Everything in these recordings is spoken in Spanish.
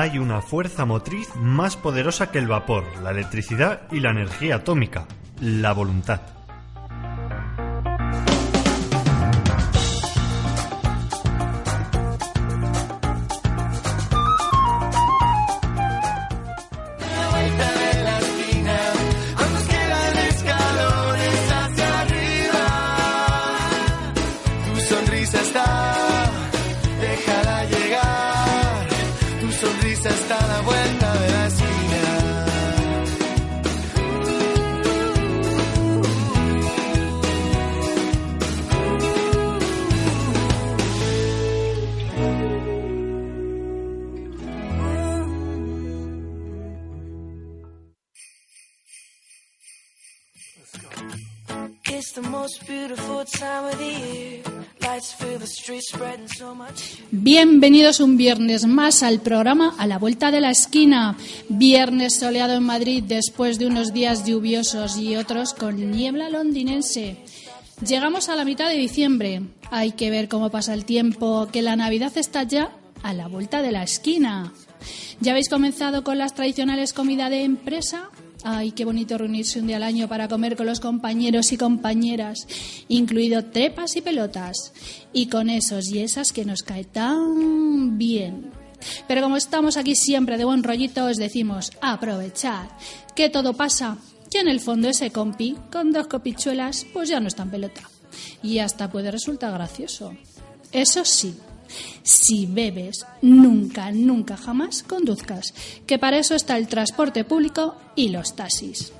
hay una fuerza motriz más poderosa que el vapor, la electricidad y la energía atómica, la voluntad. Un viernes más al programa A la Vuelta de la Esquina. Viernes soleado en Madrid después de unos días lluviosos y otros con niebla londinense. Llegamos a la mitad de diciembre. Hay que ver cómo pasa el tiempo, que la Navidad está ya a la vuelta de la esquina. ¿Ya habéis comenzado con las tradicionales comidas de empresa? Ay, qué bonito reunirse un día al año para comer con los compañeros y compañeras, incluido trepas y pelotas, y con esos y esas que nos cae tan bien. Pero como estamos aquí siempre de buen rollito, os decimos aprovechad, que todo pasa, que en el fondo ese compi, con dos copichuelas, pues ya no está en pelota. Y hasta puede resultar gracioso. Eso sí, si bebes, nunca, nunca, jamás conduzcas, que para eso está el transporte público y los taxis.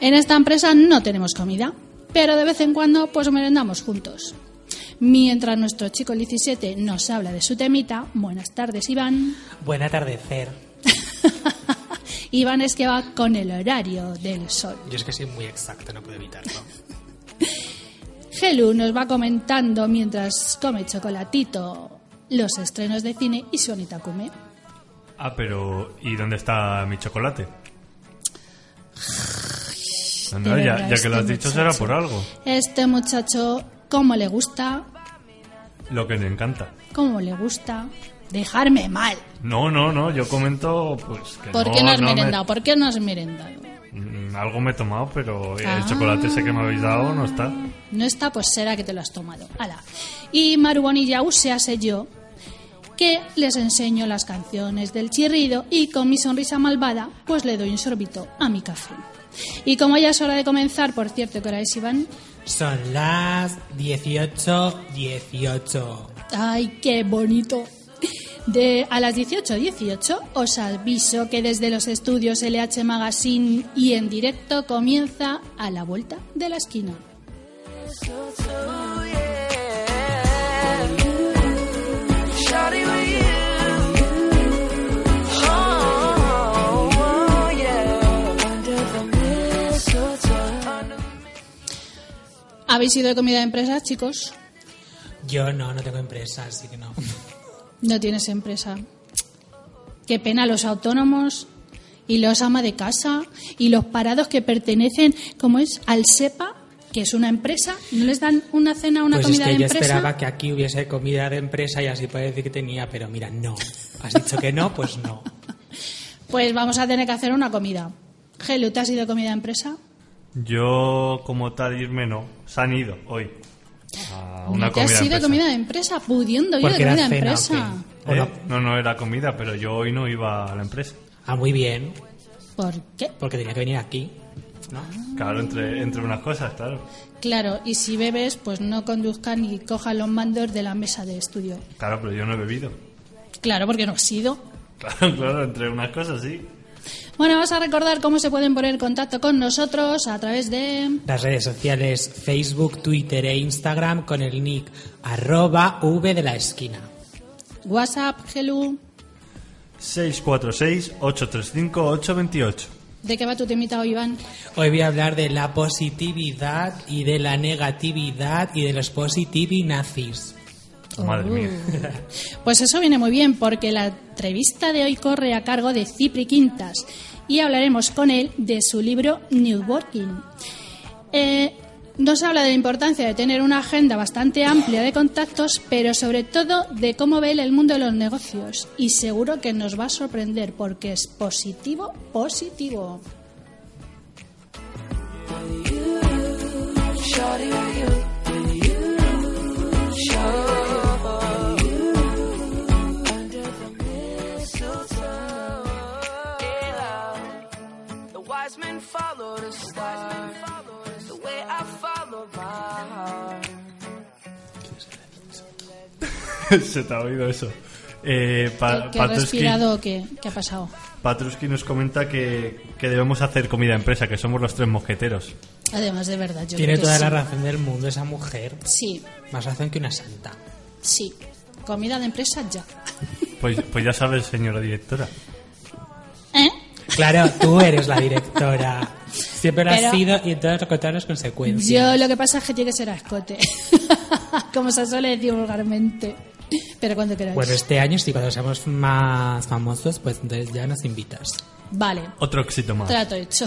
En esta empresa no tenemos comida, pero de vez en cuando pues merendamos juntos. Mientras nuestro chico el 17 nos habla de su temita, buenas tardes Iván. Buen atardecer. Iván es que va con el horario del sol. Yo es que soy muy exacto, no puedo evitarlo. Gelu nos va comentando mientras come chocolatito los estrenos de cine y su Come. Ah, pero ¿y dónde está mi chocolate? Ya, ya que lo has este dicho será muchacho. por algo. Este muchacho, ¿cómo le gusta? Lo que le encanta. ¿Cómo le gusta? Dejarme mal. No, no, no, yo comento pues que ¿Por no, qué no has no me- merendado? ¿Por qué no has merendado? Algo me he tomado, pero Ah. el chocolate ese que me habéis dado no está. No está, pues será que te lo has tomado. Ala. Y Maru Bonilla se hace yo que les enseño las canciones del chirrido y con mi sonrisa malvada pues le doy un sorbito a mi café. Y como ya es hora de comenzar, por cierto, que hora es Iván, Son las 18, 18. Ay, qué bonito. De, a las 18.18 os aviso que desde los estudios LH Magazine y en directo comienza a la vuelta de la esquina. ¿Habéis ido de comida de empresa, chicos? Yo no, no tengo empresa, así que no. No tienes empresa. Qué pena los autónomos y los ama de casa y los parados que pertenecen, como es, al SEPA, que es una empresa. ¿No les dan una cena, una pues comida es que de yo empresa? esperaba que aquí hubiese comida de empresa y así puede decir que tenía, pero mira, no. Has dicho que no, pues no. Pues vamos a tener que hacer una comida. Gelu, ¿te has ido de comida de empresa? Yo, como tal, irme no. Se han ido hoy. A una ¿No te comida has ido de empresa. comida de empresa? Pudiendo ir de comida de empresa. ¿Eh? ¿O no? No, era comida, pero yo hoy no iba a la empresa. Ah, muy bien, ¿Por qué? porque tenía que venir aquí, ¿no? Claro, entre, entre unas cosas, claro. Claro, y si bebes, pues no conduzcan ni cojan los mandos de la mesa de estudio. Claro, pero yo no he bebido. Claro, porque no has ido. Claro, claro, entre unas cosas sí. Bueno, vamos a recordar cómo se pueden poner en contacto con nosotros a través de... Las redes sociales Facebook, Twitter e Instagram con el nick arroba V de la esquina. WhatsApp, Gelu. 646-835-828. ¿De qué va tu temita hoy, Iván? Hoy voy a hablar de la positividad y de la negatividad y de los positivi Madre mía. Pues eso viene muy bien porque la entrevista de hoy corre a cargo de Cipri Quintas y hablaremos con él de su libro New Working. Eh, Nos habla de la importancia de tener una agenda bastante amplia de contactos, pero sobre todo de cómo ve él el mundo de los negocios. Y seguro que nos va a sorprender porque es positivo, positivo. Wise men follow the star, the way I follow my heart. Se te ha oído eso. Eh, Pa- ¿Qué, qué Patruski- respirado o qué, qué ha pasado? Patruski nos comenta que, que debemos hacer comida empresa, que somos los tres mosqueteros. Además, de verdad, yo Tiene creo que toda sí. la razón del mundo esa mujer. Sí, Más razón que una santa. sí. Comida de empresa ya. Pues, pues ya sabes, señora directora. ¿Eh? Claro, tú eres la directora. Siempre lo has sido y con todas las consecuencias. Yo lo que pasa es que tiene que ser a escote. Como se suele decir vulgarmente. Pero cuando queráis. Bueno, este año sí, cuando seamos más famosos, pues entonces ya nos invitas. Vale, Otro éxito más. trato hecho.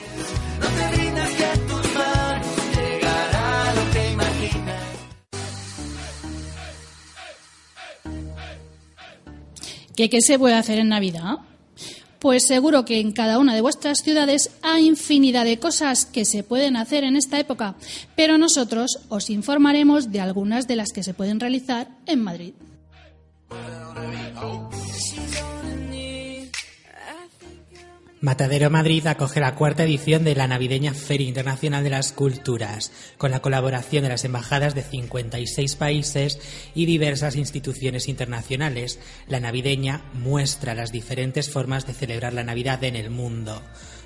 ¿Qué, ¿Qué se puede hacer en Navidad? Pues seguro que en cada una de vuestras ciudades hay infinidad de cosas que se pueden hacer en esta época, pero nosotros os informaremos de algunas de las que se pueden realizar en Madrid. Matadero Madrid acoge la cuarta edición de la navideña Feria Internacional de las Culturas, con la colaboración de las embajadas de 56 países y diversas instituciones internacionales. La navideña muestra las diferentes formas de celebrar la Navidad en el mundo.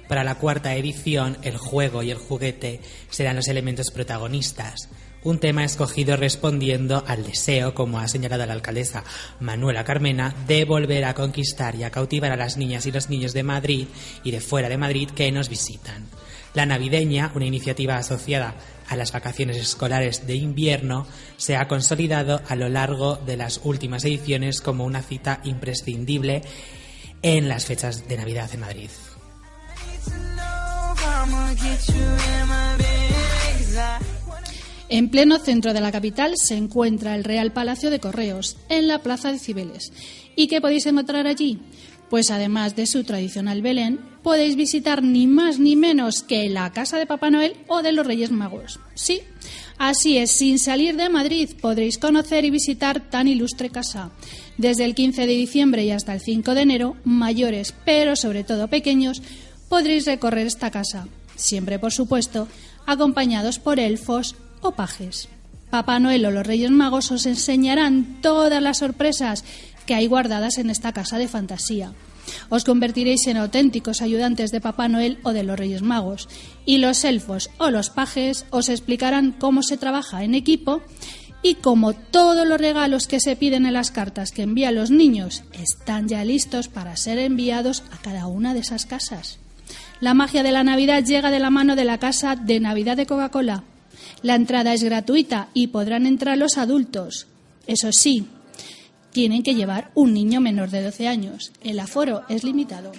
Para la cuarta edición, el juego y el juguete serán los elementos protagonistas. Un tema escogido respondiendo al deseo, como ha señalado la alcaldesa Manuela Carmena, de volver a conquistar y a cautivar a las niñas y los niños de Madrid y de fuera de Madrid que nos visitan. La navideña, una iniciativa asociada a las vacaciones escolares de invierno, se ha consolidado a lo largo de las últimas ediciones como una cita imprescindible en las fechas de Navidad en Madrid. En pleno centro de la capital se encuentra el Real Palacio de Correos, en la Plaza de Cibeles. ¿Y qué podéis encontrar allí? Pues además de su tradicional Belén, podéis visitar ni más ni menos que la casa de Papá Noel o de los Reyes Magos. Sí, así es, sin salir de Madrid podréis conocer y visitar tan ilustre casa. Desde el 15 de diciembre y hasta el 5 de enero, mayores, pero sobre todo pequeños, podréis recorrer esta casa, siempre por supuesto, acompañados por elfos o pajes. Papá Noel o los Reyes Magos os enseñarán todas las sorpresas que hay guardadas en esta casa de fantasía. Os convertiréis en auténticos ayudantes de Papá Noel o de los Reyes Magos, y los elfos o los pajes os explicarán cómo se trabaja en equipo y como todos los regalos que se piden en las cartas que envían los niños están ya listos para ser enviados a cada una de esas casas. La magia de la Navidad llega de la mano de la casa de Navidad de Coca-Cola. La entrada es gratuita y podrán entrar los adultos. Eso sí, tienen que llevar un niño menor de 12 años. El aforo es limitado.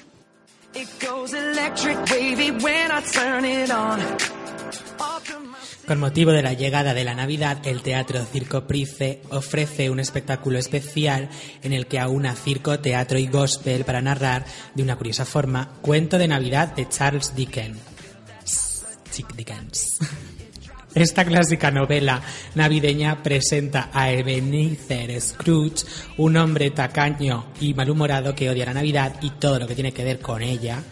Con motivo de la llegada de la Navidad, el Teatro Circo Price ofrece un espectáculo especial en el que aúna circo, teatro y gospel para narrar, de una curiosa forma, Cuento de Navidad de Charles Dickens. Chick Dickens. Esta clásica novela navideña presenta a Ebenezer Scrooge, un hombre tacaño y malhumorado que odia la Navidad y todo lo que tiene que ver con ella.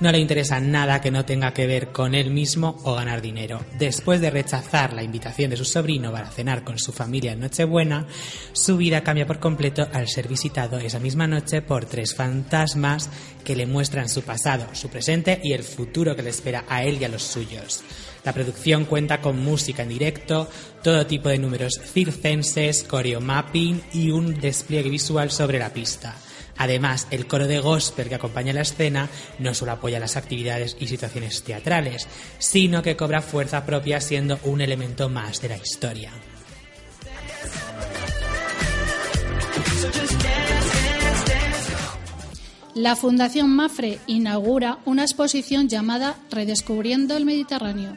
No le interesa nada que no tenga que ver con él mismo o ganar dinero. Después de rechazar la invitación de su sobrino para cenar con su familia en Nochebuena, su vida cambia por completo al ser visitado esa misma noche por tres fantasmas que le muestran su pasado, su presente y el futuro que le espera a él y a los suyos. La producción cuenta con música en directo, todo tipo de números circenses, coreomapping y un despliegue visual sobre la pista. Además, el coro de gospel que acompaña la escena no solo apoya las actividades y situaciones teatrales, sino que cobra fuerza propia siendo un elemento más de la historia. La Fundación Mafre inaugura una exposición llamada Redescubriendo el Mediterráneo,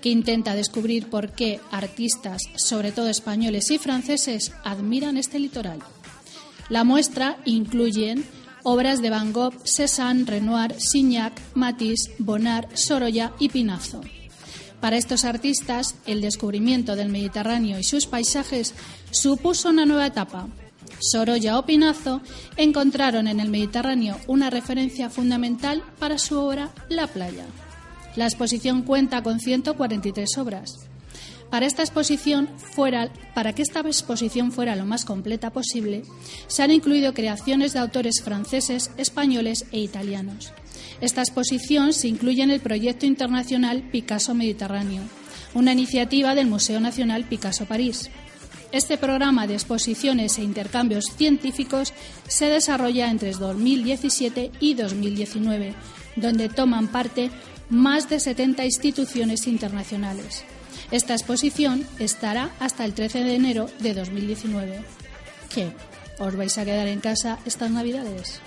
que intenta descubrir por qué artistas, sobre todo españoles y franceses, admiran este litoral. La muestra incluye obras de Van Gogh, Cézanne, Renoir, Signac, Matisse, Bonnard, Sorolla y Pinazo. Para estos artistas, el descubrimiento del Mediterráneo y sus paisajes supuso una nueva etapa. Sorolla o Pinazo encontraron en el Mediterráneo una referencia fundamental para su obra La playa. La exposición cuenta con 143 obras. Para, esta exposición fuera, para que esta exposición fuera lo más completa posible, se han incluido creaciones de autores franceses, españoles e italianos. Esta exposición se incluye en el proyecto internacional Picasso Mediterráneo, una iniciativa del Museo Nacional Picasso París. Este programa de exposiciones e intercambios científicos se desarrolla entre 2017 y 2019, donde toman parte más de 70 instituciones internacionales. Esta exposición estará hasta el 13 de enero de 2019. ¿Qué? ¿Os vais a quedar en casa estas Navidades?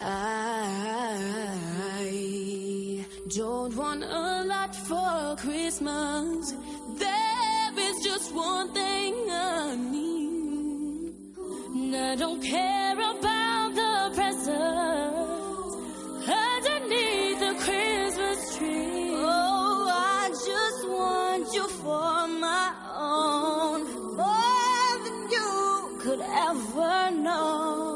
I don't want a lot for Christmas. There is just one thing I need. And I don't care about the presents underneath the Christmas tree. Oh, I just want you for my own, could ever know.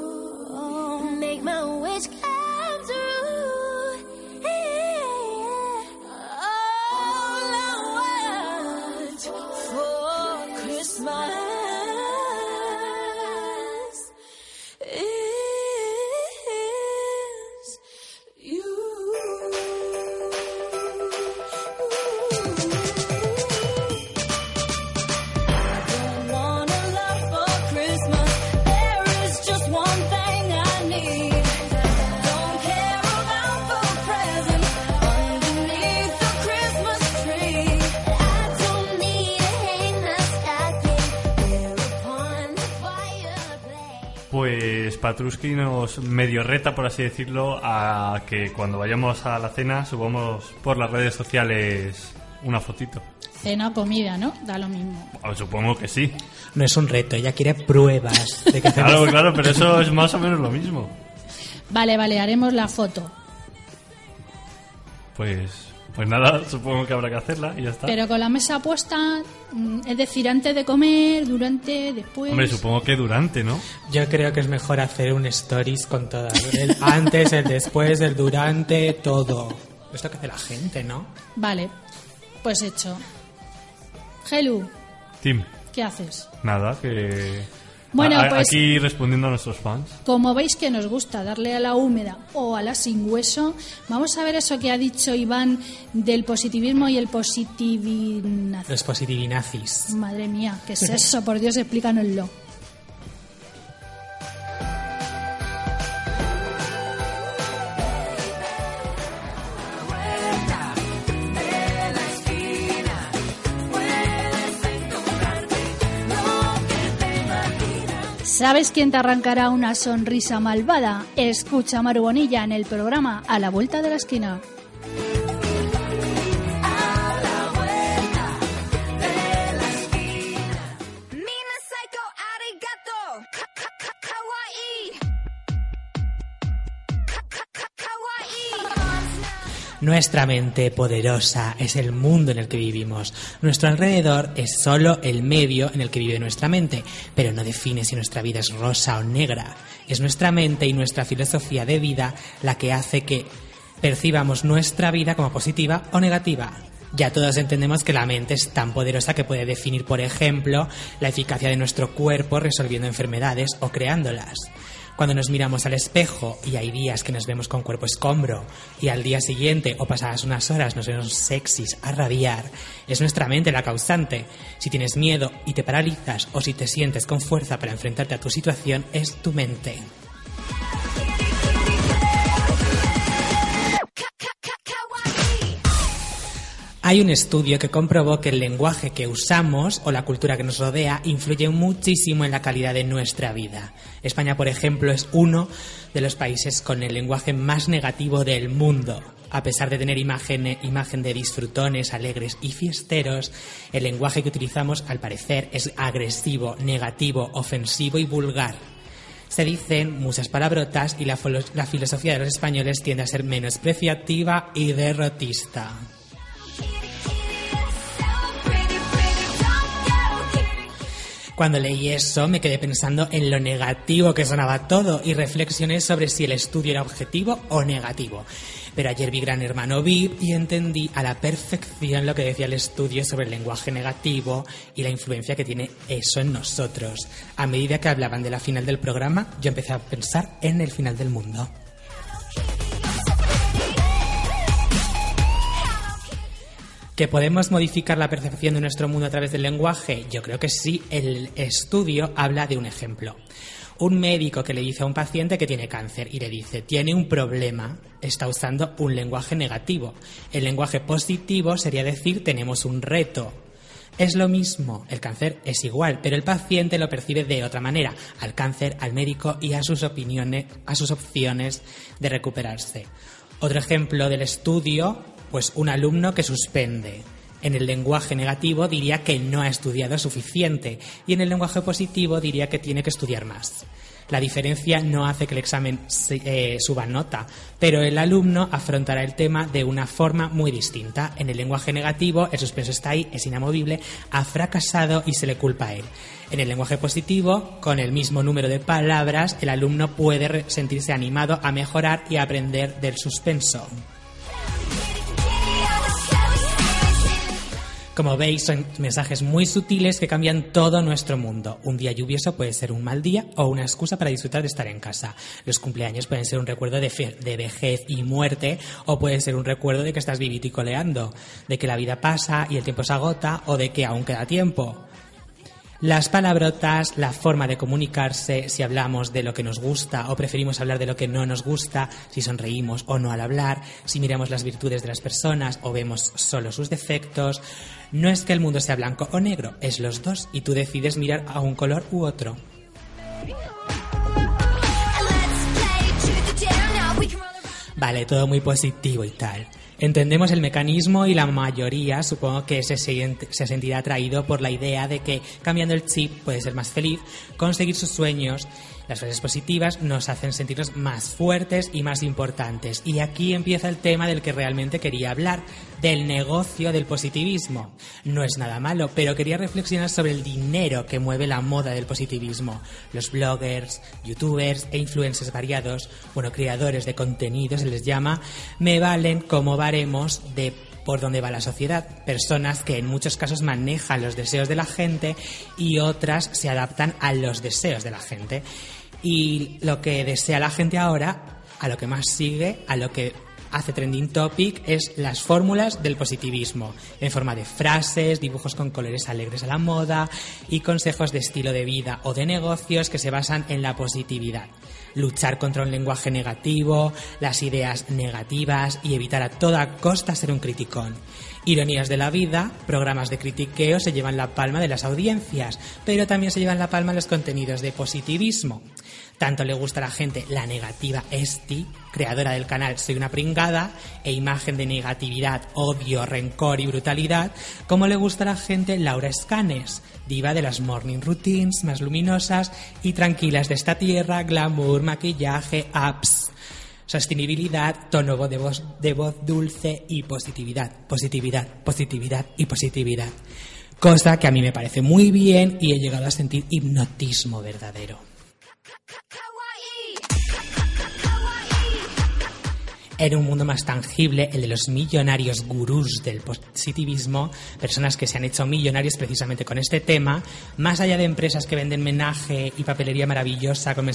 Patruski nos medio reta, por así decirlo, a que cuando vayamos a la cena subamos por las redes sociales una fotito. Cena o comida, ¿no? Da lo mismo. Ah, Supongo que sí. No es un reto, ella quiere pruebas de que hacemos Claro, claro, pero eso es más o menos lo mismo. Vale, vale, haremos la foto. Pues, pues nada, supongo que habrá que hacerla y ya está. Pero con la mesa puesta, mm, es decir, antes de comer, durante, después. Hombre, supongo que durante, ¿no? Yo creo que es mejor hacer un stories con todas. El antes, el después, el durante, todo. Esto que hace la gente, ¿no? Vale, pues hecho. Helu, Tim, ¿qué haces? nada, que... Bueno, A- pues- Aquí respondiendo a nuestros fans. Como veis que nos gusta darle a la húmeda o a la sin hueso, vamos a ver eso que ha dicho Iván del positivismo y el positivismo. Los positivinazis. Madre mía, ¿qué es eso? Por Dios, explícanoslo. ¿Sabes quién te arrancará una sonrisa malvada? Escucha a Maru Bonilla en el programa A la Vuelta de la Esquina. Nuestra mente poderosa es el mundo en el que vivimos. Nuestro alrededor es solo el medio en el que vive nuestra mente, pero no define si nuestra vida es rosa o negra. Es nuestra mente y nuestra filosofía de vida la que hace que percibamos nuestra vida como positiva o negativa. Ya todos entendemos que la mente es tan poderosa que puede definir, por ejemplo, la eficacia de nuestro cuerpo resolviendo enfermedades o creándolas. Cuando nos miramos al espejo y hay días que nos vemos con cuerpo escombro y al día siguiente o pasadas unas horas nos vemos sexys a rabiar, es nuestra mente la causante. Si tienes miedo y te paralizas o si te sientes con fuerza para enfrentarte a tu situación, es tu mente. Hay un estudio que comprobó que el lenguaje que usamos o la cultura que nos rodea influye muchísimo en la calidad de nuestra vida. España, por ejemplo, es uno de los países con el lenguaje más negativo del mundo. A pesar de tener imagen, imagen de disfrutones, alegres y fiesteros, el lenguaje que utilizamos, al parecer, es agresivo, negativo, ofensivo y vulgar. Se dicen muchas palabrotas y la, la filosofía de los españoles tiende a ser menospreciativa y derrotista. Cuando leí eso me quedé pensando en lo negativo que sonaba todo y reflexioné sobre si el estudio era objetivo o negativo. Pero ayer vi Gran Hermano VIP y entendí a la perfección lo que decía el estudio sobre el lenguaje negativo y la influencia que tiene eso en nosotros. A medida que hablaban de la final del programa, yo empecé a pensar en el final del mundo. ¿Que podemos modificar la percepción de nuestro mundo a través del lenguaje? Yo creo que sí. El estudio habla de un ejemplo. Un médico que le dice a un paciente que tiene cáncer y le dice, tiene un problema, está usando un lenguaje negativo. El lenguaje positivo sería decir, tenemos un reto. Es lo mismo, el cáncer es igual, pero el paciente lo percibe de otra manera, al cáncer, al médico y a sus opiniones, a sus opciones de recuperarse. Otro ejemplo del estudio, pues un alumno que suspende. En el lenguaje negativo diría que no ha estudiado suficiente y en el lenguaje positivo diría que tiene que estudiar más. La diferencia no hace que el examen eh, suba nota, pero el alumno afrontará el tema de una forma muy distinta. En el lenguaje negativo, el suspenso está ahí, es inamovible, ha fracasado y se le culpa a él. En el lenguaje positivo, con el mismo número de palabras, el alumno puede sentirse animado a mejorar y aprender del suspenso. Como veis, son mensajes muy sutiles que cambian todo nuestro mundo. Un día lluvioso puede ser un mal día o una excusa para disfrutar de estar en casa. Los cumpleaños pueden ser un recuerdo de, de vejez y muerte o puede ser un recuerdo de que estás vivito y coleando, de que la vida pasa y el tiempo se agota o de que aún queda tiempo. Las palabrotas, la forma de comunicarse, si hablamos de lo que nos gusta o preferimos hablar de lo que no nos gusta, si sonreímos o no al hablar, si miramos las virtudes de las personas o vemos solo sus defectos, no es que el mundo sea blanco o negro, es los dos y tú decides mirar a un color u otro. Vale, todo muy positivo y tal. Entendemos el mecanismo y la mayoría supongo que se, se sentirá atraído por la idea de que cambiando el chip puede ser más feliz, conseguir sus sueños. Las frases positivas nos hacen sentirnos más fuertes y más importantes. Y aquí empieza el tema del que realmente quería hablar, del negocio del positivismo. No es nada malo, pero quería reflexionar sobre el dinero que mueve la moda del positivismo. Los bloggers, youtubers e influencers variados, bueno, creadores de contenido se les llama, me valen como baremos de por dónde va la sociedad. Personas que en muchos casos manejan los deseos de la gente y otras se adaptan a los deseos de la gente. Y lo que desea la gente ahora, a lo que más sigue, a lo que hace trending topic, es las fórmulas del positivismo, en forma de frases, dibujos con colores alegres a la moda y consejos de estilo de vida o de negocios que se basan en la positividad luchar contra un lenguaje negativo, las ideas negativas y evitar a toda costa ser un criticón. Ironías de la vida, programas de critiqueo se llevan la palma de las audiencias, pero también se llevan la palma los contenidos de positivismo. Tanto le gusta a la gente la negativa Esti, creadora del canal Soy una pringada, e imagen de negatividad, odio, rencor y brutalidad, como le gusta a la gente Laura Escanes, diva de las morning routines más luminosas y tranquilas de esta tierra, glamour, maquillaje, apps. Sostenibilidad, tono de voz, de voz dulce y positividad. Positividad, positividad y positividad. Cosa que a mí me parece muy bien y he llegado a sentir hipnotismo verdadero. En un mundo más tangible, el de los millonarios gurús del positivismo, personas que se han hecho millonarios precisamente con este tema, más allá de empresas que venden menaje y papelería maravillosa con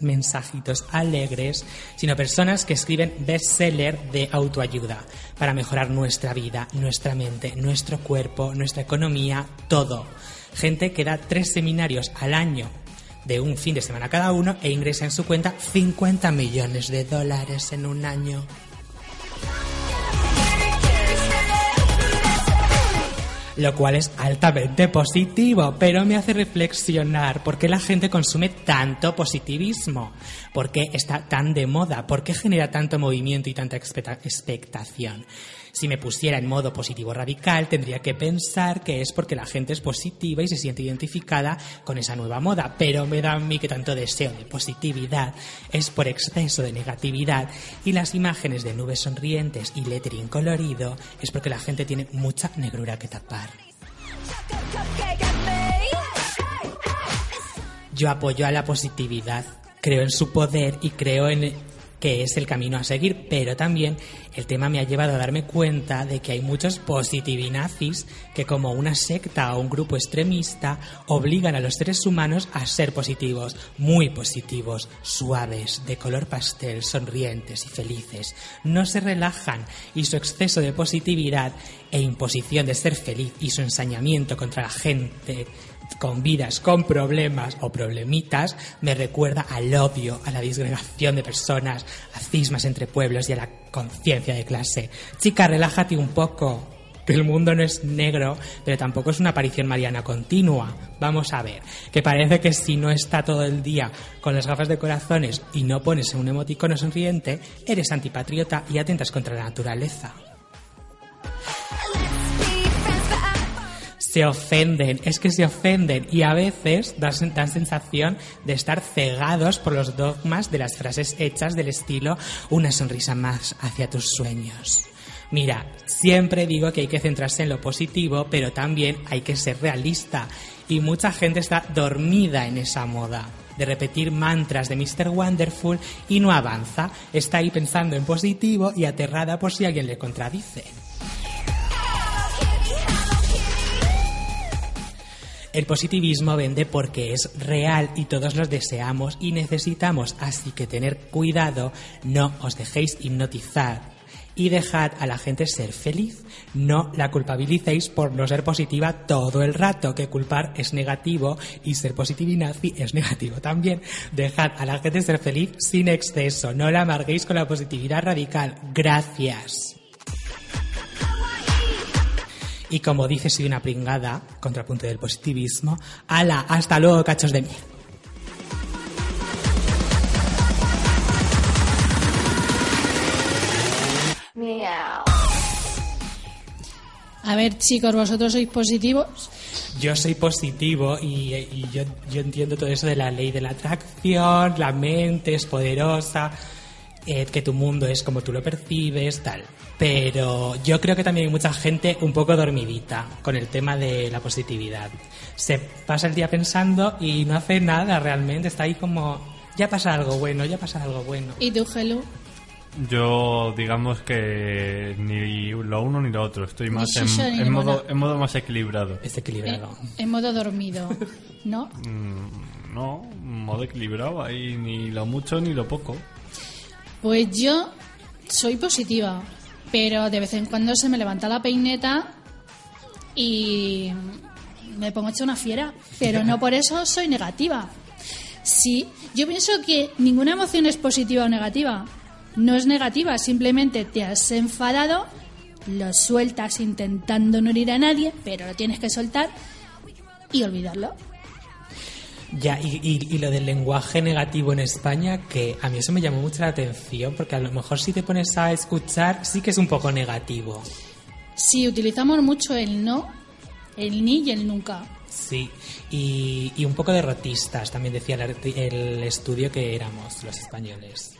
mensajitos alegres, sino personas que escriben bestseller de autoayuda para mejorar nuestra vida, nuestra mente, nuestro cuerpo, nuestra economía, todo. Gente que da tres seminarios al año de un fin de semana cada uno e ingresa en su cuenta 50 millones de dólares en un año. Lo cual es altamente positivo, pero me hace reflexionar por qué la gente consume tanto positivismo, por qué está tan de moda, por qué genera tanto movimiento y tanta expecta- expectación. Si me pusiera en modo positivo radical, tendría que pensar que es porque la gente es positiva y se siente identificada con esa nueva moda, pero me da a mí que tanto deseo de positividad es por exceso de negatividad y las imágenes de nubes sonrientes y lettering colorido es porque la gente tiene mucha negrura que tapar. Yo apoyo a la positividad, creo en su poder y creo en que es el camino a seguir, pero también el tema me ha llevado a darme cuenta de que hay muchos positivinazis que como una secta o un grupo extremista obligan a los seres humanos a ser positivos, muy positivos, suaves, de color pastel, sonrientes y felices. No se relajan y su exceso de positividad e imposición de ser feliz y su ensañamiento contra la gente con vidas con problemas o problemitas me recuerda al odio, a la disgregación de personas, a cismas entre pueblos y a la conciencia de clase. Chica, relájate un poco. El mundo no es negro, pero tampoco es una aparición mariana continua. Vamos a ver, que parece que si no está todo el día con las gafas de corazones y no pones un emoticono sonriente, eres antipatriota y atentas contra la naturaleza. Se ofenden, es que se ofenden y a veces dan, sensación de estar cegados por los dogmas de las frases hechas del estilo una sonrisa más hacia tus sueños. Mira, siempre digo que hay que centrarse en lo positivo, pero también hay que ser realista y mucha gente está dormida en esa moda de repetir mantras de Mr. Wonderful y no avanza, está ahí pensando en positivo y aterrada por si alguien le contradice. El positivismo vende porque es real y todos los deseamos y necesitamos, así que tener cuidado, no os dejéis hipnotizar y dejad a la gente ser feliz. No la culpabilicéis por no ser positiva todo el rato, que culpar es negativo y ser positivinazi es negativo también. Dejad a la gente ser feliz sin exceso, no la amarguéis con la positividad radical. Gracias. Y como dice soy una pringada, contrapunto del positivismo, ala, hasta luego, cachos de miel. A ver, chicos, ¿vosotros sois positivos? Yo soy positivo y, y yo, yo entiendo todo eso de la ley de la atracción, la mente es poderosa, eh, que tu mundo es como tú lo percibes, tal. Pero yo creo que también hay mucha gente un poco dormidita con el tema de la positividad. Se pasa el día pensando y no hace nada realmente, está ahí como, ya pasa algo bueno, ya pasa algo bueno. ¿Y tú, Gelu? Yo, digamos que ni lo uno ni lo otro. Estoy más en, modo, en modo más equilibrado. Es Eh, equilibrado. en modo dormido, ¿no? Mm, no, modo equilibrado. Ahí ni lo mucho ni lo poco. Pues yo soy positiva, pero de vez en cuando se me levanta la peineta y me pongo hecha una fiera, pero no por eso soy negativa. Sí, yo pienso que ninguna emoción es positiva o negativa. No es negativa, simplemente te has enfadado, lo sueltas intentando no herir a nadie, pero lo tienes que soltar y olvidarlo. Ya, y, y- y lo del lenguaje negativo en España, que a mí eso me llamó mucho la atención, porque a lo mejor si te pones a escuchar, sí que es un poco negativo. Si utilizamos mucho el no, el ni y el nunca. Sí, y, y un poco derrotistas, también decía el estudio que éramos los españoles.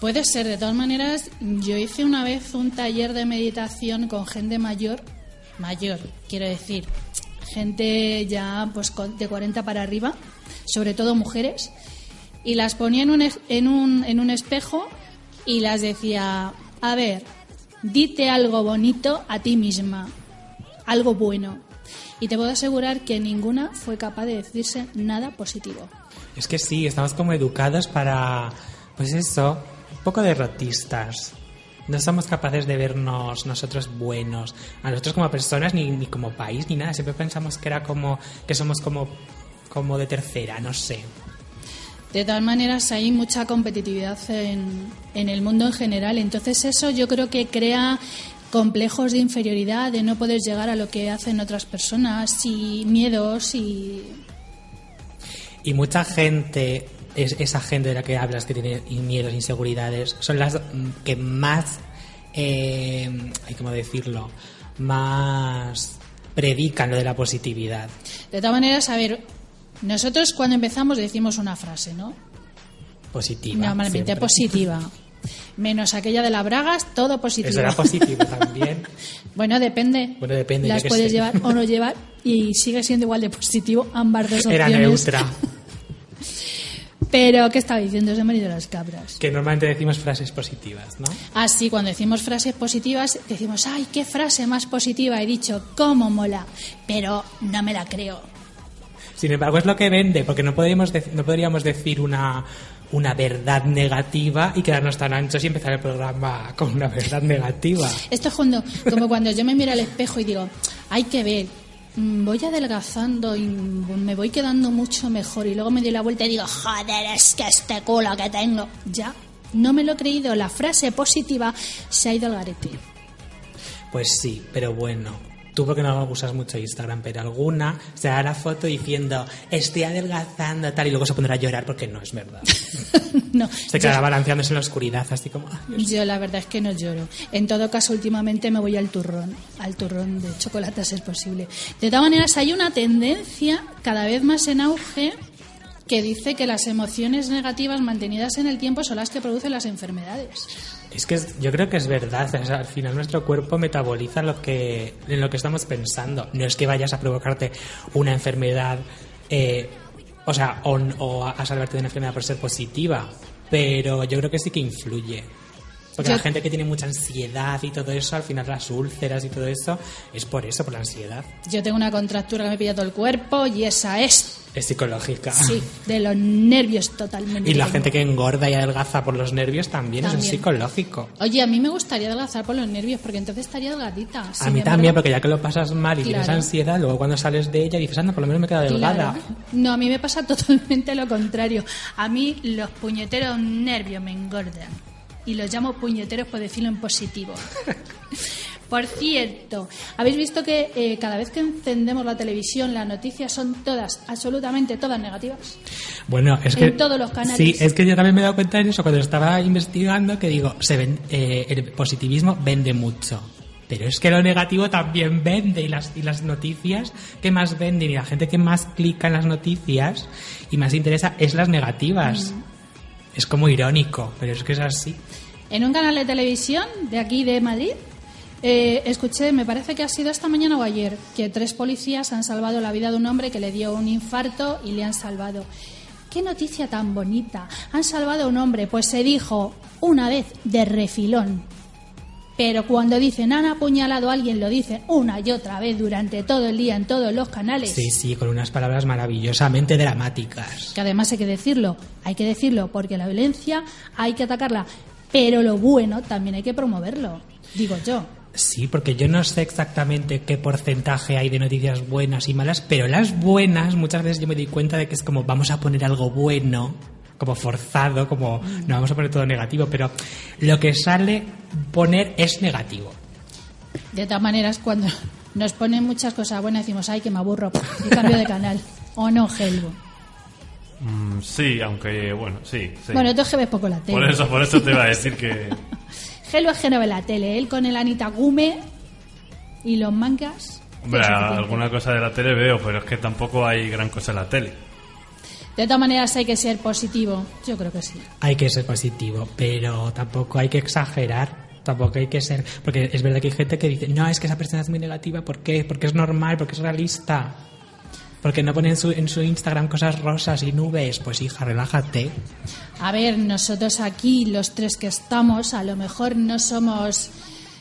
Puede ser, de todas maneras, yo hice una vez un taller de meditación con gente mayor, mayor, quiero decir, gente ya pues de 40 para arriba, sobre todo mujeres, y las ponía en un, en un, en un espejo y las decía, a ver, dite algo bonito a ti misma, algo bueno. Y te puedo asegurar que ninguna fue capaz de decirse nada positivo. Es que sí, estamos como educados para, pues eso, un poco derrotistas. No somos capaces de vernos nosotros buenos, a nosotros como personas, ni, ni como país, ni nada. Siempre pensamos que era como, que somos como, como de tercera, no sé. De todas maneras, hay mucha competitividad en, en el mundo en general. Entonces, eso yo creo que crea complejos de inferioridad, de no poder llegar a lo que hacen otras personas y miedos y. Y mucha gente, es, esa gente de la que hablas que tiene miedos, inseguridades, son las que más, eh, hay como decirlo, más predican lo de la positividad. De todas maneras, a ver, nosotros cuando empezamos decimos una frase, ¿no? Positiva. Normalmente siempre. positiva. Menos aquella de las bragas, todo positivo. Eso era positivo también. Bueno, depende. Bueno, depende, Las puedes sé. llevar o no llevar y sigue siendo igual de positivo ambas dos Era opciones. neutra. Pero, ¿qué estaba diciendo? Se me han ido las cabras. Que normalmente decimos frases positivas, ¿no? Así, cuando decimos frases positivas, decimos, ay, qué frase más positiva he dicho, cómo mola, pero no me la creo. Sin embargo, es lo que vende, porque no podríamos, no podríamos decir una, una verdad negativa y quedarnos tan anchos y empezar el programa con una verdad negativa. Esto es cuando, como cuando yo me miro al espejo y digo, hay que ver, voy adelgazando y me voy quedando mucho mejor y luego me doy la vuelta y digo, joder, es que este culo que tengo. Ya, no me lo he creído, la frase positiva se ha ido al garete. Pues sí, pero bueno. Tú porque no usas mucho Instagram, pero alguna se hará la foto diciendo estoy adelgazando tal y luego se pondrá a llorar porque no es verdad. no, Se quedará balanceándose en la oscuridad así como... "Ay, Yo la verdad es que no lloro. En todo caso, últimamente me voy al turrón, al turrón de chocolate a ser posible. De todas maneras, hay una tendencia cada vez más en auge que dice que las emociones negativas mantenidas en el tiempo son las que producen las enfermedades. Es que yo creo que es verdad. al final nuestro cuerpo metaboliza lo que, en lo que estamos pensando. No es que vayas a provocarte una enfermedad, eh, o sea, o a salvarte de una enfermedad por ser positiva, pero yo creo que sí que influye. Porque Yo- la gente que tiene mucha ansiedad y todo eso, al final las úlceras y todo eso, es por eso, por la ansiedad. Yo tengo una contractura que me pilla todo el cuerpo y esa es, Es psicológica. sí, de los nervios totalmente. Y la gente que engorda y adelgaza por los nervios también, eso es También. psicológico. Oye, a mí me gustaría adelgazar por los nervios porque entonces estaría delgadita. A Sin mí también, porque ya que lo pasas mal y tienes Claro. ansiedad, luego cuando sales de ella dices, anda, por lo menos me queda delgada. Claro. No, a mí me pasa totalmente lo contrario. A mí los puñeteros nervios me engordan. Y los llamo puñeteros por decirlo en positivo. Por cierto, ¿habéis visto que eh, cada vez que encendemos la televisión las noticias son todas, absolutamente todas negativas? Bueno, es que... En todos los canales. Sí, es que yo también me he dado cuenta de eso cuando estaba investigando, que digo, se ven- eh, el positivismo vende mucho. Pero es que lo negativo también vende y las, y las noticias que más venden y la gente que más clica en las noticias y más interesa es las negativas. Mm. Es como irónico, pero es que es así. En un canal de televisión de aquí de Madrid, eh, escuché, me parece que ha sido esta mañana o ayer, que tres policías han salvado la vida de un hombre que le dio un infarto y le han salvado. ¡Qué noticia tan bonita! Han salvado a un hombre, pues se dijo una vez de refilón. Pero cuando dicen han apuñalado a alguien, lo dicen una y otra vez durante todo el día en todos los canales. Sí, sí, con unas palabras maravillosamente dramáticas. Que además hay que decirlo, hay que decirlo, porque la violencia hay que atacarla, pero lo bueno también hay que promoverlo, digo yo. Sí, porque yo no sé exactamente qué porcentaje hay de noticias buenas y malas, pero las buenas muchas veces yo me doy cuenta de que es como vamos a poner algo bueno, como forzado, como no vamos a poner todo negativo, pero lo que sale poner es negativo. De todas maneras, cuando nos ponen muchas cosas buenas, decimos, ay, que me aburro, y cambio de canal. O no, Helvo. Mm, sí, aunque bueno, sí. sí. Bueno, tú es que ves poco la tele. por eso, por eso te iba a decir que Helvo es que no ve la tele. Él con el Anita Gume y los mangas. hombre, alguna cosa de la tele veo, pero es que tampoco hay gran cosa en la tele. De todas maneras hay que ser positivo. Yo creo que sí. Hay que ser positivo, pero tampoco hay que exagerar. Tampoco hay que ser. Porque es verdad que hay gente que dice, no, es que esa persona es muy negativa. ¿Por qué? Porque es normal, porque es realista. Porque no pone en su, en su Instagram cosas rosas y nubes. Pues hija, relájate. A ver, nosotros aquí, los tres que estamos, a lo mejor no somos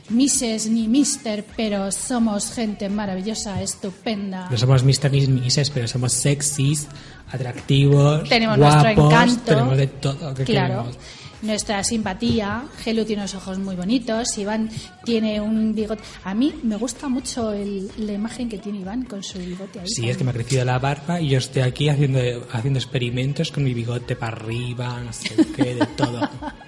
Misses ni Mister, pero somos gente maravillosa, estupenda. No somos Mr. ni Mrs., pero somos sexys, atractivos, Tenemos guapos, nuestro encanto. tenemos de todo. ¿qué Claro. queremos? Nuestra simpatía. Gelu tiene unos ojos muy bonitos. Iván tiene un bigote. A mí me gusta mucho el- la imagen que tiene Iván con su bigote ahí. Sí, es que me ha crecido la barba y yo estoy aquí haciendo, haciendo experimentos con mi bigote para arriba, no sé qué, de todo.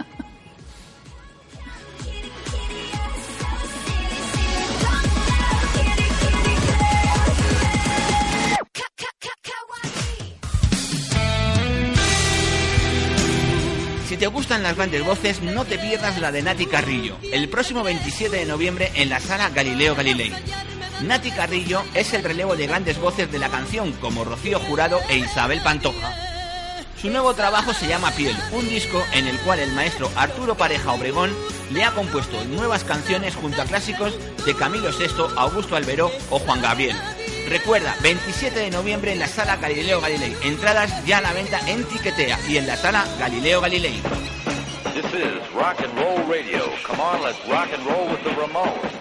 gustan las grandes voces, no te pierdas la de Nati Carrillo, el próximo 27 de noviembre en la sala Galileo Galilei. Nati Carrillo es el relevo de grandes voces de la canción como Rocío Jurado e Isabel Pantoja. Su nuevo trabajo se llama Piel, un disco en el cual el maestro Arturo Pareja Obregón le ha compuesto nuevas canciones junto a clásicos de Camilo VI, Augusto Alberó o Juan Gabriel. Recuerda, 27 de noviembre en la sala Galileo Galilei. Entradas ya a la venta en Tiquetea y en la sala Galileo Galilei. This is rock and roll radio. Come on, let's rock and roll with the Ramones.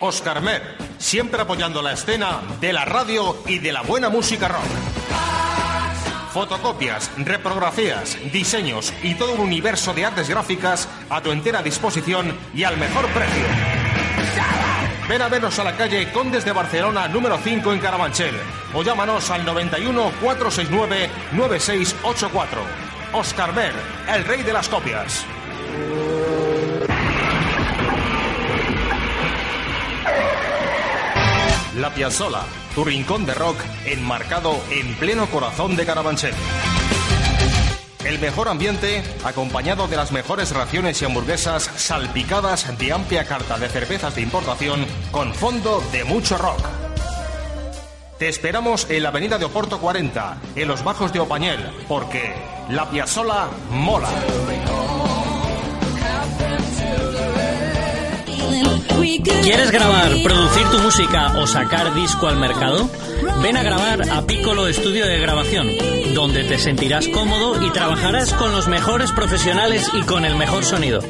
Oscar Mer, siempre apoyando la escena de la radio y de la buena música rock. Fotocopias, reprografías, diseños y todo un universo de artes gráficas a tu entera disposición y al mejor precio. Ven a vernos a la calle Condes de Barcelona número 5 en Carabanchel o llámanos al 91 469 9684. Oscar Mer, el rey de las copias. La Piazzola, tu rincón de rock enmarcado en pleno corazón de Carabanchel. El mejor ambiente, acompañado de las mejores raciones y hamburguesas salpicadas de amplia carta de cervezas de importación con fondo de mucho rock. Te esperamos en la avenida de Oporto 40, en los bajos de Opañel, porque La Piazzola mola. ¿Quieres grabar, producir tu música o sacar disco al mercado? Ven a grabar a Piccolo Estudio de Grabación, donde te sentirás cómodo y trabajarás con los mejores profesionales y con el mejor sonido.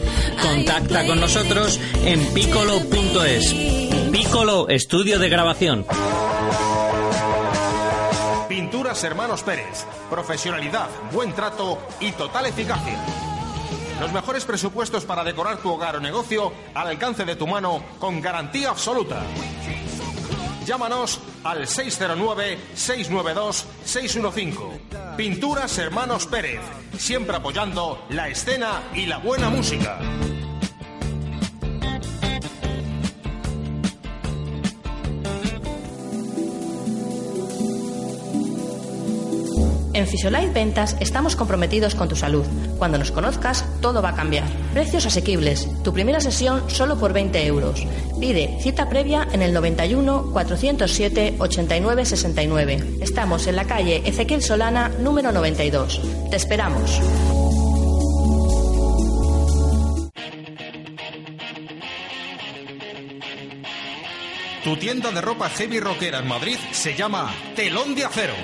Contacta con nosotros en piccolo.es. Piccolo Estudio de Grabación. Hermanos Pérez. Profesionalidad, buen trato y total eficacia. Los mejores presupuestos para decorar tu hogar o negocio al alcance de tu mano con garantía absoluta. Llámanos al 609-692-615. Pinturas Hermanos Pérez. Siempre apoyando la escena y la buena música. En Fisiolife Ventas estamos comprometidos con tu salud. Cuando nos conozcas, todo va a cambiar. Precios asequibles. Tu primera sesión solo por 20 euros. Pide cita previa en el 91 407 89 69. Estamos en la calle Ezequiel Solana, número 92. Te esperamos. Tu tienda de ropa heavy rockera en Madrid se llama Telón de Acero.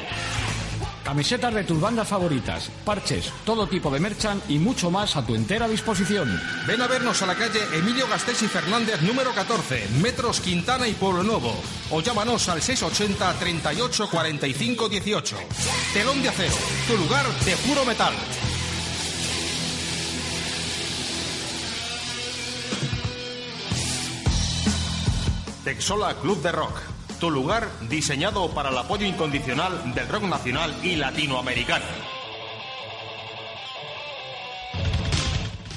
Camisetas de tus bandas favoritas, parches, todo tipo de merchan y mucho más a tu entera disposición. Ven a vernos a la calle Emilio Gasteiz y Fernández número 14, Metros Quintana y Pueblo Nuevo. O llámanos al 680 38 45 18. Telón de Acero, tu lugar de puro metal. Texola Club de Rock, tu lugar diseñado para el apoyo incondicional del rock nacional y latinoamericano.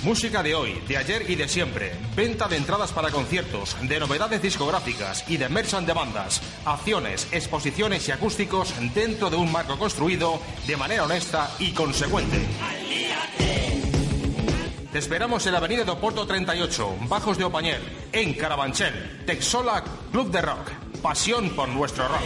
Música de hoy, de ayer y de siempre. Venta de entradas para conciertos, de novedades discográficas y de merchan de bandas. Acciones, exposiciones y acústicos dentro de un marco construido de manera honesta y consecuente. Te esperamos en la avenida de Oporto 38, Bajos de Opañel, en Carabanchel. Texola Club de Rock pasión por nuestro rock.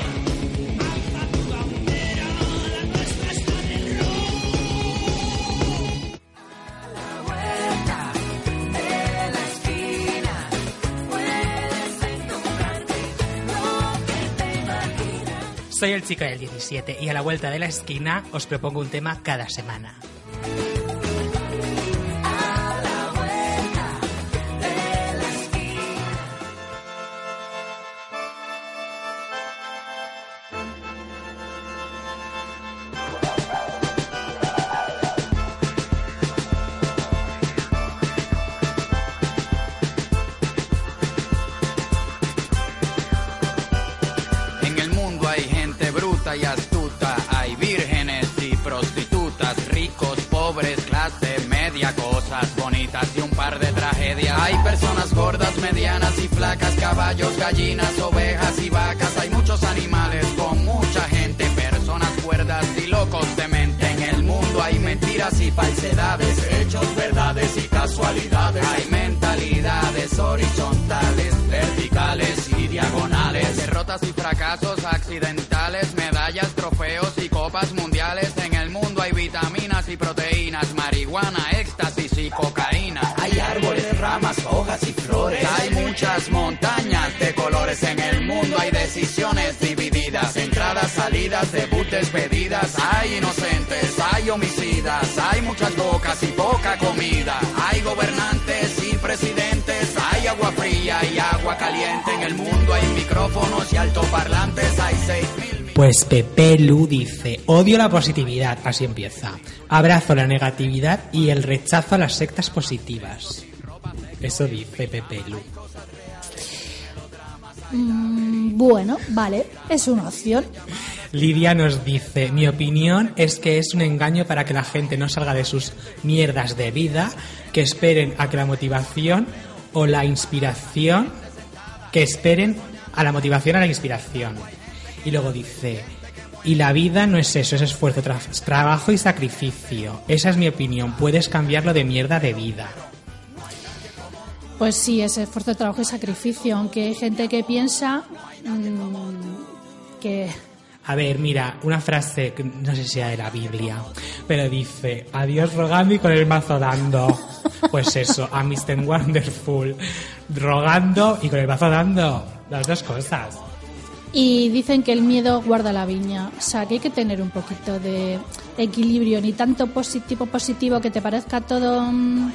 Soy el chico del 17 y a la vuelta de la esquina os propongo un tema cada semana. Gallinas, poca comida. Hay gobernantes y presidentes. Hay agua fría y agua caliente. En el mundo hay micrófonos y altoparlantes. Hay seis mil. Pues Pepe Lu dice, odio la positividad, así empieza. Abrazo la negatividad y el rechazo a las sectas positivas. Eso dice Pepe Lu. Mm, bueno, vale, es una opción. Lidia nos dice, mi opinión es que es un engaño para que la gente no salga de sus mierdas de vida, que esperen a que la motivación o la inspiración, que esperen a la motivación a la inspiración. Y luego dice, y la vida no es eso, es esfuerzo, tra- trabajo y sacrificio. Esa es mi opinión, puedes cambiarlo de mierda de vida. Pues sí, es esfuerzo, trabajo y sacrificio, aunque hay gente que piensa mm, que... A ver, mira, una frase, que no sé si sea de la Biblia, pero dice, adiós rogando y con el mazo dando. Pues eso, a Mr. Wonderful, rogando y con el mazo dando, las dos cosas. Y dicen que el miedo guarda la viña. O sea, que hay que tener un poquito de equilibrio, ni tanto positivo positivo que te parezca todo mm,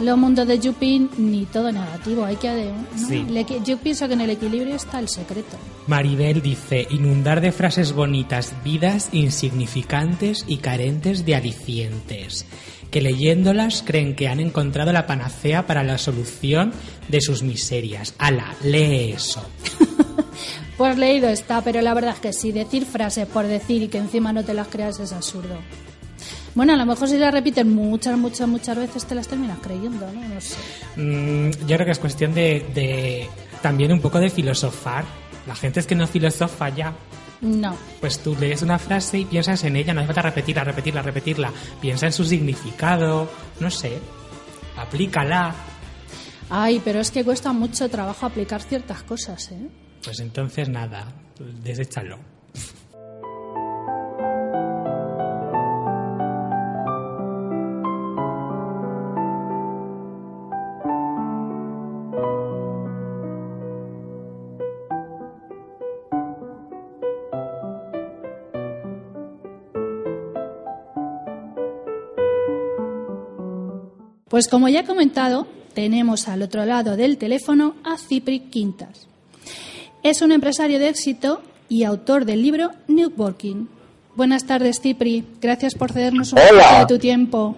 lo mundo de Yupin, ni todo negativo. Hay que... ¿no? Sí. Yo pienso que en el equilibrio está el secreto. Maribel dice, inundar de frases bonitas vidas insignificantes y carentes de alicientes, que leyéndolas creen que han encontrado la panacea para la solución de sus miserias. Ala, lee eso. Pues leído está, pero la verdad es que sí, decir frases por decir y que encima no te las creas es absurdo. Bueno, a lo mejor si las repiten muchas, muchas, muchas veces te las terminas creyendo, ¿no? No sé. Mm, yo creo que es cuestión de, de también un poco de filosofar. La gente es que no filosofa ya. No. Pues tú lees una frase y piensas en ella, no hace falta repetirla, repetirla, repetirla. Piensa en su significado, no sé, aplícala. Ay, pero es que cuesta mucho trabajo aplicar ciertas cosas, ¿eh? Pues entonces nada, deséchalo. Pues como ya he comentado, tenemos al otro lado del teléfono a Cipri Quintas. Es un empresario de éxito y autor del libro New Working. Buenas tardes, Cipri. Gracias por cedernos un poco de tu tiempo.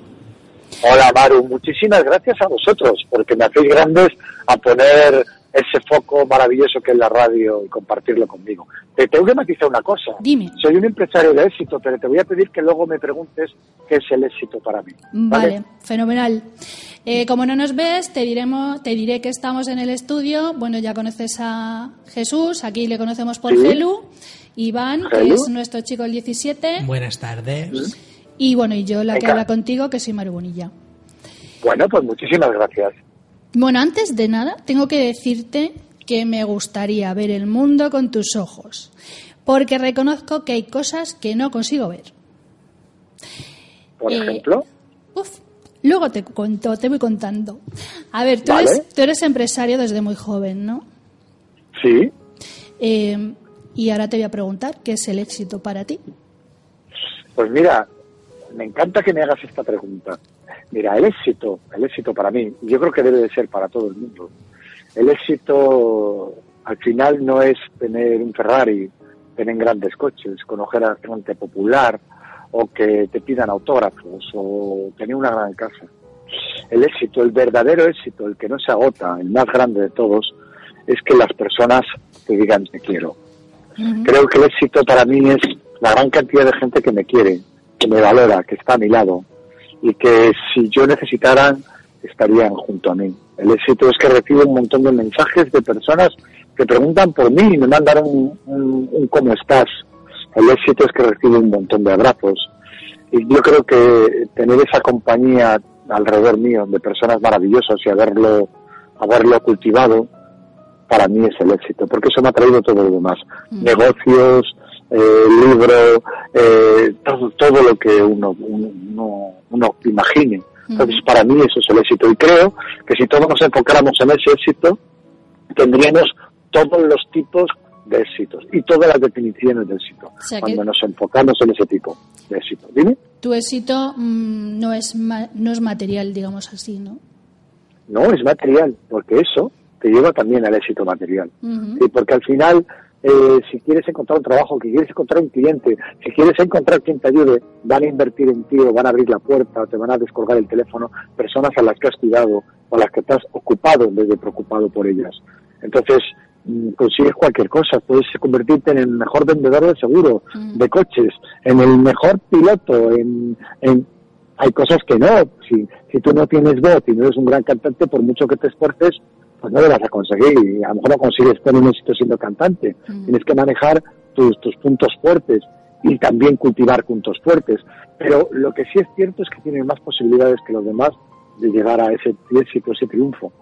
Hola Maru, muchísimas gracias a vosotros porque me hacéis grandes a poner ese foco maravilloso que es la radio y compartirlo conmigo. Te tengo que matizar una cosa. Dime. Soy un empresario de éxito, pero te voy a pedir que luego me preguntes qué es el éxito para mí. Vale, fenomenal. Eh, como no nos ves, te diremos, te diré que estamos en el estudio. Bueno, ya conoces a Jesús, aquí le conocemos por Sí. Gelu. Iván, que es nuestro chico el 17. Buenas tardes. Y bueno, y yo la que Venga. habla contigo, que soy Maru Bonilla. Bueno, pues muchísimas gracias. Bueno, antes de nada, tengo que decirte que me gustaría ver el mundo con tus ojos, porque reconozco que hay cosas que no consigo ver. Por Eh, ejemplo, Uf, luego te cuento, te voy contando. A ver, tú, Vale. eres, tú eres empresario desde muy joven, ¿no? sí, Eh, Y ahora te voy a preguntar, ¿qué es el éxito para ti? Pues mira, me encanta que me hagas esta pregunta. Mira, el éxito, el éxito para mí, yo creo que debe de ser para todo el mundo. El éxito al final no es tener un Ferrari, tener grandes coches, conocer a gente popular o que te pidan autógrafos o tener una gran casa. El éxito, el verdadero éxito, el que no se agota, el más grande de todos, es que las personas te digan te quiero. Creo que el éxito para mí es la gran cantidad de gente que me quiere, que me valora, que está a mi lado y que si yo necesitara estarían junto a mí. El éxito es que recibo un montón de mensajes de personas que preguntan por mí y me mandan un, un- un cómo estás. El éxito es que recibo un montón de abrazos. Y yo creo que tener esa compañía alrededor mío de personas maravillosas y haberlo, haberlo cultivado, para mí es el éxito, porque eso me ha traído todo lo demás. Negocios, eh, libro, eh, todo, todo lo que uno, uno, uno imagine. Entonces, para mí eso es el éxito. Y creo que si todos nos enfocáramos en ese éxito, tendríamos todos los tipos de éxitos y todas las definiciones de éxito. sea cuando nos enfocamos en ese tipo de éxito. Dime. Tu éxito mm, no, es ma- no es material, digamos así, ¿no? No, es material, porque eso te lleva también al éxito material. Sí, porque al final, eh, si quieres encontrar un trabajo, que quieres encontrar un cliente, si quieres encontrar quien te ayude, van a invertir en ti o van a abrir la puerta o te van a descolgar el teléfono personas a las que has cuidado o a las que estás ocupado en vez de preocupado por ellas. Entonces, mm, consigues cualquier cosa, puedes convertirte en el mejor vendedor de seguro, de coches, en el mejor piloto, en, en hay cosas que no. Si, si tú no tienes voz y no eres un gran cantante, por mucho que te esfuerces, pues no lo vas a conseguir. Y a lo mejor no consigues tener un éxito siendo cantante. Tienes que manejar tus, tus puntos fuertes y también cultivar puntos fuertes. Pero lo que sí es cierto es que tienes más posibilidades que los demás de llegar a ese éxito, ese triunfo.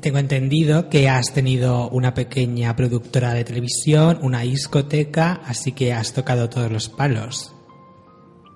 Tengo entendido que has tenido una pequeña productora de televisión, una discoteca, así que has tocado todos los palos.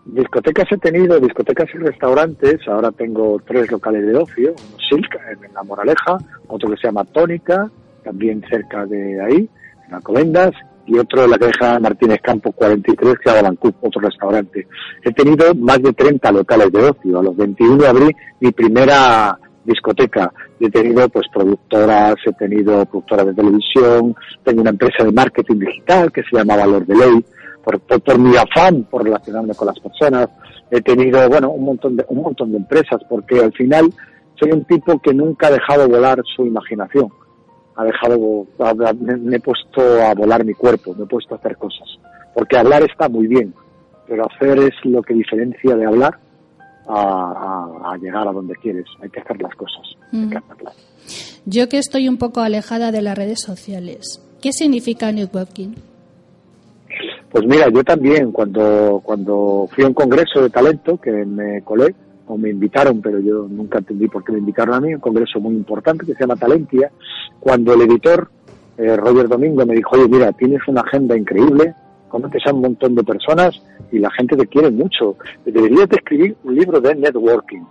Discotecas he tenido, discotecas y restaurantes. Ahora tengo tres locales de ocio: uno Silk en La Moraleja, otro que se llama Tónica, también cerca de ahí, en Alcobendas, y otro en la calle General Martínez Campo 43, que llama Bancup, otro restaurante. He tenido más de 30 locales de ocio. A los 21 abrí mi primera discoteca. He tenido pues productoras, he tenido productoras de televisión, tengo una empresa de marketing digital que se llama Valor de Ley, por, por, por mi afán por relacionarme con las personas. He tenido, bueno, un montón de, un montón de empresas, porque al final soy un tipo que nunca ha dejado volar su imaginación. Ha dejado, me, me he puesto a volar mi cuerpo, me he puesto a hacer cosas. Porque hablar está muy bien, pero hacer es lo que diferencia de hablar a, a- a llegar a donde quieres. Hay que hacer las cosas. hay que Ujú. hacerlas. Yo que estoy un poco alejada de las redes sociales, ¿qué significa networking? Pues mira, yo también, cuando, cuando fui a un congreso de talento, que me colé, o me invitaron, pero yo nunca entendí por qué me invitaron a mí, un congreso muy importante que se llama Talentia, cuando el editor, eh, Roger Domingo, me dijo, oye, mira, tienes una agenda increíble, conoces a un montón de personas y la gente te quiere mucho, deberías de escribir un libro de networking.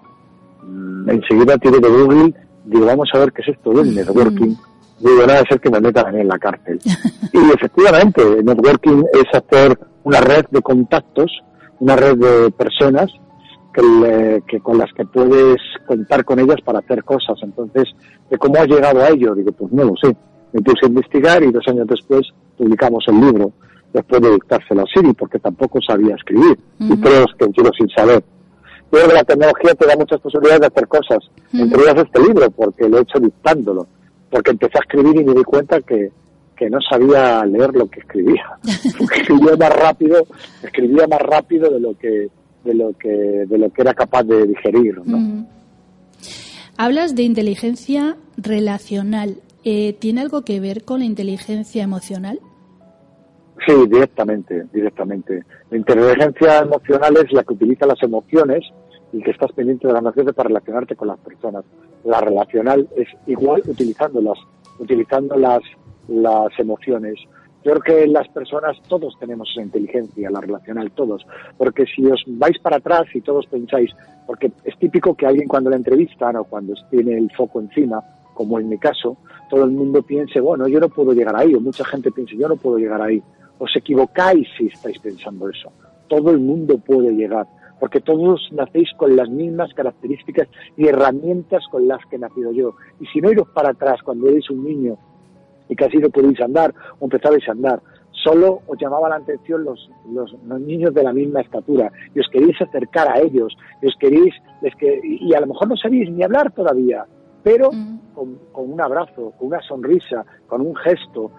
Mm, Enseguida tiré de Google, digo, vamos a ver qué es esto del networking. Digo, nada, ser que me metan en la cárcel. Y efectivamente, networking es hacer una red de contactos, una red de personas que, le- que con las que puedes contar con ellas para hacer cosas. Entonces, ¿de cómo has llegado a ello? Digo, pues no lo sé. Me puse a investigar y dos años después publicamos el libro, después de dictárselo a Siri, porque tampoco sabía escribir. Y creo que quiero sin saber. Creo que la tecnología te da muchas posibilidades de hacer cosas, entre ellas este libro, porque lo he hecho dictándolo, porque empecé a escribir y me di cuenta que, que no sabía leer lo que escribía. escribía más rápido, escribía más rápido de lo que de lo que de lo que era capaz de digerir. Hablas de inteligencia relacional. Eh, ¿Tiene algo que ver con la inteligencia emocional? Sí, directamente, directamente. La inteligencia emocional es la que utiliza las emociones y que estás pendiente de las emociones para relacionarte con las personas. La relacional es igual utilizándolas, utilizando las, las emociones. Yo creo que las personas, todos tenemos esa inteligencia, la relacional, todos. Porque si os vais para atrás y todos pensáis, porque es típico que alguien cuando le entrevistan o cuando tiene el foco encima, como en mi caso, todo el mundo piense, bueno, yo no puedo llegar ahí, o mucha gente piense, yo no puedo llegar ahí. Os equivocáis si estáis pensando eso. Todo el mundo puede llegar, porque todos nacéis con las mismas características y herramientas con las que he nacido yo. Y si no iros para atrás cuando erais un niño y casi no podéis andar o empezabais a andar, solo os llamaba la atención los, los, los niños de la misma estatura y os queréis acercar a ellos y os queréis les que, y a lo mejor no sabéis ni hablar todavía pero con, con un abrazo con una sonrisa con un gesto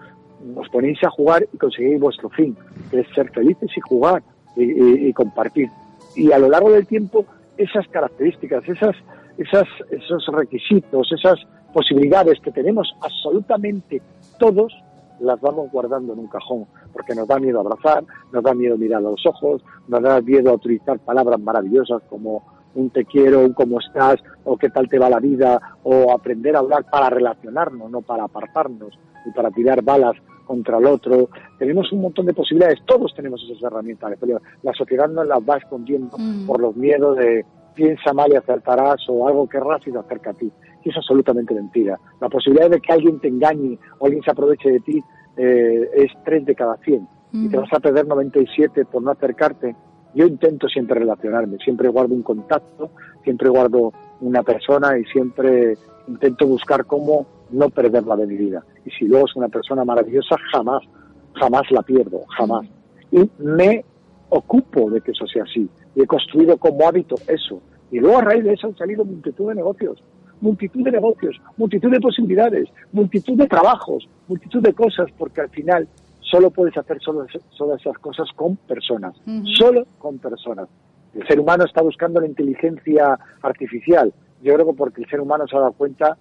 os ponéis a jugar y conseguís vuestro fin que es ser felices y jugar y, y- y compartir y a lo largo del tiempo esas características esas esas esos requisitos esas posibilidades que tenemos absolutamente todos las vamos guardando en un cajón, porque nos da miedo abrazar, nos da miedo mirar a los ojos, nos da miedo utilizar palabras maravillosas como un te quiero, un cómo estás, o qué tal te va la vida, o aprender a hablar para relacionarnos, no para apartarnos, y para tirar balas contra el otro. Tenemos un montón de posibilidades, todos tenemos esas herramientas, pero la sociedad nos las va escondiendo Mm. por los miedos de piensa mal y acertarás, o algo querrás y te acerca a ti. Y es absolutamente mentira. La posibilidad de que alguien te engañe o alguien se aproveche de ti eh, es 3 de cada 100. Y te Mm. vas a perder 97 por no acercarte. Yo intento siempre relacionarme, siempre guardo un contacto, siempre guardo una persona y siempre intento buscar cómo no perderla de mi vida. Y si luego es una persona maravillosa, jamás, jamás la pierdo, jamás. Y me ocupo de que eso sea así. Y he construido como hábito eso. Y luego a raíz de eso han salido multitud de negocios, multitud de negocios, multitud de posibilidades, multitud de trabajos, multitud de cosas, porque al final solo puedes hacer solo, solo esas cosas con personas, solo con personas. El ser humano está buscando la inteligencia artificial. Yo creo que porque el ser humano se ha dado cuenta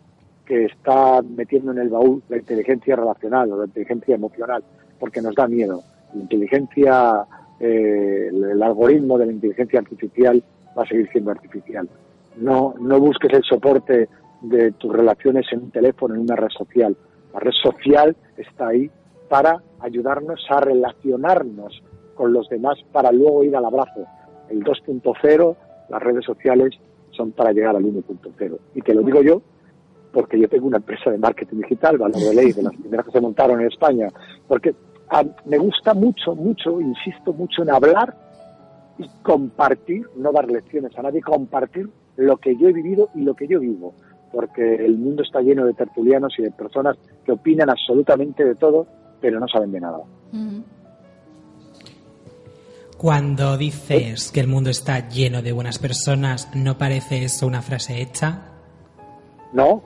que está metiendo en el baúl la inteligencia relacional o la inteligencia emocional, porque nos da miedo. La inteligencia, eh, el, algoritmo de la inteligencia artificial va a seguir siendo artificial. No, no busques el soporte de tus relaciones en un teléfono, en una red social. La red social está ahí para ayudarnos a relacionarnos con los demás para luego ir al abrazo. El 2.0, las redes sociales son para llegar al 1.0. Y te lo digo yo porque yo tengo una empresa de marketing digital, Valor de Ley, de las primeras que se montaron en España, porque ah, me gusta mucho, mucho, insisto mucho en hablar y compartir, no dar lecciones a nadie, compartir lo que yo he vivido y lo que yo vivo, porque el mundo está lleno de tertulianos y de personas que opinan absolutamente de todo, pero no saben de nada. Cuando dices que el mundo está lleno de buenas personas, ¿no parece eso una frase hecha? No,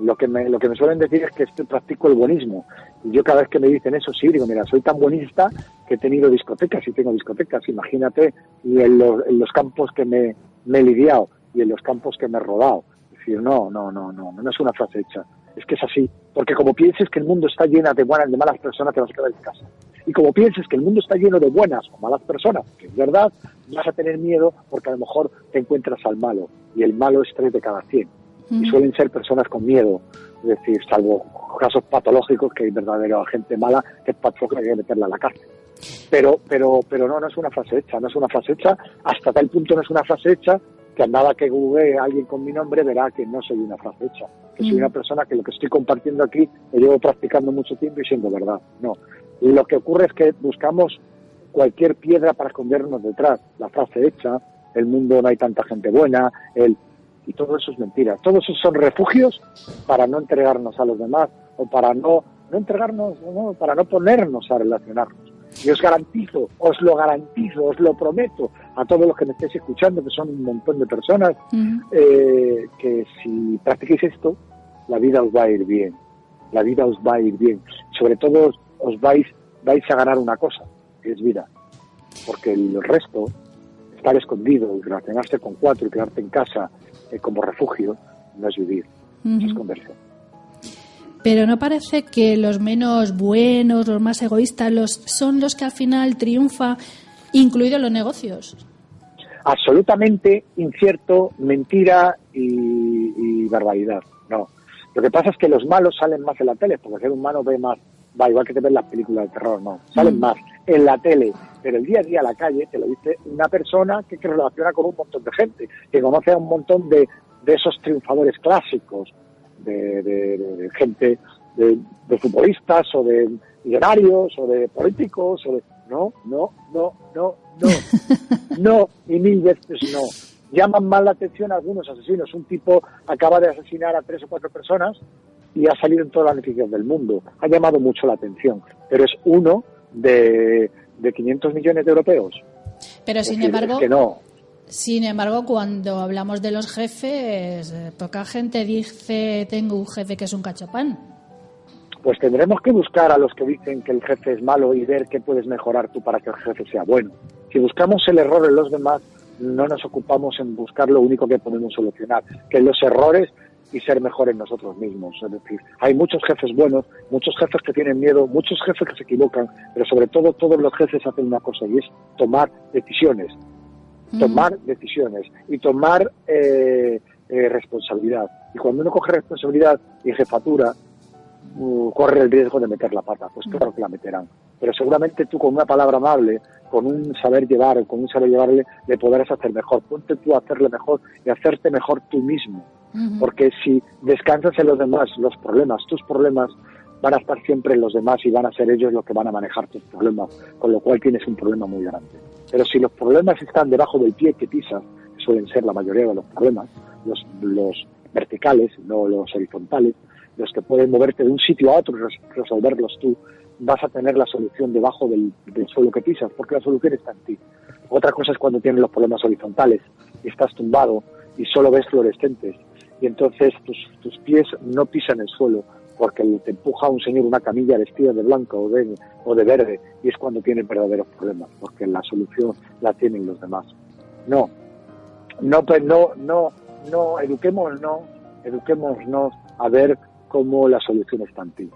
lo que me, lo que me suelen decir es que este, practico el buenismo. Y yo cada vez que me dicen eso, sí, digo, mira, soy tan buenista que he tenido discotecas y tengo discotecas, imagínate, y en los, campos que me, me he lidiado y en los campos que me he rodado. Decir, no, no, no, no, no es una frase hecha. Es que es así. Porque como pienses que el mundo está lleno de buenas, de malas personas, te vas a quedar en casa. Y como pienses que el mundo está lleno de buenas o malas personas, que es verdad, vas a tener miedo porque a lo mejor te encuentras al malo. Y el malo es tres de cada 100 y suelen ser personas con miedo, es decir, salvo casos patológicos que hay verdadera gente mala que es patológica que hay que meterla a la cárcel. Pero, pero, pero no, no es una frase hecha, no es una frase hecha, hasta tal punto no es una frase hecha que nada que google alguien con mi nombre verá que no soy una frase hecha, que soy Mm. una persona que lo que estoy compartiendo aquí lo llevo practicando mucho tiempo y siendo verdad. No. Y lo que ocurre es que buscamos cualquier piedra para escondernos detrás, la frase hecha, el mundo no hay tanta gente buena, el y todo eso es mentira. Todos esos son refugios para no entregarnos a los demás o para no, no entregarnos, no, para no ponernos a relacionarnos. Y os garantizo, os lo garantizo, os lo prometo a todos los que me estéis escuchando, que son un montón de personas, eh, que si practiquéis esto, la vida os va a ir bien. La vida os va a ir bien. Sobre todo os, os vais, vais a ganar una cosa, que es vida. Porque el resto, estar escondido y relacionarse con cuatro y quedarte en casa eh, como refugio, no es vivir, eso es esconderse. Pero no parece que los menos buenos, los más egoístas, los son los que al final triunfa, incluidos los negocios. absolutamente incierto, mentira y, y barbaridad. No. Lo que pasa es que los malos salen más en la tele, porque el ser humano ve más, va igual que te ven las películas de terror, no. Salen más en la tele, pero el día a día a la calle te lo dice una persona que se relaciona con un montón de gente, que conoce a un montón de, de esos triunfadores clásicos. de, de- de- de gente, de, futbolistas o de millonarios o de políticos o de... No, no, no, no, no, no, y mil veces no. Llaman mal la atención a algunos asesinos. Un tipo acaba de asesinar a tres o cuatro personas y ha salido en todas las noticias del mundo. Ha llamado mucho la atención, pero es uno de, de 500 millones de europeos. Pero sin decir, embargo, es que no. sin embargo, cuando hablamos de los jefes, eh, poca gente dice tengo un jefe que es un cachopán. Pues tendremos que buscar a los que dicen que el jefe es malo y ver qué puedes mejorar tú para que el jefe sea bueno. Si buscamos el error en los demás, no nos ocupamos en buscar lo único que podemos solucionar, que los errores y ser mejores nosotros mismos. Es decir, hay muchos jefes buenos, muchos jefes que tienen miedo, muchos jefes que se equivocan, pero sobre todo todos los jefes hacen una cosa y es tomar decisiones. Tomar decisiones y tomar eh, eh, responsabilidad. Y cuando uno coge responsabilidad y jefatura, uh, corre el riesgo de meter la pata. Pues claro que la meterán. Pero seguramente tú con una palabra amable, con un saber llevar, con un saber llevarle, le podrás hacer mejor. Ponte tú a hacerle mejor y hacerte mejor tú mismo. Porque si descansas en los demás, los problemas, tus problemas, van a estar siempre en los demás y van a ser ellos los que van a manejar tus problemas, con lo cual tienes un problema muy grande. Pero si los problemas están debajo del pie que pisas, que suelen ser la mayoría de los problemas, los, los verticales, no los horizontales, los que pueden moverte de un sitio a otro y res- resolverlos tú, vas a tener la solución debajo del, del suelo que pisas, porque la solución está en ti. Otra cosa es cuando tienes los problemas horizontales y estás tumbado y solo ves fluorescentes y entonces tus, tus pies no pisan el suelo porque te empuja un señor una camilla vestida de blanco o de, o de verde y es cuando tienes verdaderos problemas porque la solución la tienen los demás. No, no, pues no, no, no, eduquémonos, eduquémonos a ver cómo la solución está en ti.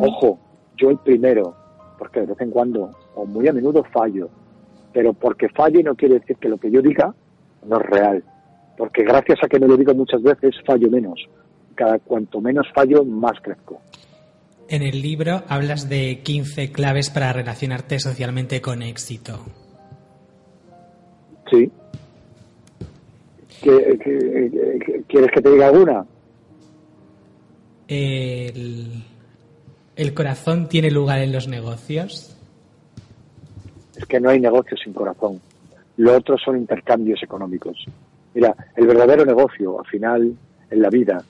Ojo, yo el primero, porque de vez en cuando, o muy a menudo fallo, pero porque falle no quiere decir que lo que yo diga no es real, porque gracias a que me lo digo muchas veces fallo menos. Cada cuanto menos fallo, más crezco. En el libro hablas de 15 claves para relacionarte socialmente con éxito. Sí. ¿Qué- qué- qué- ¿Quieres que te diga alguna? El, el corazón tiene lugar en los negocios. Es que no hay negocio sin corazón. Lo otro son intercambios económicos. Mira, el verdadero negocio, al final, en la vida,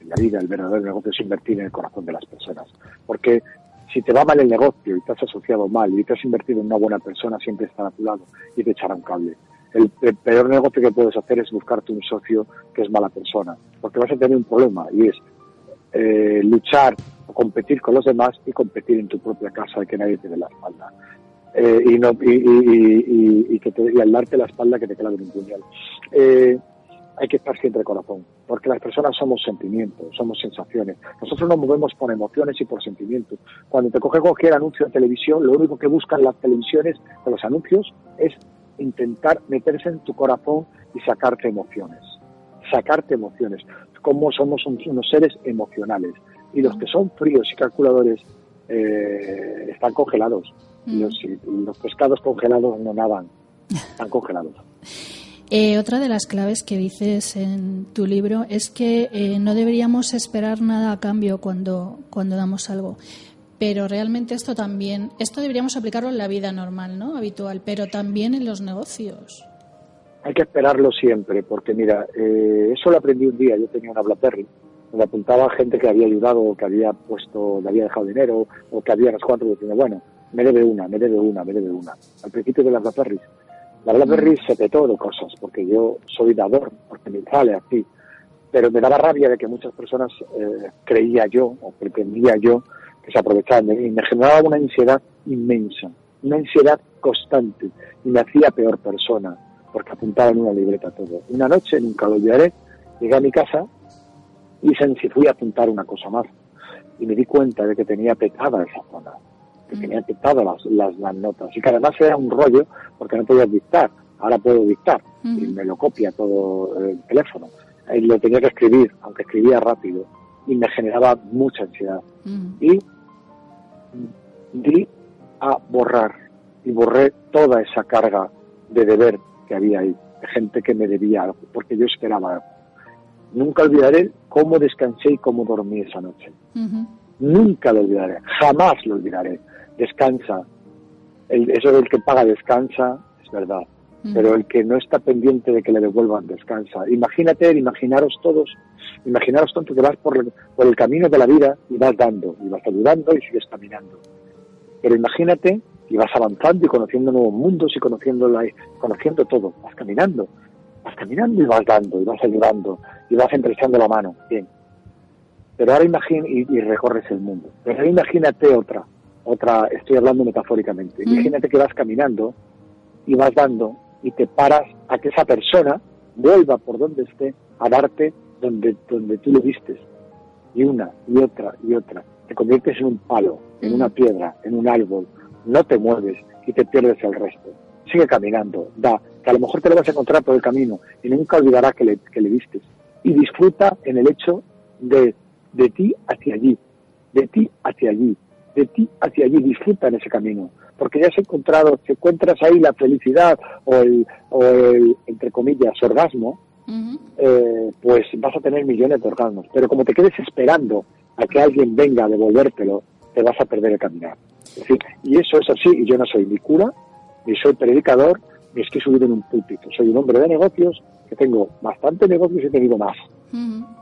en la vida, el verdadero negocio es invertir en el corazón de las personas. Porque si te va mal el negocio y te has asociado mal y te has invertido en una buena persona, siempre estará a tu lado y te echará un cable. El, peor negocio que puedes hacer es buscarte un socio que es mala persona, porque vas a tener un problema y es eh, luchar o competir con los demás y competir en tu propia casa y que nadie te dé la espalda. Eh, y, no, y, que te, y al darte la espalda que te claven un puñal. Eh, hay que estar siempre corazón, porque las personas somos sentimientos, somos sensaciones. Nosotros nos movemos por emociones y por sentimientos. Cuando te coge cualquier anuncio de televisión, lo único que buscan las televisiones de los anuncios es intentar meterse en tu corazón y sacarte emociones. Sacarte emociones. Como somos un- unos seres emocionales. Y los que son fríos y calculadores eh, están congelados. Los, pescados congelados no nadan, están congelados. Eh, otra de las claves que dices en tu libro es que eh, no deberíamos esperar nada a cambio cuando, cuando damos algo. Pero realmente esto también, esto deberíamos aplicarlo en la vida normal, ¿no? Habitual, pero también en los negocios. Hay que esperarlo siempre, porque mira, eh, eso lo aprendí un día. Yo tenía una BlackBerry, donde apuntaba gente que había ayudado, o que había puesto, le había dejado dinero, o que había unas cuatro, y decía, bueno, me debe una, me debe una, me debe una. Al principio de las BlackBerry. La BlackBerry se petó de cosas, porque yo soy dador, porque me sale así. Pero me daba rabia de que muchas personas eh, creía yo, o pretendía yo, que se aprovechaban de mí. Me generaba una ansiedad inmensa, una ansiedad constante, y me hacía peor persona, porque apuntaba en una libreta todo. Una noche, nunca lo olvidaré, llegué a mi casa y fui a apuntar una cosa más. Y me di cuenta de que tenía petada esa zona, que tenía petadas las, las, las notas, y que además era un rollo porque no podías dictar. Ahora puedo dictar, y me lo copia todo el teléfono. Y lo tenía que escribir, aunque escribía rápido, y me generaba mucha ansiedad. Y di a borrar, y borré toda esa carga de deber que había ahí, de gente que me debía algo, porque yo esperaba algo. Nunca olvidaré cómo descansé y cómo dormí esa noche. Nunca lo olvidaré, jamás lo olvidaré. Descansa. El, eso del que paga descansa, es verdad. Pero el que no está pendiente de que le devuelvan descansa. Imagínate, imaginaros todos, imaginaros tanto que vas por, el- por el camino de la vida y vas dando, y vas ayudando y sigues caminando. Pero imagínate y vas avanzando y conociendo nuevos mundos y conociendo, la, conociendo todo. Vas caminando, vas caminando y vas dando y vas ayudando y vas emprestando la mano. Bien. Pero ahora imagina y, y recorres el mundo. Pero ahora imagínate otra, otra, estoy hablando metafóricamente. Mm. Imagínate que vas caminando y vas dando y te paras a que esa persona vuelva por donde esté a darte donde, donde tú le vistes. Y una, y otra, y otra. Te conviertes en un palo, en una piedra, en un árbol. No te mueves y te pierdes el resto. Sigue caminando, da, que a lo mejor te lo vas a encontrar por el camino y nunca olvidará que le, que le vistes. Y disfruta en el hecho de, de ti hacia allí, de ti hacia allí, de ti hacia allí, disfruta en ese camino. Porque ya has encontrado, si encuentras ahí la felicidad o el, o el entre comillas, orgasmo, eh, pues vas a tener millones de orgasmos. Pero como te quedes esperando a que alguien venga a devolvértelo, te vas a perder el caminar. Es decir, y eso es así, y yo no soy ni cura, ni soy predicador, ni estoy subido en un púlpito. Soy un hombre de negocios, que tengo bastante negocios y he tenido más.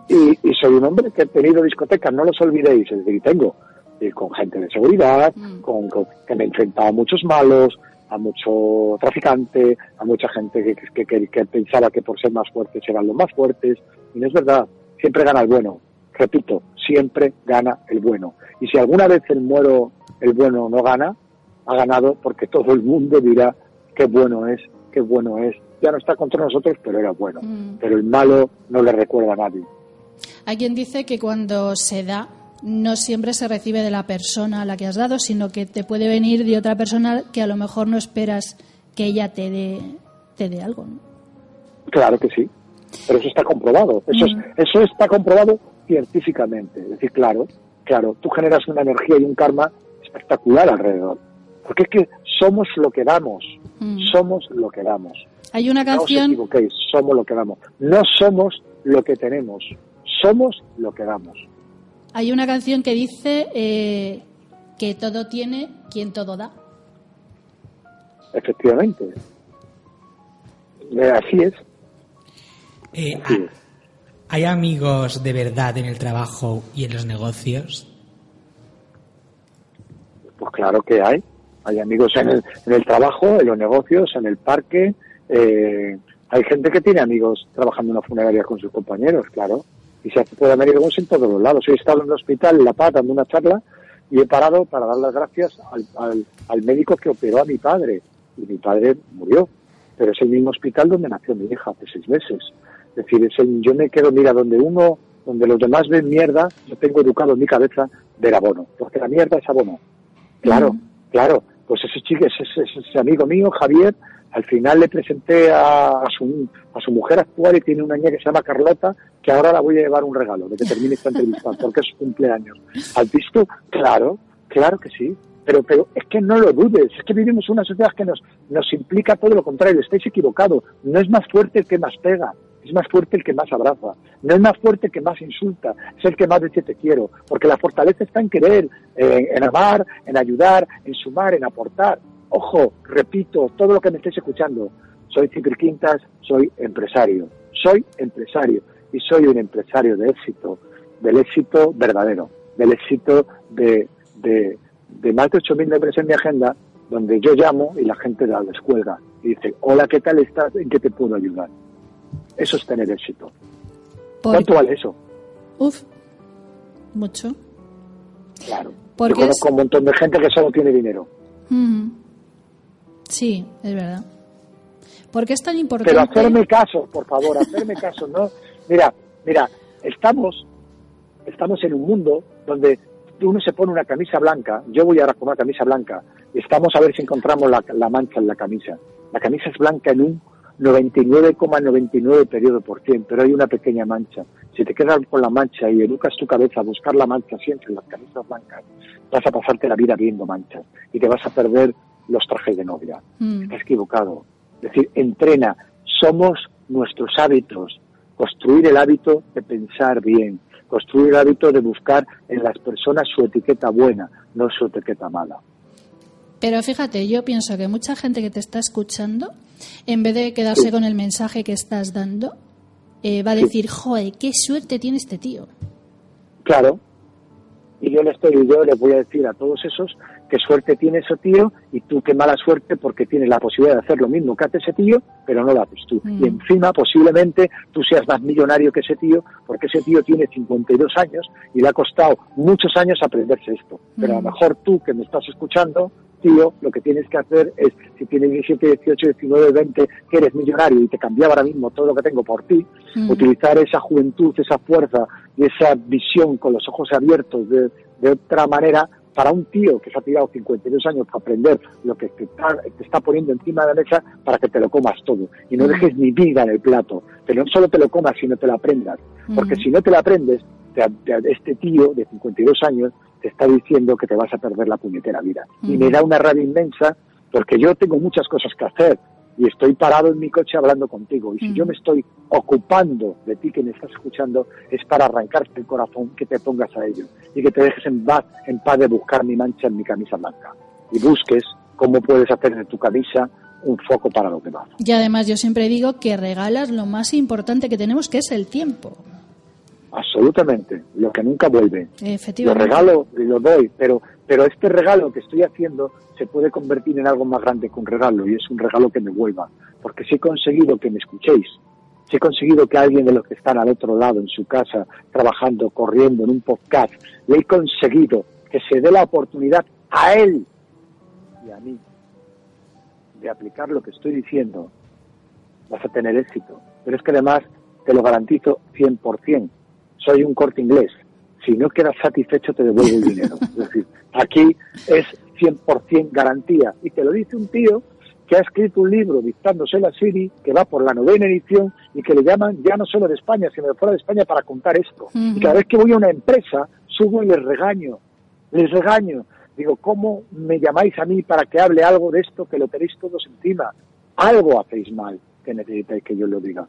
Y, y soy un hombre que he tenido discotecas, no los olvidéis, es decir, tengo eh, con gente de seguridad, con, con- que me he enfrentado a muchos malos, a mucho traficante, a mucha gente que, que, que- pensaba que por ser más fuertes eran los más fuertes, y no es verdad, siempre gana el bueno. Repito, siempre gana el bueno. Y si alguna vez el muero, el bueno no gana, ha ganado porque todo el mundo dirá qué bueno es, qué bueno es. Ya no está contra nosotros, pero era bueno. Pero el malo no le recuerda a nadie. Hay quien dice que cuando se da no siempre se recibe de la persona a la que has dado, sino que te puede venir de otra persona que a lo mejor no esperas que ella te dé, te dé algo. ¿no? Claro que sí, pero eso está comprobado. Eso, es- eso está comprobado científicamente. Es decir, claro, claro, tú generas una energía y un karma espectacular alrededor. Porque es que somos lo que damos. Somos lo que damos. Hay una No os canción, equivoquéis, somos lo que damos. No somos lo que tenemos. Somos lo que damos. Hay una canción que dice eh, que todo tiene quien todo da. Efectivamente. Eh, Así es. Eh, ha- ¿Hay amigos de verdad en el trabajo y en los negocios? Pues claro que hay. Hay amigos en el, en el trabajo, en los negocios, en el parque. eh, hay gente que tiene amigos trabajando en una funeraria con sus compañeros, claro. Y se hace puede amigos en todos los lados. He estado en un hospital en La Paz dando una charla y he parado para dar las gracias al, al, al médico que operó a mi padre. Y mi padre murió. Pero es el mismo hospital donde nació mi hija hace seis meses. Es decir, es el- yo me quedo, mira, donde uno, donde los demás ven mierda, yo tengo educado en mi cabeza ver abono. Porque la mierda es abono. Claro, claro. Pues ese chico, ese, ese- ese amigo mío, Javier, al final le presenté a, a su, a su mujer actual y tiene una niña que se llama Carlota, que ahora la voy a llevar un regalo de que termine esta entrevista, porque es su cumpleaños. ¿Has visto? Claro, claro que sí. Pero, pero es que no lo dudes, es que vivimos en una sociedad que nos, nos implica todo lo contrario, estáis equivocados. No es más fuerte el que más pega, es más fuerte el que más abraza. No es más fuerte el que más insulta, es el que más dice te quiero. Porque la fortaleza está en querer, en, en amar, en ayudar, en sumar, en aportar. Ojo, repito, todo lo que me estéis escuchando. Soy Cipri Quintas, soy empresario. Soy empresario y soy un empresario de éxito, del éxito verdadero, del éxito de, de, de más de 8.000 nombres en mi agenda, donde yo llamo y la gente la descuelga y dice, hola, ¿qué tal estás? ¿En qué te puedo ayudar? Eso es tener éxito. Por- ¿Cuánto vale eso? Uf, mucho. Claro. Porque Yo conozco es- un montón de gente que solo tiene dinero. Mm. Sí, es verdad. ¿Por qué es tan importante? Pero hacerme caso, por favor, hacerme caso, ¿no? Mira, mira, estamos, estamos en un mundo donde uno se pone una camisa blanca, yo voy ahora con una camisa blanca, estamos a ver si encontramos la, la mancha en la camisa. La camisa es blanca en un 99,99 periodo por cien, pero hay una pequeña mancha. Si te quedas con la mancha y educas tu cabeza a buscar la mancha siempre en las camisas blancas, vas a pasarte la vida viendo manchas y te vas a perder los trajes de novia. Mm. Equivocado. Es decir, entrena. Somos nuestros hábitos. construir el hábito de pensar bien, construir el hábito de buscar en las personas su etiqueta buena, no su etiqueta mala. Pero fíjate, yo pienso que mucha gente que te está escuchando, en vez de quedarse con el mensaje que estás dando, eh, va a decir, joder, qué suerte tiene este tío. Claro. Y yo le estoy, yo les voy a decir a todos esos qué suerte tiene ese tío y tú qué mala suerte porque tienes la posibilidad de hacer lo mismo que hace ese tío, pero no lo haces tú. Mm. Y encima posiblemente tú seas más millonario que ese tío porque ese tío tiene 52 años y le ha costado muchos años aprenderse esto. Pero a lo Mm. mejor tú que me estás escuchando, tío, lo que tienes que hacer es, si tienes 17, 18, 19, 20, que eres millonario y te cambiaba ahora mismo todo lo que tengo por ti, Mm. utilizar esa juventud, esa fuerza y esa visión con los ojos abiertos de, de otra manera para un tío que se ha tirado 52 años para aprender lo que te está, te está poniendo encima de la mesa para que te lo comas todo. Y no dejes ni vida en el plato, que no solo te lo comas, sino te lo aprendas. Porque si no te lo aprendes, te- te- este tío de 52 años te está diciendo que te vas a perder la puñetera vida. Y me da una rabia inmensa porque yo tengo muchas cosas que hacer y estoy parado en mi coche hablando contigo. Y si Mm. yo me estoy ocupando de ti que me estás escuchando, es para arrancarte el corazón que te pongas a ello y que te dejes en paz, en paz de buscar mi mancha en mi camisa blanca. Y busques cómo puedes hacer de tu camisa un foco para los demás. Y además yo siempre digo que regalas lo más importante que tenemos, que es el tiempo. Absolutamente, lo que nunca vuelve. Lo regalo y lo doy, pero, pero este regalo que estoy haciendo se puede convertir en algo más grande que un regalo y es un regalo que me vuelva. Porque si he conseguido que me escuchéis, si he conseguido que alguien de los que están al otro lado, en su casa, trabajando, corriendo, en un podcast, le he conseguido que se dé la oportunidad a él y a mí de aplicar lo que estoy diciendo, vas a tener éxito. Pero es que además te lo garantizo 100%. Soy un corte inglés. Si no quedas satisfecho, te devuelvo el dinero. Es decir, aquí es 100% garantía. Y te lo dice un tío que ha escrito un libro dictándose la Siri, que va por la novena edición y que le llaman ya no solo de España, sino de fuera de España para contar esto. Y cada vez que voy a una empresa, subo y les regaño. Les regaño. Digo, ¿cómo me llamáis a mí para que hable algo de esto que lo tenéis todos encima? Algo hacéis mal que necesitáis que yo lo diga.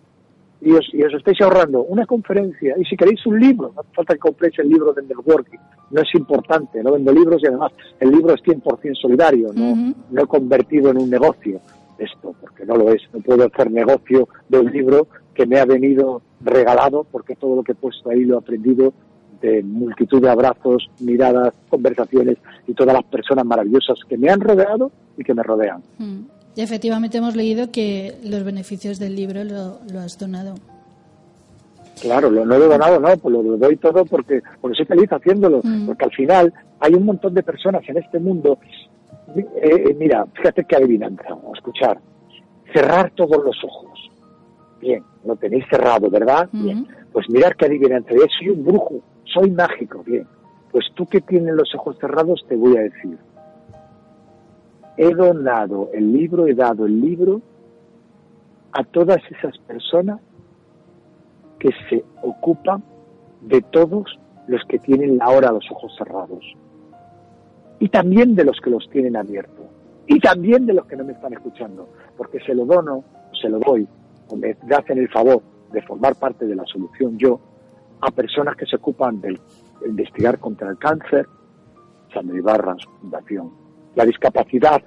Y os, y os estáis ahorrando una conferencia. Y si queréis un libro, no hace falta que compréis el libro de networking. No es importante, no vendo libros y además el libro es 100% solidario, no, no he convertido en un negocio esto, porque no lo es. No puedo hacer negocio de un libro que me ha venido regalado, porque todo lo que he puesto ahí lo he aprendido de multitud de abrazos, miradas, conversaciones y todas las personas maravillosas que me han rodeado y que me rodean. Mm. Y efectivamente hemos leído que los beneficios del libro lo, lo has donado. Claro, lo no lo he donado, no, pues lo, lo doy todo porque, porque soy feliz haciéndolo, Mm. porque al final hay un montón de personas en este mundo. Eh, eh, mira, fíjate qué adivinanza, escuchar. Cerrar todos los ojos. Bien, lo tenéis cerrado, ¿verdad? Bien. Pues mirar qué adivinanza. Soy un brujo, soy mágico, bien. Pues tú que tienes los ojos cerrados te voy a decir. He donado el libro, he dado el libro a todas esas personas que se ocupan de todos los que tienen ahora los ojos cerrados. Y también de los que los tienen abiertos. Y también de los que no me están escuchando. Porque se lo dono, se lo doy, o me hacen el favor de formar parte de la solución yo, a personas que se ocupan de investigar contra el cáncer, Sandra Ibarra, fundación, la discapacidad,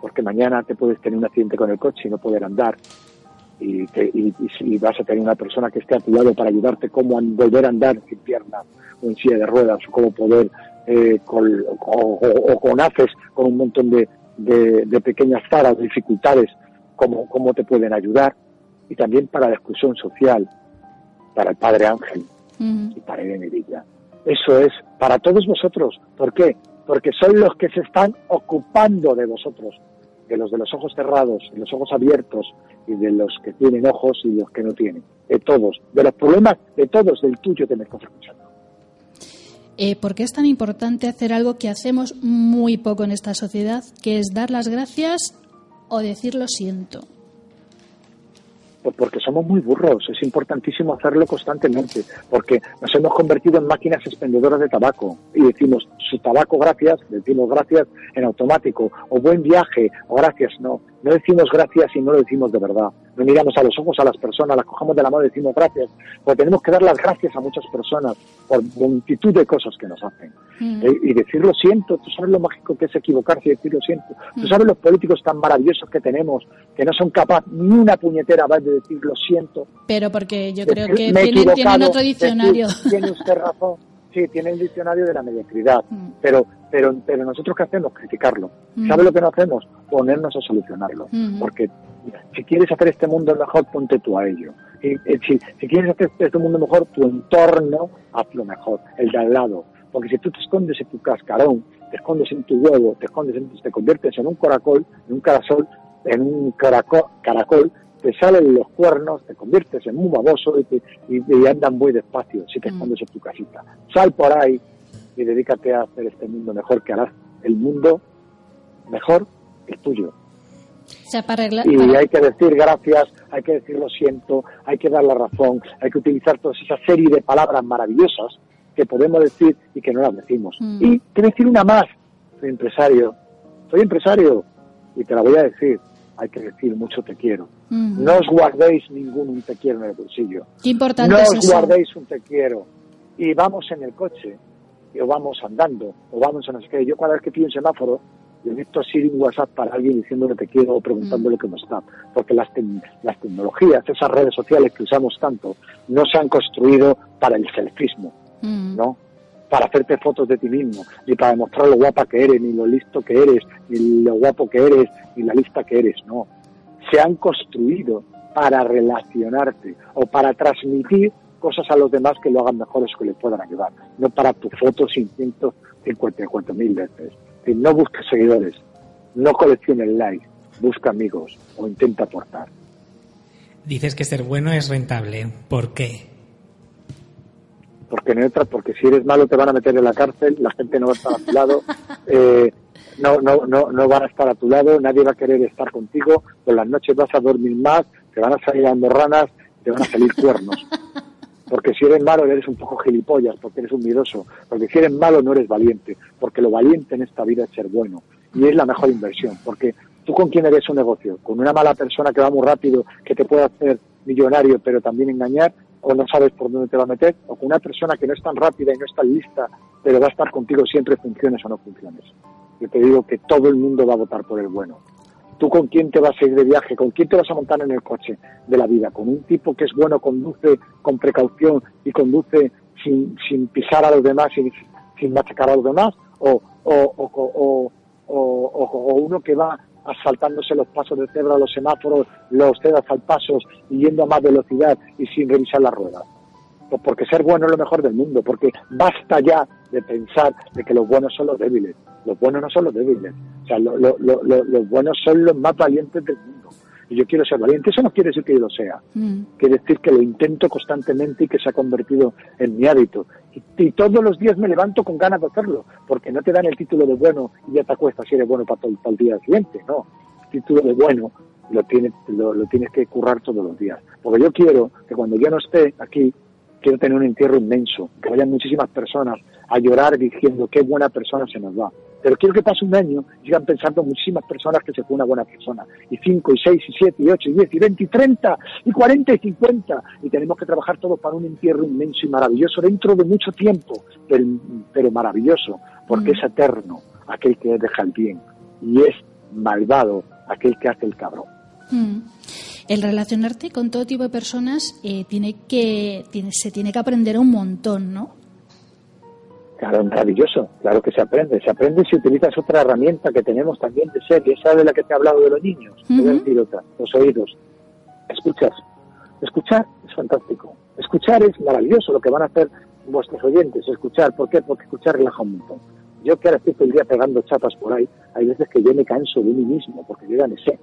porque mañana te puedes tener un accidente con el coche y no poder andar, y, te- y- vas a tener una persona que esté a tu lado para ayudarte cómo a volver a andar sin piernas o en silla de ruedas o cómo poder eh, con, o, o- o con haces con un montón de, de- de pequeñas dificultades, cómo, cómo te pueden ayudar y también para la exclusión social, para el Padre Ángel y para Irene Villa. Eso es para todos vosotros. ¿Por qué? Porque son los que se están ocupando de vosotros, de los de los ojos cerrados, de los ojos abiertos y de los que tienen ojos y los que no tienen. De todos, de los problemas de todos, del tuyo que me estás escuchando. Eh, ¿Por qué es tan importante hacer algo que hacemos muy poco en esta sociedad, que es dar las gracias o decir lo siento? Pues porque somos muy burros, es importantísimo hacerlo constantemente, porque nos hemos convertido en máquinas expendedoras de tabaco y decimos su tabaco gracias, decimos gracias en automático, o buen viaje, o gracias no. No decimos gracias y no lo decimos de verdad. No miramos a los ojos a las personas, las cogemos de la mano y decimos gracias. Porque tenemos que dar las gracias a muchas personas por multitud de cosas que nos hacen. Mm. Eh, y decir lo siento, tú sabes lo mágico que es equivocarse y decir lo siento. Tú Mm. sabes los políticos tan maravillosos que tenemos, que no son capaces ni una puñetera vez de decir lo siento. Pero porque yo Decir, creo que "Me he tienen, tienen equivocado", otro diccionario. decir, tiene usted razón. Sí, tiene el diccionario de la mediocridad. Mm. Pero, pero, pero nosotros qué hacemos? Criticarlo. Mm. ¿Sabe lo que no hacemos? Ponernos a solucionarlo. Mm. Porque si quieres hacer este mundo mejor, ponte tú a ello. Y, eh, si, si quieres hacer este mundo mejor, tu entorno, hazlo mejor, el de al lado. Porque si tú te escondes en tu cascarón, te escondes en tu huevo, te escondes en, te conviertes en un caracol, en un carasol, en un caracol, caracol te salen los cuernos, te conviertes en un baboso y, te- y- y andan muy despacio si te escondes en tu casita. Sal por ahí y dedícate a hacer este mundo mejor, que harás el mundo mejor el tuyo. O sea, para arreglar. Y hay que decir gracias, hay que decir lo siento, hay que dar la razón, hay que utilizar toda esa serie de palabras maravillosas que podemos decir y que no las decimos. Mm. Y te decir una más, soy empresario, soy empresario y te la voy a decir, hay que decir mucho te quiero. Mm. No os guardéis ningún un te quiero en el bolsillo. Qué importante No es os eso. guardéis un te quiero. Y vamos en el coche, o vamos andando, o vamos a no sé qué. Yo cada vez que pido un semáforo, yo he visto así un WhatsApp para alguien diciéndole te quiero o preguntándole cómo está. Porque las, tec- las tecnologías, esas redes sociales que usamos tanto, no se han construido para el selfismo, Mm. ¿no? Para hacerte fotos de ti mismo, ni para demostrar lo guapa que eres, ni lo listo que eres, ni lo guapo que eres, ni la lista que eres, no. Se han construido para relacionarte o para transmitir cosas a los demás que lo hagan mejores o que les puedan ayudar, no para tu foto sin 154 mil veces. No busques seguidores, no colecciones likes, busca amigos o intenta aportar. Dices que ser bueno es rentable. ¿Por qué? Porque no entra, porque si eres malo te van a meter en la cárcel, la gente no va a estar a tu lado, eh, no, no, no, no van a estar a tu lado, nadie va a querer estar contigo, por las noches vas a dormir más, te van a salir andorranas, te van a salir cuernos. Porque si eres malo eres un poco gilipollas, porque eres un miedoso, porque si eres malo no eres valiente, porque lo valiente en esta vida es ser bueno, y es la mejor inversión, porque tú con quién eres un negocio, con una mala persona que va muy rápido, que te puede hacer millonario pero también engañar, o no sabes por dónde te va a meter, o con una persona que no es tan rápida y no es tan lista, pero va a estar contigo siempre funciones o no funciones. Yo te digo que todo el mundo va a votar por el bueno. ¿Tú con quién te vas a ir de viaje? ¿Con quién te vas a montar en el coche de la vida? ¿Con un tipo que es bueno, conduce con precaución y conduce sin, sin pisar a los demás, sin, sin machacar a los demás? ¿O, o, o, o, uno que va asaltándose los pasos de cebra, los semáforos, los cedas al pasos y yendo a más velocidad y sin revisar las ruedas? Pues porque ser bueno es lo mejor del mundo, porque basta ya de pensar de que los buenos son los débiles. Los buenos no son los débiles. O sea, lo- los buenos son los más valientes del mundo. Y yo quiero ser valiente. Eso no quiere decir que yo lo sea. Mm. Quiere decir que lo intento constantemente y que se ha convertido en mi hábito. Y, y todos los días me levanto con ganas de hacerlo, porque no te dan el título de bueno y ya te acuestas si eres bueno para todo, para el día siguiente. No. El título de bueno lo tienes, lo, lo tienes que currar todos los días. Porque yo quiero que cuando yo no esté aquí, quiero tener un entierro inmenso, que vayan muchísimas personas a llorar diciendo qué buena persona se nos va. Pero quiero que pase un año y sigan pensando muchísimas personas que se fue una buena persona. Y cinco, y seis, y siete, y ocho, y diez, y veinte, y treinta, y cuarenta, y cincuenta. Y tenemos que trabajar todos para un entierro inmenso y maravilloso dentro de mucho tiempo, pero, pero maravilloso, porque es eterno aquel que deja el bien. Y es malvado aquel que hace el cabrón. Mm. El relacionarte con todo tipo de personas eh, tiene que tiene, se tiene que aprender un montón, ¿no? Claro, maravilloso, claro que se aprende. Se aprende si utilizas otra herramienta que tenemos también de ser, y esa de la que te he hablado de los niños. Ujú. decir otra, los oídos. Escuchas. Escuchar es fantástico. Escuchar es maravilloso lo que van a hacer vuestros oyentes. Escuchar, ¿por qué? Porque escuchar relaja un montón. Yo que ahora estoy todo el día pegando chapas por ahí, hay veces que yo me canso de mí mismo, porque yo ya me sé.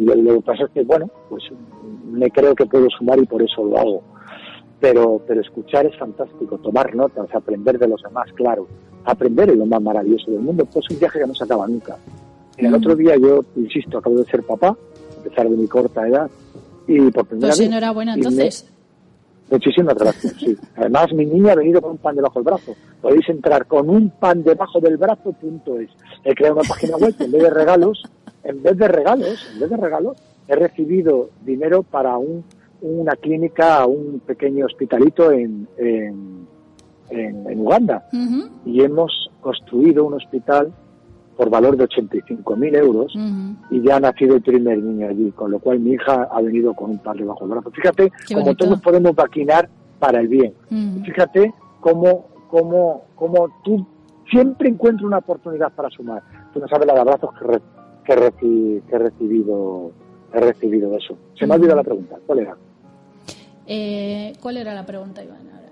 Y lo, lo que pasa es que, bueno, pues me creo que puedo sumar y por eso lo hago pero, pero escuchar es fantástico, tomar notas, aprender de los demás, claro. Aprender es lo más maravilloso del mundo, pues es un viaje que no se acaba nunca. Y el Mm. otro día yo, insisto, acabo de ser papá, a pesar de mi corta edad, y por primera Pues vez... enhorabuena, y me- entonces. Muchísimas gracias, sí. Además, mi niña ha venido con un pan debajo del brazo. Podéis entrar con un pan debajo del brazo, punto es. He creado una página web que en vez de regalos en vez de regalos, en vez de regalos, he recibido dinero para un, una clínica, un pequeño hospitalito en, en, en- en Uganda. Y hemos construido un hospital por valor de 85.000 euros ujú. y ya ha nacido el primer niño allí, con lo cual mi hija ha venido con un padre bajo el brazo. Fíjate bonito. todos podemos maquinar para el bien. Mm. Fíjate cómo, cómo, cómo tú siempre encuentras una oportunidad para sumar. Tú no sabes la de abrazos que, re- que, reci- que he recibido he recibido eso. Se me ha olvidado la pregunta. ¿Cuál era? Eh, ¿Cuál era la pregunta, Iván? Ahora?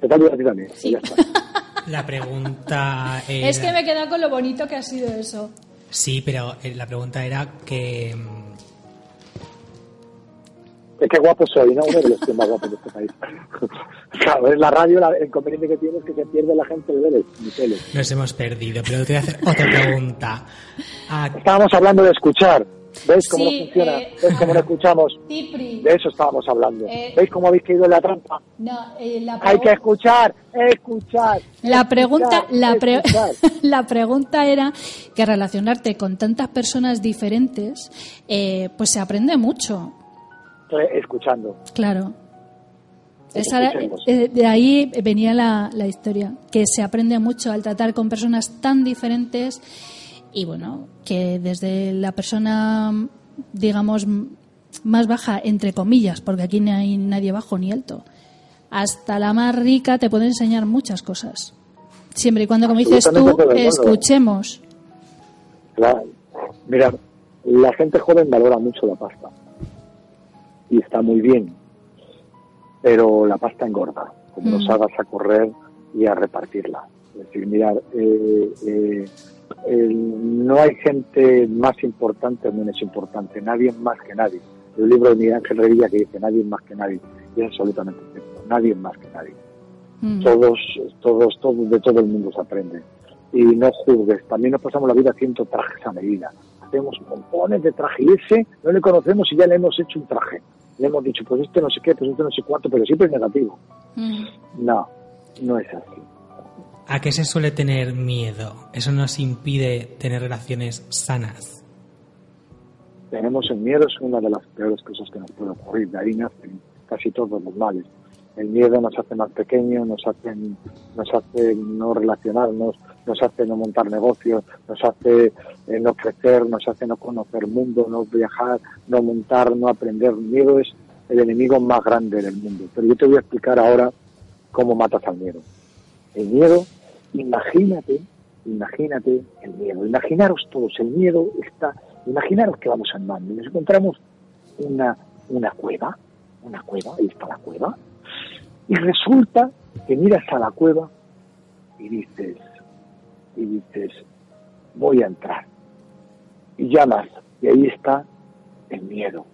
Se te a ti también. Sí. Ya está. La pregunta era... Es que me he quedado con lo bonito que ha sido eso. Sí, pero eh, la pregunta era que... Es que guapo soy, ¿no? Uno de los más guapos de este país. claro, en la radio la- el inconveniente que tiene es que se pierde la gente de ver mi tele. Nos hemos perdido, pero te voy a hacer otra pregunta. Ah, Estábamos hablando de escuchar. ¿Veis cómo Sí, no funciona? eh, ¿Veis cómo no escuchamos? Cipri. De eso estábamos hablando. Eh, ¿Veis cómo habéis caído en la trampa? No, eh, la, Hay que escuchar, escuchar. la pregunta, escuchar, la, pre- escuchar. la pregunta era que relacionarte con tantas personas diferentes, eh, pues se aprende mucho, Escuchando. claro. Esa eh, de ahí venía la, la historia, que se aprende mucho al tratar con personas tan diferentes y bueno, que desde la persona, digamos, más baja, entre comillas, porque aquí no hay nadie bajo ni alto, hasta la más rica te puede enseñar muchas cosas. Siempre y cuando, como dices tú, escuchemos. Claro. Mira, la gente joven valora mucho la pasta. Y está muy bien. Pero la pasta engorda. Como nos Mm. hagas a correr y a repartirla. Es decir, mirar, eh, eh, el- no hay gente más importante o menos importante. Nadie más que nadie. Un libro de Miguel Ángel Revilla que dice nadie más que nadie. Y es absolutamente cierto. Nadie más que nadie. Mm. Todos, todos, todos, de todo el mundo se aprende. Y no juzgues. También nos pasamos la vida haciendo trajes a medida. Hacemos montones de trajes y ese no le conocemos y ya le hemos hecho un traje. Le hemos dicho, pues este no sé qué, pues este no sé cuánto, pero siempre es negativo. Mm. No, no es así. ¿A qué se suele tener miedo? Eso nos impide tener relaciones sanas. Tenemos el miedo, es una de las peores cosas que nos puede ocurrir. De ahí nacen casi todos los males. El miedo nos hace más pequeños, nos hace, nos hace no relacionarnos, nos hace no montar negocios, nos hace eh, no crecer, nos hace no conocer mundo, no viajar, no montar, no aprender. El miedo es el enemigo más grande del mundo. Pero yo te voy a explicar ahora cómo matas al miedo. El miedo, imagínate, imagínate el miedo. Imaginaros todos, el miedo está, imaginaros que vamos andando y nos encontramos una, una cueva, una cueva, ahí está la cueva, y resulta que miras a la cueva y dices, y dices, voy a entrar. Y llamas, y ahí está el miedo.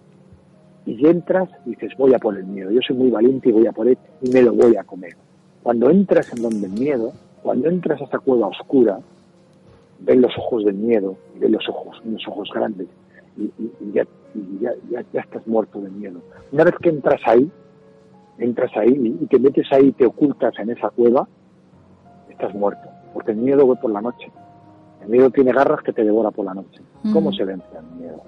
Y entras y dices, voy a por el miedo. Yo soy muy valiente y voy a por él y me lo voy a comer. Cuando entras en donde el miedo, cuando entras a esa cueva oscura, ves los ojos del miedo, y ves los ojos, unos ojos grandes, y, ya, y ya, ya- ya estás muerto de miedo. Una vez que entras ahí, entras ahí y te metes ahí y te ocultas en esa cueva, estás muerto, porque el miedo va por la noche. El miedo tiene garras que te devora por la noche. ¿Cómo se vence al miedo?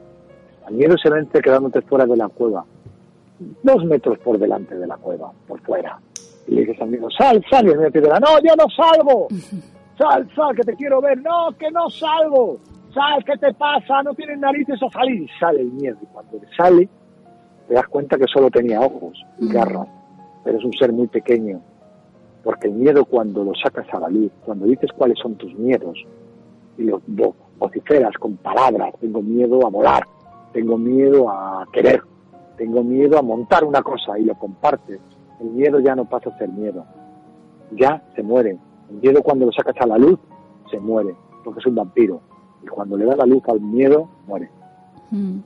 Al miedo se vence quedándote fuera de la cueva, dos metros por delante de la cueva, por fuera. Y le dices al miedo, sal, sal, y el miedo te dirá, no, yo no salgo. Sal, sal, que te quiero ver. No, que no salgo. Sal, ¿qué te pasa? No tienes narices a salir. Y sale el miedo. Y cuando sale, te das cuenta que solo tenía ojos y garras. Pero es un ser muy pequeño. Porque el miedo cuando lo sacas a la luz, cuando dices cuáles son tus miedos, y los vo- vociferas con palabras, tengo miedo a volar, tengo miedo a querer, tengo miedo a montar una cosa y lo compartes, el miedo ya no pasa a ser miedo, ya se muere. El miedo cuando lo sacas a la luz, se muere, porque es un vampiro. Y cuando le da la luz al miedo, muere. Mm.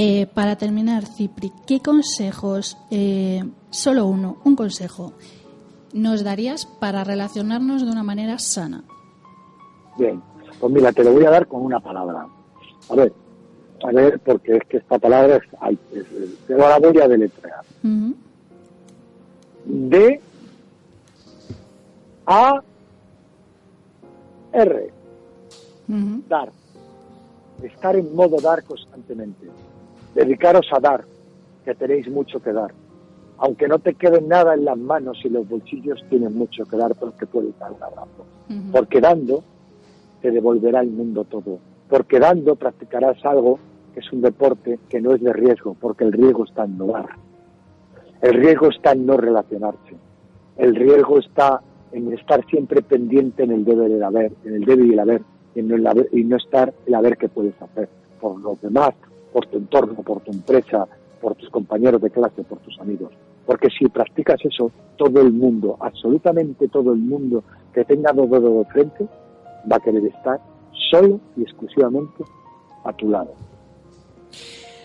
Eh, para terminar, Cipri, ¿qué consejos, eh, solo uno, un consejo, nos darías para relacionarnos de una manera sana? Bien, pues mira, te lo voy a dar con una palabra. A ver, a ver, porque es que esta palabra es, es- es- pero la voy a deletrear. Ujú. D A R dar. Estar en modo dar constantemente. Dedicaros a dar, que tenéis mucho que dar. Aunque no te quede nada en las manos y los bolsillos, tienes mucho que dar porque puedes dar un abrazo. Porque dando, te devolverá el mundo todo. Porque dando practicarás algo que es un deporte que no es de riesgo, porque el riesgo está en no dar. El riesgo está en no relacionarse. El riesgo está en estar siempre pendiente en el debe y el haber, en el debe y el haber, y en el haber- y no estar el haber que puedes hacer por los demás, por tu entorno, por tu empresa, por tus compañeros de clase, por tus amigos. Porque si practicas eso, todo el mundo, absolutamente todo el mundo que tenga dos dedos de frente, va a querer estar solo y exclusivamente a tu lado.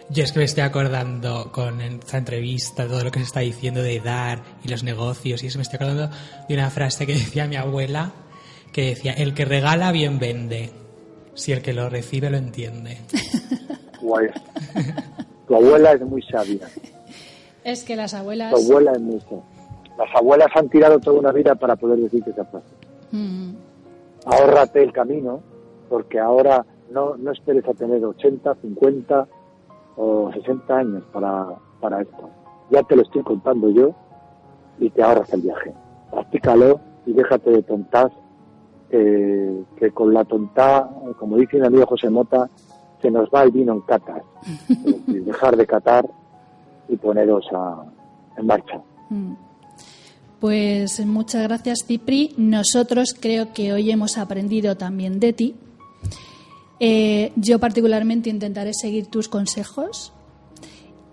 Yo es que me estoy acordando con esta entrevista, todo lo que se está diciendo de dar y los negocios, y eso me estoy acordando de una frase que decía mi abuela, que decía, el que regala bien vende, si el que lo recibe lo entiende. Guay. Tu abuela es muy sabia. Es que las abuelas... Tu abuela es muy sabia. Las abuelas han tirado toda una vida para poder decirte esa frase. Mm, ahórrate el camino, porque ahora no, no esperes a tener 80, 50 o 60 años para, para esto. Ya te lo estoy contando yo y te ahorras el viaje. Practícalo y déjate de tontas, que, que con la tontá, como dice mi amigo José Mota, se nos va el vino en catas. Es decir, dejar de catar y poneros a, en marcha. mm. Pues muchas gracias, Cipri. Nosotros creo que hoy hemos aprendido también de ti. Eh, yo particularmente intentaré seguir tus consejos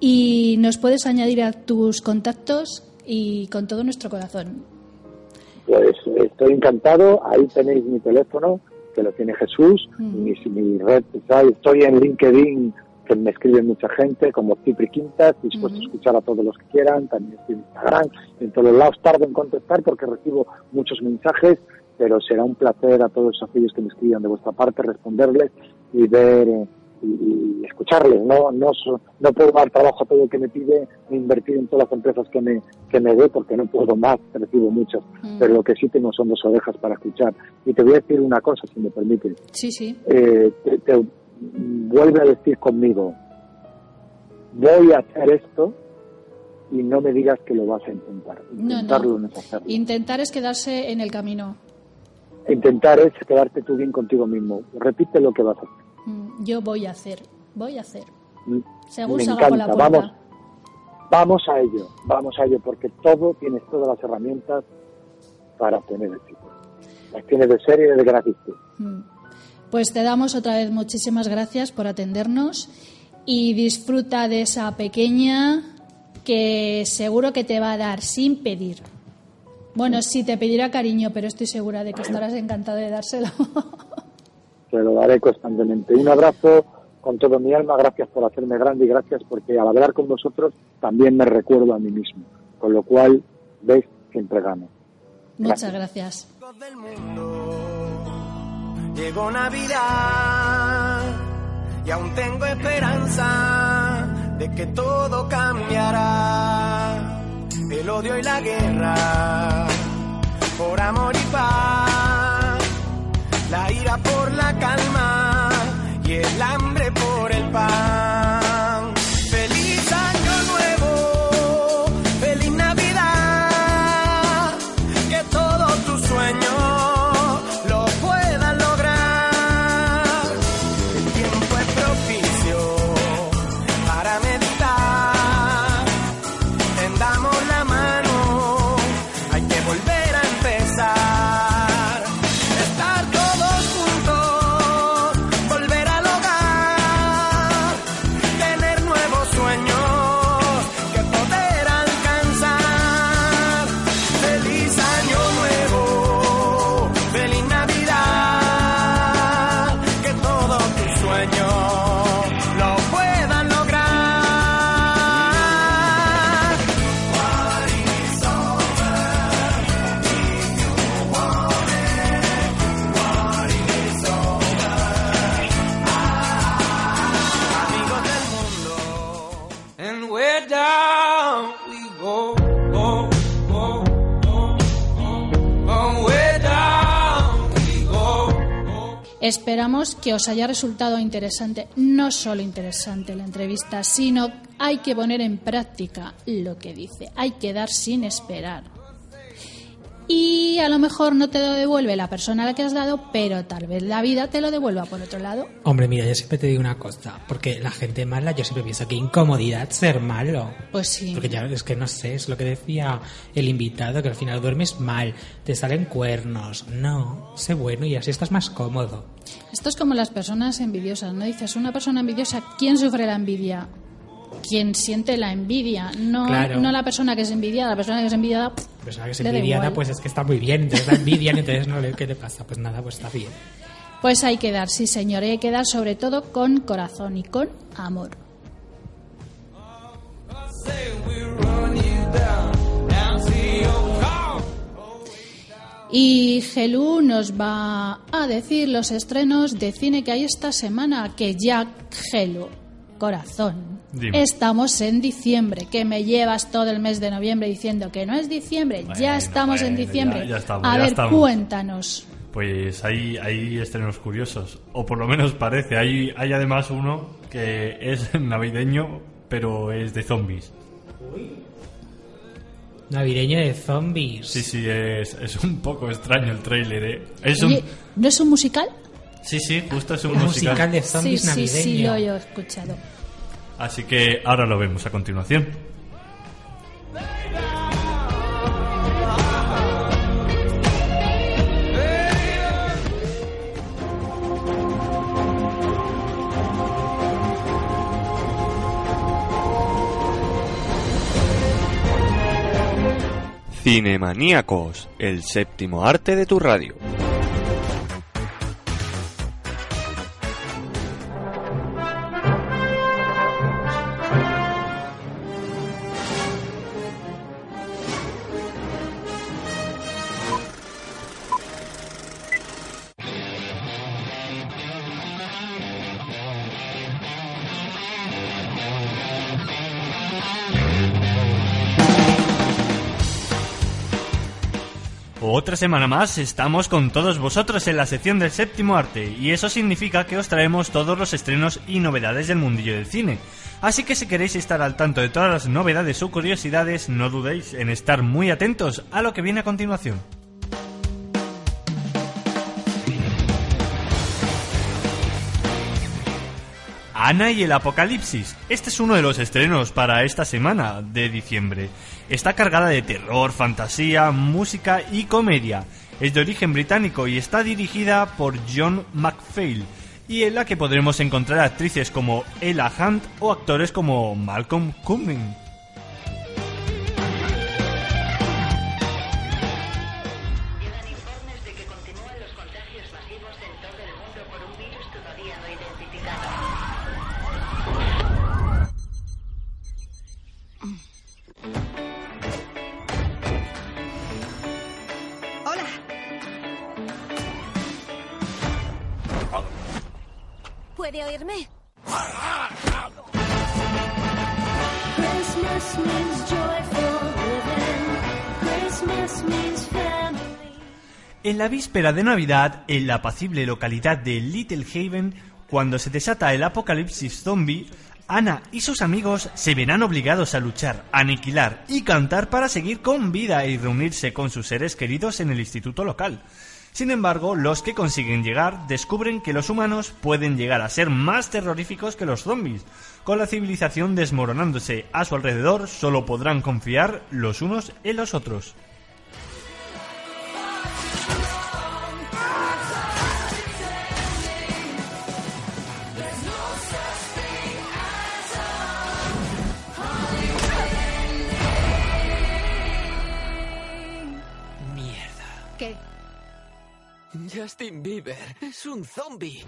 y nos puedes añadir a tus contactos y con todo nuestro corazón. Pues estoy encantado, ahí tenéis mi teléfono, que lo tiene Jesús, mi, mi red social, estoy en LinkedIn, que me escribe mucha gente, como Cipri Quintas, dispuesto a escuchar a todos los que quieran, también estoy en Instagram, en todos lados tardo en contestar porque recibo muchos mensajes, pero será un placer a todos aquellos que me escriban de vuestra parte responderles y ver eh, y, y escucharles. No, no, no puedo dar trabajo a todo el que me pide ni invertir en todas las empresas que me, que me dé porque no puedo más, recibo muchas, pero lo que sí tengo son dos orejas para escuchar. Y te voy a decir una cosa, si me permites. Sí, sí. Eh, te, te vuelve a decir conmigo, voy a hacer esto y no me digas que lo vas a intentar. No, Intentarlo no. no es hacerlo. Intentar es quedarse en el camino. Intentar es quedarte tú bien contigo mismo. Repite lo que vas a hacer. Mm, Yo voy a hacer, voy a hacer. Mm, Según Me salga por la encanta. puerta. Vamos, vamos a ello, vamos a ello, porque todo, tienes todas las herramientas para obtener éxito. Las tienes de serie y de gratis. Mm. Pues te damos otra vez muchísimas gracias por atendernos y disfruta de esa pequeña que seguro que te va a dar sin pedir. Bueno, sí te pedirá cariño, pero estoy segura de que estarás encantado de dárselo. Te lo daré constantemente. Un abrazo con todo mi alma, gracias por hacerme grande y gracias porque al hablar con vosotros también me recuerdo a mí mismo. Con lo cual, veis, siempre gano. Muchas gracias. Llegó Navidad y aún tengo esperanza de que todo cambiará. El odio y la guerra por amor y paz, la ira por la calma y el hambre por el pan. Esperamos que os haya resultado interesante, no solo interesante la entrevista, sino hay que poner en práctica lo que dice, hay que dar sin esperar. Y a lo mejor no te lo devuelve la persona a la que has dado, pero tal vez la vida te lo devuelva por otro lado. Hombre, mira, yo siempre te digo una cosa, porque la gente mala, yo siempre pienso que incomodidad ser malo. Pues sí. Porque ya es que no sé, es lo que decía el invitado, que al final duermes mal, te salen cuernos. No, sé bueno y así estás más cómodo. Esto es como las personas envidiosas, ¿no? Dices, una persona envidiosa, ¿quién sufre la envidia? Quien siente la envidia, no, Claro. no la persona que es envidiada. La persona que es envidiada, pff, La persona que da envidiada, pues es que está muy bien, entonces la envidian, entonces no le, ¿qué le pasa? Pues nada, pues está bien. pues hay que dar, sí señor, hay que dar sobre todo con corazón y con amor. Y Gelú nos va a decir los estrenos de cine que hay esta semana, que ya Gelu, corazón. Dime. Estamos en diciembre, que me llevas todo el mes de noviembre diciendo que no es diciembre, ya Bueno, estamos en bueno, diciembre. ya- ya estamos, a ya ver, estamos. cuéntanos. Pues hay, hay estrenos curiosos, o por lo menos parece. Hay, hay además uno que es navideño, pero es de zombies. Navideño de zombies. Sí, sí, es, es un poco extraño el tráiler, ¿eh? Es un... ¿no es un musical? Sí, sí, justo es un Un musical. musical de Sí, zombies sí, sí, navideño. lo he escuchado. Así que ahora lo vemos a continuación. Cinemaníacos, el séptimo arte de tu radio. Semana más estamos con todos vosotros en la sección del séptimo arte y eso significa que os traemos todos los estrenos y novedades del mundillo del cine. Así que si queréis estar al tanto de todas las novedades o curiosidades, no dudéis en estar muy atentos a lo que viene a continuación. Ana y el Apocalipsis. Este es uno de los estrenos para esta semana de diciembre. Está cargada de terror, fantasía, música y comedia. Es de origen británico y está dirigida por John McPhail y en la que podremos encontrar actrices como Ella Hunt o actores como Malcolm Cumming. ¿Puede oírme? En la víspera de Navidad, en la apacible localidad de Little Haven, cuando se desata el apocalipsis zombie, Ana y sus amigos se verán obligados a luchar, aniquilar y cantar para seguir con vida y reunirse con sus seres queridos en el instituto local. Sin embargo, los que consiguen llegar descubren que los humanos pueden llegar a ser más terroríficos que los zombies. Con la civilización desmoronándose a su alrededor, solo podrán confiar los unos en los otros. Mierda. ¿Qué? Justin Bieber es un zombie.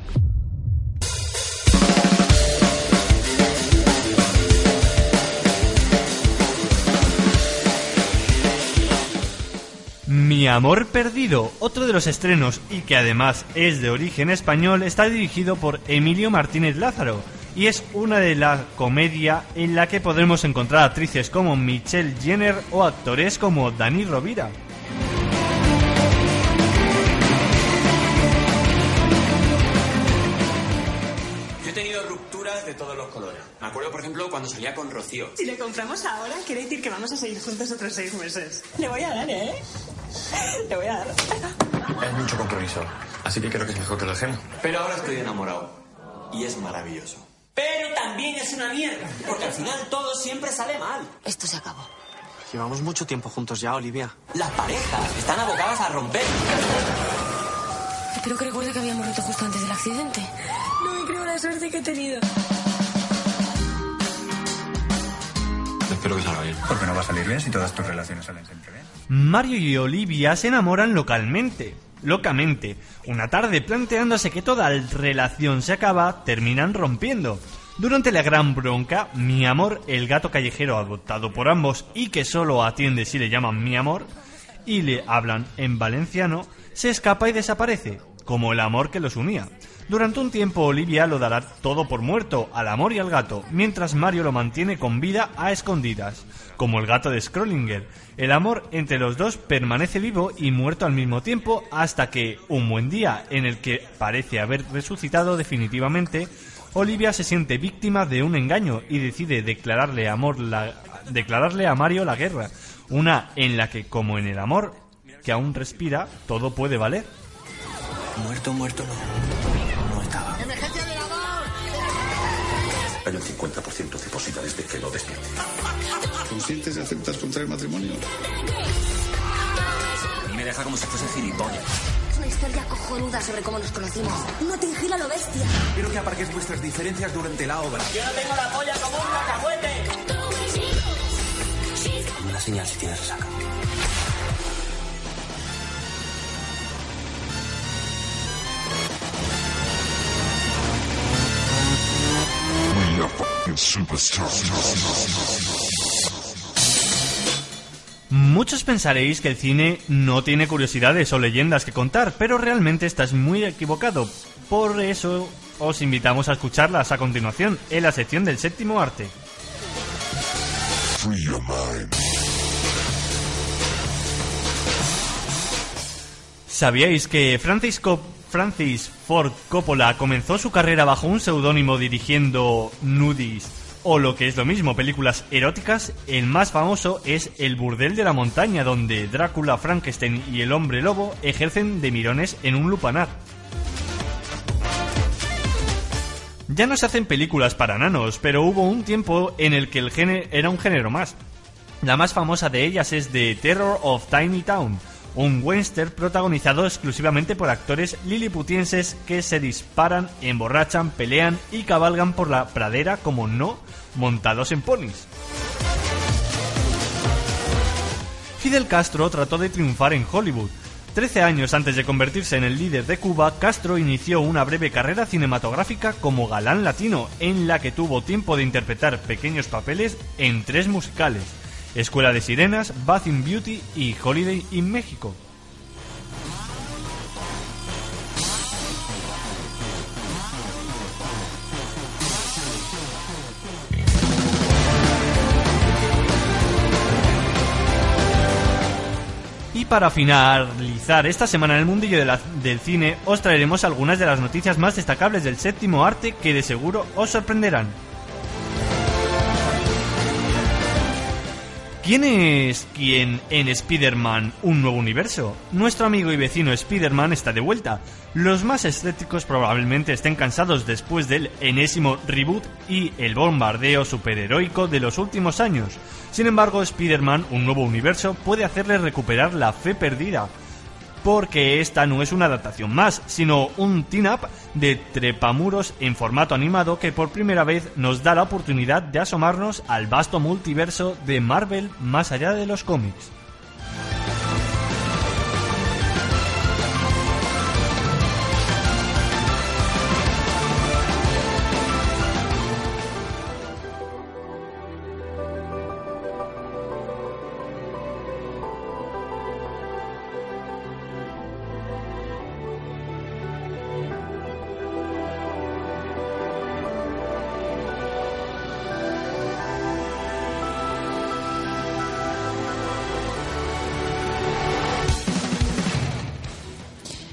Mi amor perdido, otro de los estrenos y que además es de origen español, está dirigido por Emilio Martínez Lázaro y es una de la comedia en la que podremos encontrar actrices como Michelle Jenner o actores como Dani Rovira. De todos los colores. Me acuerdo, por ejemplo, cuando salía con Rocío. Si le compramos ahora, quiere decir que vamos a seguir juntos otros seis meses. Le voy a dar, ¿eh? Le voy a dar. Es mucho compromiso, así que creo que es mejor que lo dejemos. Pero ahora estoy enamorado. Y es maravilloso. Pero también es una mierda, porque al final todo siempre sale mal. Esto se acabó. Llevamos mucho tiempo juntos ya, Olivia. Las parejas están abocadas a romper. Creo que recuerdo que habíamos roto justo antes del accidente. No me creo la suerte que he tenido. Espero que salga bien. Porque no va a salir bien si todas tus relaciones salen siempre bien. Mario y Olivia se enamoran localmente, locamente. Una tarde planteándose que toda relación se acaba, terminan rompiendo. Durante la gran bronca, mi amor, el gato callejero adoptado por ambos y que solo atiende si le llaman mi amor, y le hablan en valenciano, se escapa y desaparece, como el amor que los unía. Durante un tiempo Olivia lo dará todo por muerto al amor y al gato, mientras Mario lo mantiene con vida a escondidas, como el gato de Scrollinger. El amor entre los dos permanece vivo y muerto al mismo tiempo hasta que, un buen día en el que parece haber resucitado definitivamente, Olivia se siente víctima de un engaño y decide declararle, amor la- declararle a Mario la guerra, una en la que, como en el amor, que aún respira, todo puede valer. Muerto, muerto. No Hay un 50% de posibilidades de que lo despierte. ¿Consientes y aceptas contraer matrimonio? Me deja como si fuese gilipollas. Es una historia cojonuda sobre cómo nos conocimos. No te vigila lo bestia. Quiero que aparquéis vuestras diferencias durante la obra. Yo no tengo la polla como un cacahuete. Dame la señal si tienes resaca. Fucking. Muchos pensaréis que el cine no tiene curiosidades o leyendas que contar, pero realmente estás muy equivocado. Por eso os invitamos a escucharlas a continuación en la sección del séptimo arte. Free your mind. ¿Sabíais que Francis, Co- Francis Ford Coppola comenzó su carrera bajo un seudónimo dirigiendo nudis o lo que es lo mismo, películas eróticas? El más famoso es El burdel de la montaña, donde Drácula, Frankenstein y el hombre lobo ejercen de mirones en un lupanar. Ya no se hacen películas para nanos, pero hubo un tiempo en el que el género era un género más. La más famosa de ellas es The Terror of Tiny Town, un western protagonizado exclusivamente por actores liliputienses que se disparan, emborrachan, pelean y cabalgan por la pradera como no, montados en ponis. Fidel Castro trató de triunfar en Hollywood. Trece años antes de convertirse en el líder de Cuba, Castro inició una breve carrera cinematográfica como galán latino, en la que tuvo tiempo de interpretar pequeños papeles en tres musicales, Escuela de Sirenas, Bathing Beauty y Holiday in México. Y para finalizar esta semana en el mundillo del cine, os traeremos algunas de las noticias más destacables del séptimo arte que de seguro os sorprenderán. ¿Quién es quién en Spider-Man Un Nuevo Universo? Nuestro amigo y vecino Spider-Man está de vuelta. Los más escépticos probablemente estén cansados después del enésimo reboot y el bombardeo superheroico de los últimos años. Sin embargo, Spider-Man Un Nuevo Universo puede hacerle recuperar la fe perdida. Porque esta no es una adaptación más, sino un team-up de trepamuros en formato animado que por primera vez nos da la oportunidad de asomarnos al vasto multiverso de Marvel más allá de los cómics.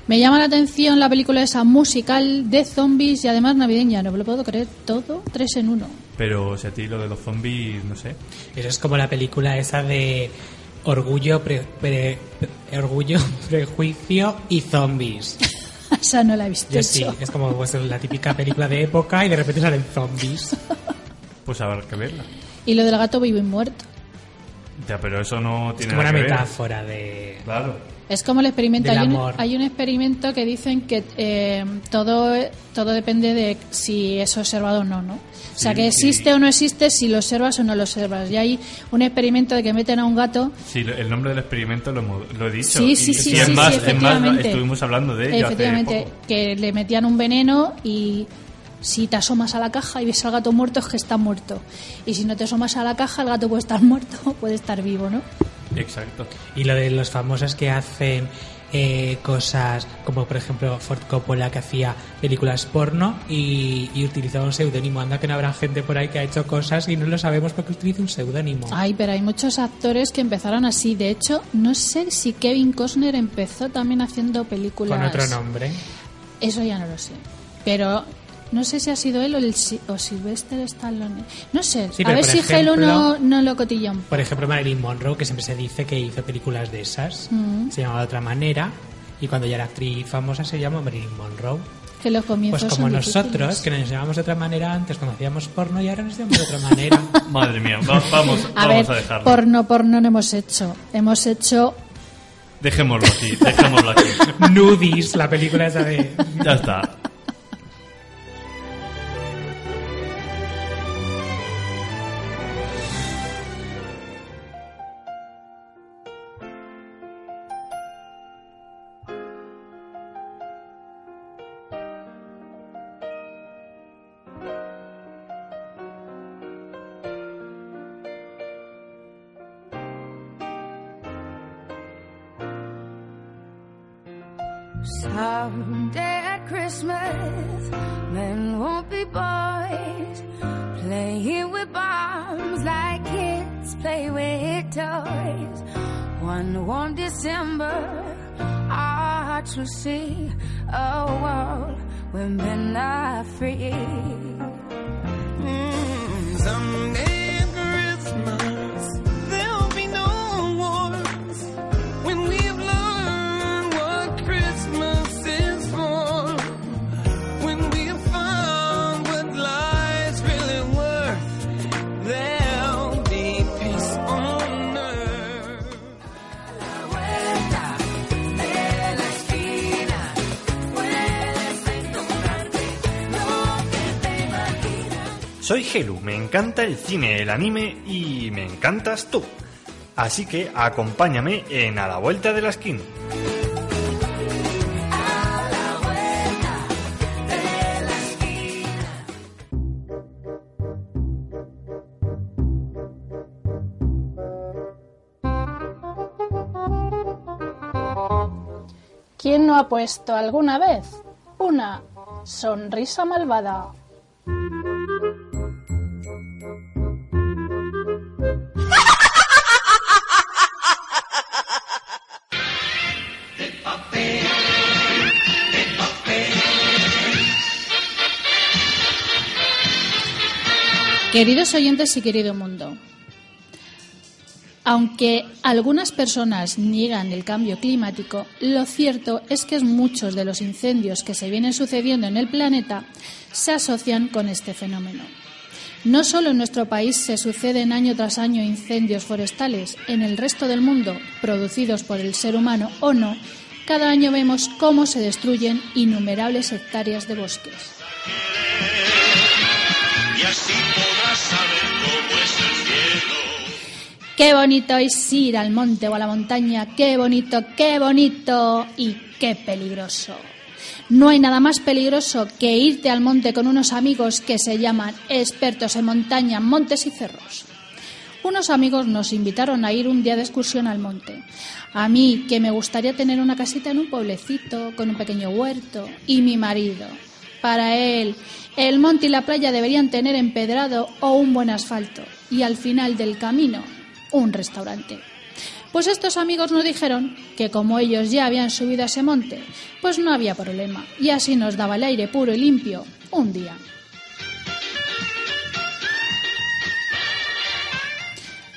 Me llama la atención la película esa musical de zombies y además navideña. No me lo puedo creer todo, tres en uno. Pero si a ti lo de los zombies, no sé. Eso es como la película esa de Orgullo, pre- pre- Orgullo Prejuicio y Zombies. esa no la he visto. Yo sí, es como pues, la típica película de época y de repente salen zombies. Pues habrá que verla. Y lo del gato vivo y muerto. Ya, pero eso no Es tiene como una nada que ver. metáfora de... Claro. Es como el experimento. Hay un, hay un experimento que dicen que eh, todo, todo depende de si es observado o no, ¿no? O sea, Sí, que existe o no existe si lo observas o no lo observas. Y hay un experimento de que meten a un gato Sí, el nombre del experimento lo, lo he dicho. Sí, sí, sí, es sí, más, es más, efectivamente. estuvimos hablando de ello Efectivamente, hace poco. que le metían un veneno y si te asomas a la caja y ves al gato muerto es que está muerto. Y si no te asomas a la caja, el gato puede estar muerto o puede estar vivo, ¿no? Exacto. Y lo de los famosos que hacen eh, cosas como por ejemplo Ford Coppola que hacía películas porno y, y utilizaba un seudónimo. Anda que no habrá gente por ahí que ha hecho cosas y no lo sabemos porque utiliza un seudónimo. Ay, pero hay muchos actores que empezaron así. De hecho, no sé si Kevin Costner empezó también haciendo películas. Con otro nombre. Eso ya no lo sé. Pero no sé si ha sido él o, el, Si- o Sylvester Stallone. No sé. Sí, a ver si ejemplo- no, no lo cotilla un Por ejemplo, Marilyn Monroe, que siempre se dice que hizo películas de esas, Mm. se llamaba de otra manera y cuando ya era actriz famosa se llamó Marilyn Monroe. Que los comienzos Pues como son nosotros, difíciles. que nos llamamos de otra manera antes cuando hacíamos porno y ahora nos llamamos de otra manera. Madre mía, va- vamos, A vamos ver, a dejarlo. porno, porno no hemos hecho. Hemos hecho Dejémoslo aquí, dejémoslo aquí. Nudis, la película esa de... Ya está. Someday at Christmas, men won't be boys, playing with bombs like kids play with toys. One warm December, our hearts will see a oh, world where men are free. Soy Helu, me encanta el cine, el anime y me encantas tú. Así que acompáñame en A la Vuelta de la Esquina. ¿Quién no ha puesto alguna vez una sonrisa malvada? Queridos oyentes y querido mundo, aunque algunas personas niegan el cambio climático, lo cierto es que muchos de los incendios que se vienen sucediendo en el planeta se asocian con este fenómeno. No solo en nuestro país se suceden año tras año incendios forestales, en el resto del mundo, producidos por el ser humano o no, cada año vemos cómo se destruyen innumerables hectáreas de bosques. Qué bonito es ir al monte o a la montaña, qué bonito, qué bonito y qué peligroso. No hay nada más peligroso que irte al monte con unos amigos que se llaman expertos en montaña, montes y cerros. Unos amigos nos invitaron a ir un día de excursión al monte. A mí, que me gustaría tener una casita en un pueblecito, con un pequeño huerto, y mi marido. Para él, el monte y la playa deberían tener empedrado o un buen asfalto, y al final del camino, un restaurante. Pues estos amigos nos dijeron que como ellos ya habían subido a ese monte, pues no había problema, y así nos daba el aire puro y limpio un día.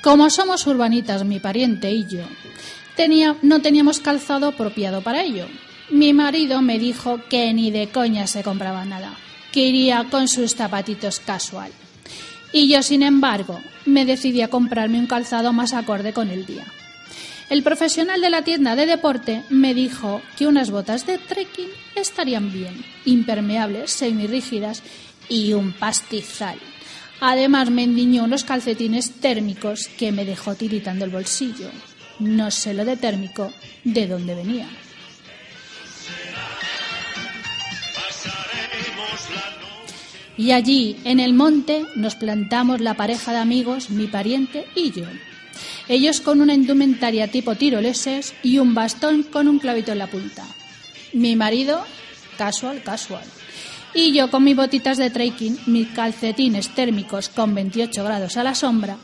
Como somos urbanitas, mi pariente y yo, tenía, no teníamos calzado apropiado para ello. Mi marido me dijo que ni de coña se compraba nada, que iría con sus zapatitos casual. Y yo, sin embargo, me decidí a comprarme un calzado más acorde con el día. El profesional de la tienda de deporte me dijo que unas botas de trekking estarían bien, impermeables, semirrígidas y un pastizal. Además me endiñó unos calcetines térmicos que me dejó tiritando el bolsillo. No sé lo de térmico de dónde venía. Y allí, en el monte, nos plantamos la pareja de amigos, mi pariente y yo. Ellos con una indumentaria tipo tiroleses y un bastón con un clavito en la punta. Mi marido, casual, casual. Y yo con mis botitas de trekking, mis calcetines térmicos con 28 grados a la sombra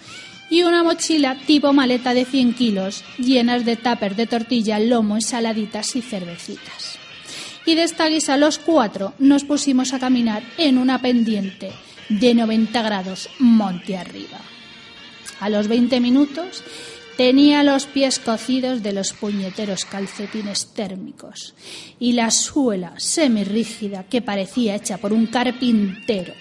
y una mochila tipo maleta de 100 kilos llenas de tuppers de tortilla, lomo, ensaladitas y cervecitas. Y de esta guisa los cuatro nos pusimos a caminar en una pendiente de 90 grados monte arriba. A los 20 minutos tenía los pies cocidos de los puñeteros calcetines térmicos y la suela semirrígida que parecía hecha por un carpintero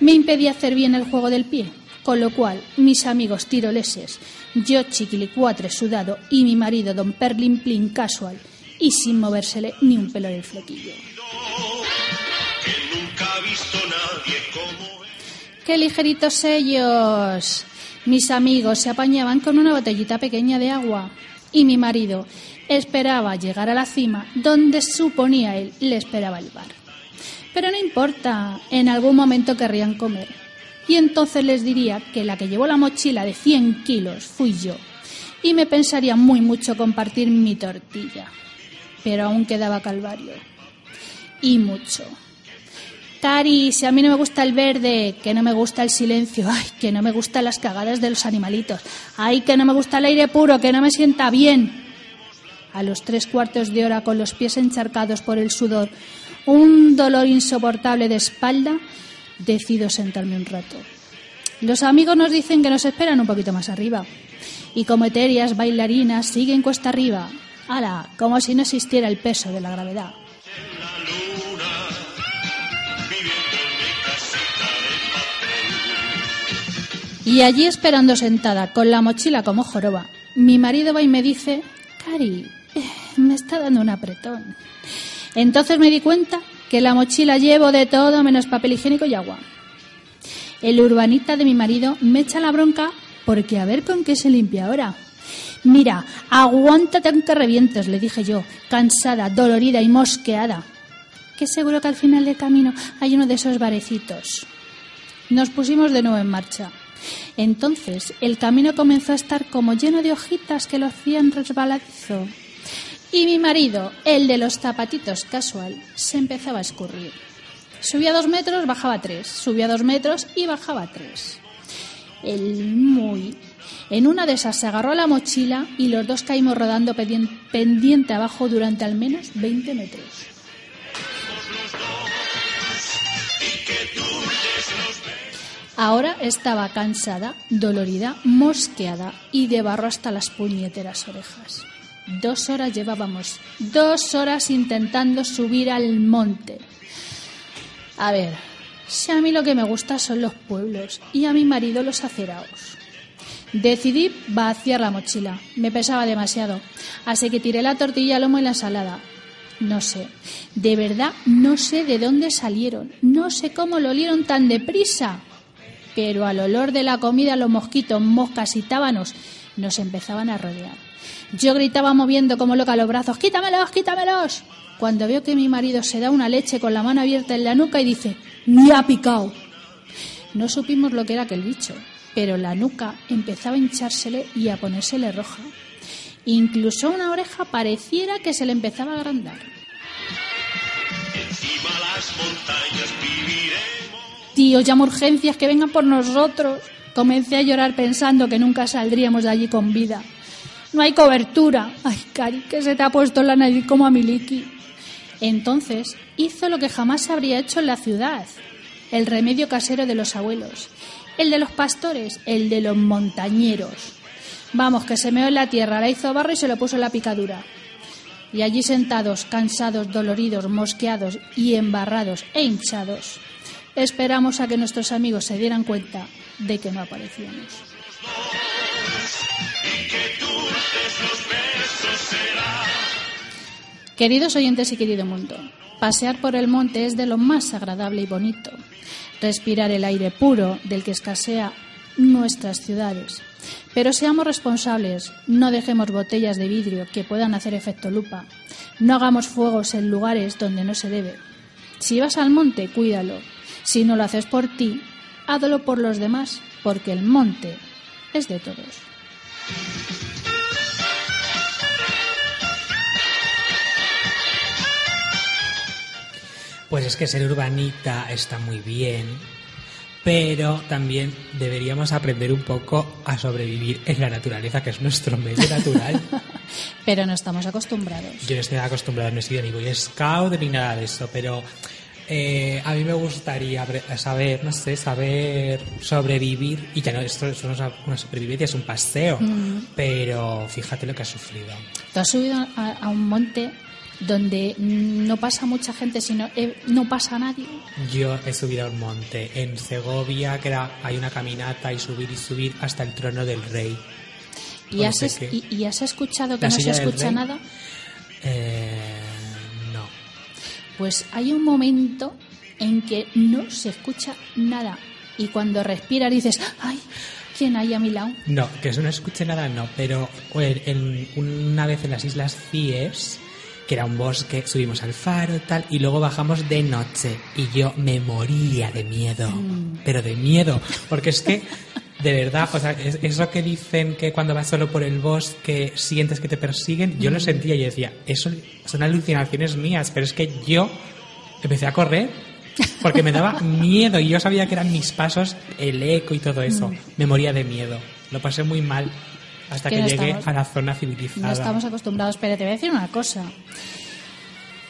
me impedía hacer bien el juego del pie, con lo cual mis amigos tiroleses, yo chiquilicuatre sudado y mi marido don Perlin Plin casual y sin movérsele ni un pelo del flequillo. ¡Qué ligeritos ellos! Mis amigos se apañaban con una botellita pequeña de agua y mi marido esperaba llegar a la cima donde suponía él le esperaba el bar. Pero no importa, en algún momento querrían comer. Y entonces les diría que la que llevó la mochila de 100 kilos fui yo. Y me pensaría muy mucho compartir mi tortilla. Pero aún quedaba calvario. Y mucho. Cari, si a mí no me gusta el verde, que no me gusta el silencio, ay, que no me gustan las cagadas de los animalitos, ay, que no me gusta el aire puro, que no me sienta bien. A los tres cuartos de hora, con los pies encharcados por el sudor, un dolor insoportable de espalda, decido sentarme un rato. Los amigos nos dicen que nos esperan un poquito más arriba. Y como etéreas bailarinas siguen cuesta arriba. ¡Hala! Como si no existiera el peso de la gravedad. Y allí esperando sentada, con la mochila como joroba, mi marido va y me dice, Cari, eh, me está dando un apretón. Entonces me di cuenta que la mochila llevo de todo menos papel higiénico y agua. El urbanita de mi marido me echa la bronca porque a ver con qué se limpia ahora. Mira, aguántate aunque revientes, le dije yo, cansada, dolorida y mosqueada. Que seguro que al final del camino hay uno de esos barecitos. Nos pusimos de nuevo en marcha. Entonces el camino comenzó a estar como lleno de hojitas que lo hacían resbaladizo. Y mi marido, el de los zapatitos casual, se empezaba a escurrir. Subía dos metros, bajaba tres. Subía dos metros y bajaba tres. El muy. En una de esas se agarró a la mochila y los dos caímos rodando pendien- pendiente abajo durante al menos 20 metros. Ahora estaba cansada, dolorida, mosqueada y de barro hasta las puñeteras orejas. Dos horas llevábamos, dos horas intentando subir al monte. A ver, si a mí lo que me gusta son los pueblos y a mi marido los aceraos. Decidí vaciar la mochila, me pesaba demasiado, así que tiré la tortilla, lomo y la ensalada. No sé, de verdad no sé de dónde salieron, no sé cómo lo olieron tan deprisa, pero al olor de la comida los mosquitos, moscas y tábanos nos empezaban a rodear. Yo gritaba moviendo como loca los brazos, ¡quítamelos, quítamelos! Cuando veo que mi marido se da una leche con la mano abierta en la nuca y dice, ¡me ha picado! No supimos lo que era aquel bicho, pero la nuca empezaba a hinchársele y a ponérsele roja. Incluso una oreja pareciera que se le empezaba a agrandar. Encima las montañas viviremos. Tío, llamo urgencias que vengan por nosotros. Comencé a llorar pensando que nunca saldríamos de allí con vida. No hay cobertura. Ay, Cari, que se te ha puesto la nariz como a Miliki. Entonces hizo lo que jamás habría hecho en la ciudad. El remedio casero de los abuelos. El de los pastores. El de los montañeros. Vamos, que se meó en la tierra, la hizo barro y se lo puso en la picadura. Y allí sentados, cansados, doloridos, mosqueados y embarrados e hinchados, esperamos a que nuestros amigos se dieran cuenta de que no aparecíamos. Queridos oyentes y querido mundo, pasear por el monte es de lo más agradable y bonito. Respirar el aire puro del que escasea nuestras ciudades. Pero seamos responsables, no dejemos botellas de vidrio que puedan hacer efecto lupa. No hagamos fuegos en lugares donde no se debe. Si vas al monte, cuídalo. Si no lo haces por ti, hazlo por los demás, porque el monte es de todos. Pues es que ser urbanita está muy bien, pero también deberíamos aprender un poco a sobrevivir en la naturaleza, que es nuestro medio natural. Pero no estamos acostumbrados. Yo no estoy acostumbrado, no he sido ni Boy Scout ni nada de eso, pero eh, a mí me gustaría saber, no sé, saber sobrevivir. Y ya no, esto, esto no es una- una supervivencia, es un paseo, Mm. pero fíjate lo que has sufrido. Tú has subido a, a un monte donde no pasa mucha gente, sino eh, no pasa nadie. Yo he subido a un monte en Segovia, que era, hay una caminata y subir y subir hasta el trono del rey. Y has, es- y, y has escuchado que ¿La no se escucha nada. Eh, no. Pues hay un momento en que no se escucha nada. Y cuando respiras dices, ¡ay! ¿Quién hay a mi lado? No, que eso no escuche nada, no, pero en- en- una vez en las Islas Cíes, que era un bosque, subimos al faro tal, y luego bajamos de noche, y yo me moría de miedo, Mm. pero de miedo, porque es que, de verdad, o sea, es- eso que dicen que cuando vas solo por el bosque sientes que te persiguen, yo lo Mm. sentía y decía, eso son alucinaciones mías, pero es que yo empecé a correr. Porque me daba miedo y yo sabía que eran mis pasos, el eco y todo eso. Mm. Me moría de miedo. Lo pasé muy mal hasta Que que, no llegué estamos- a la zona civilizada. No estamos acostumbrados, pero te voy a decir una cosa.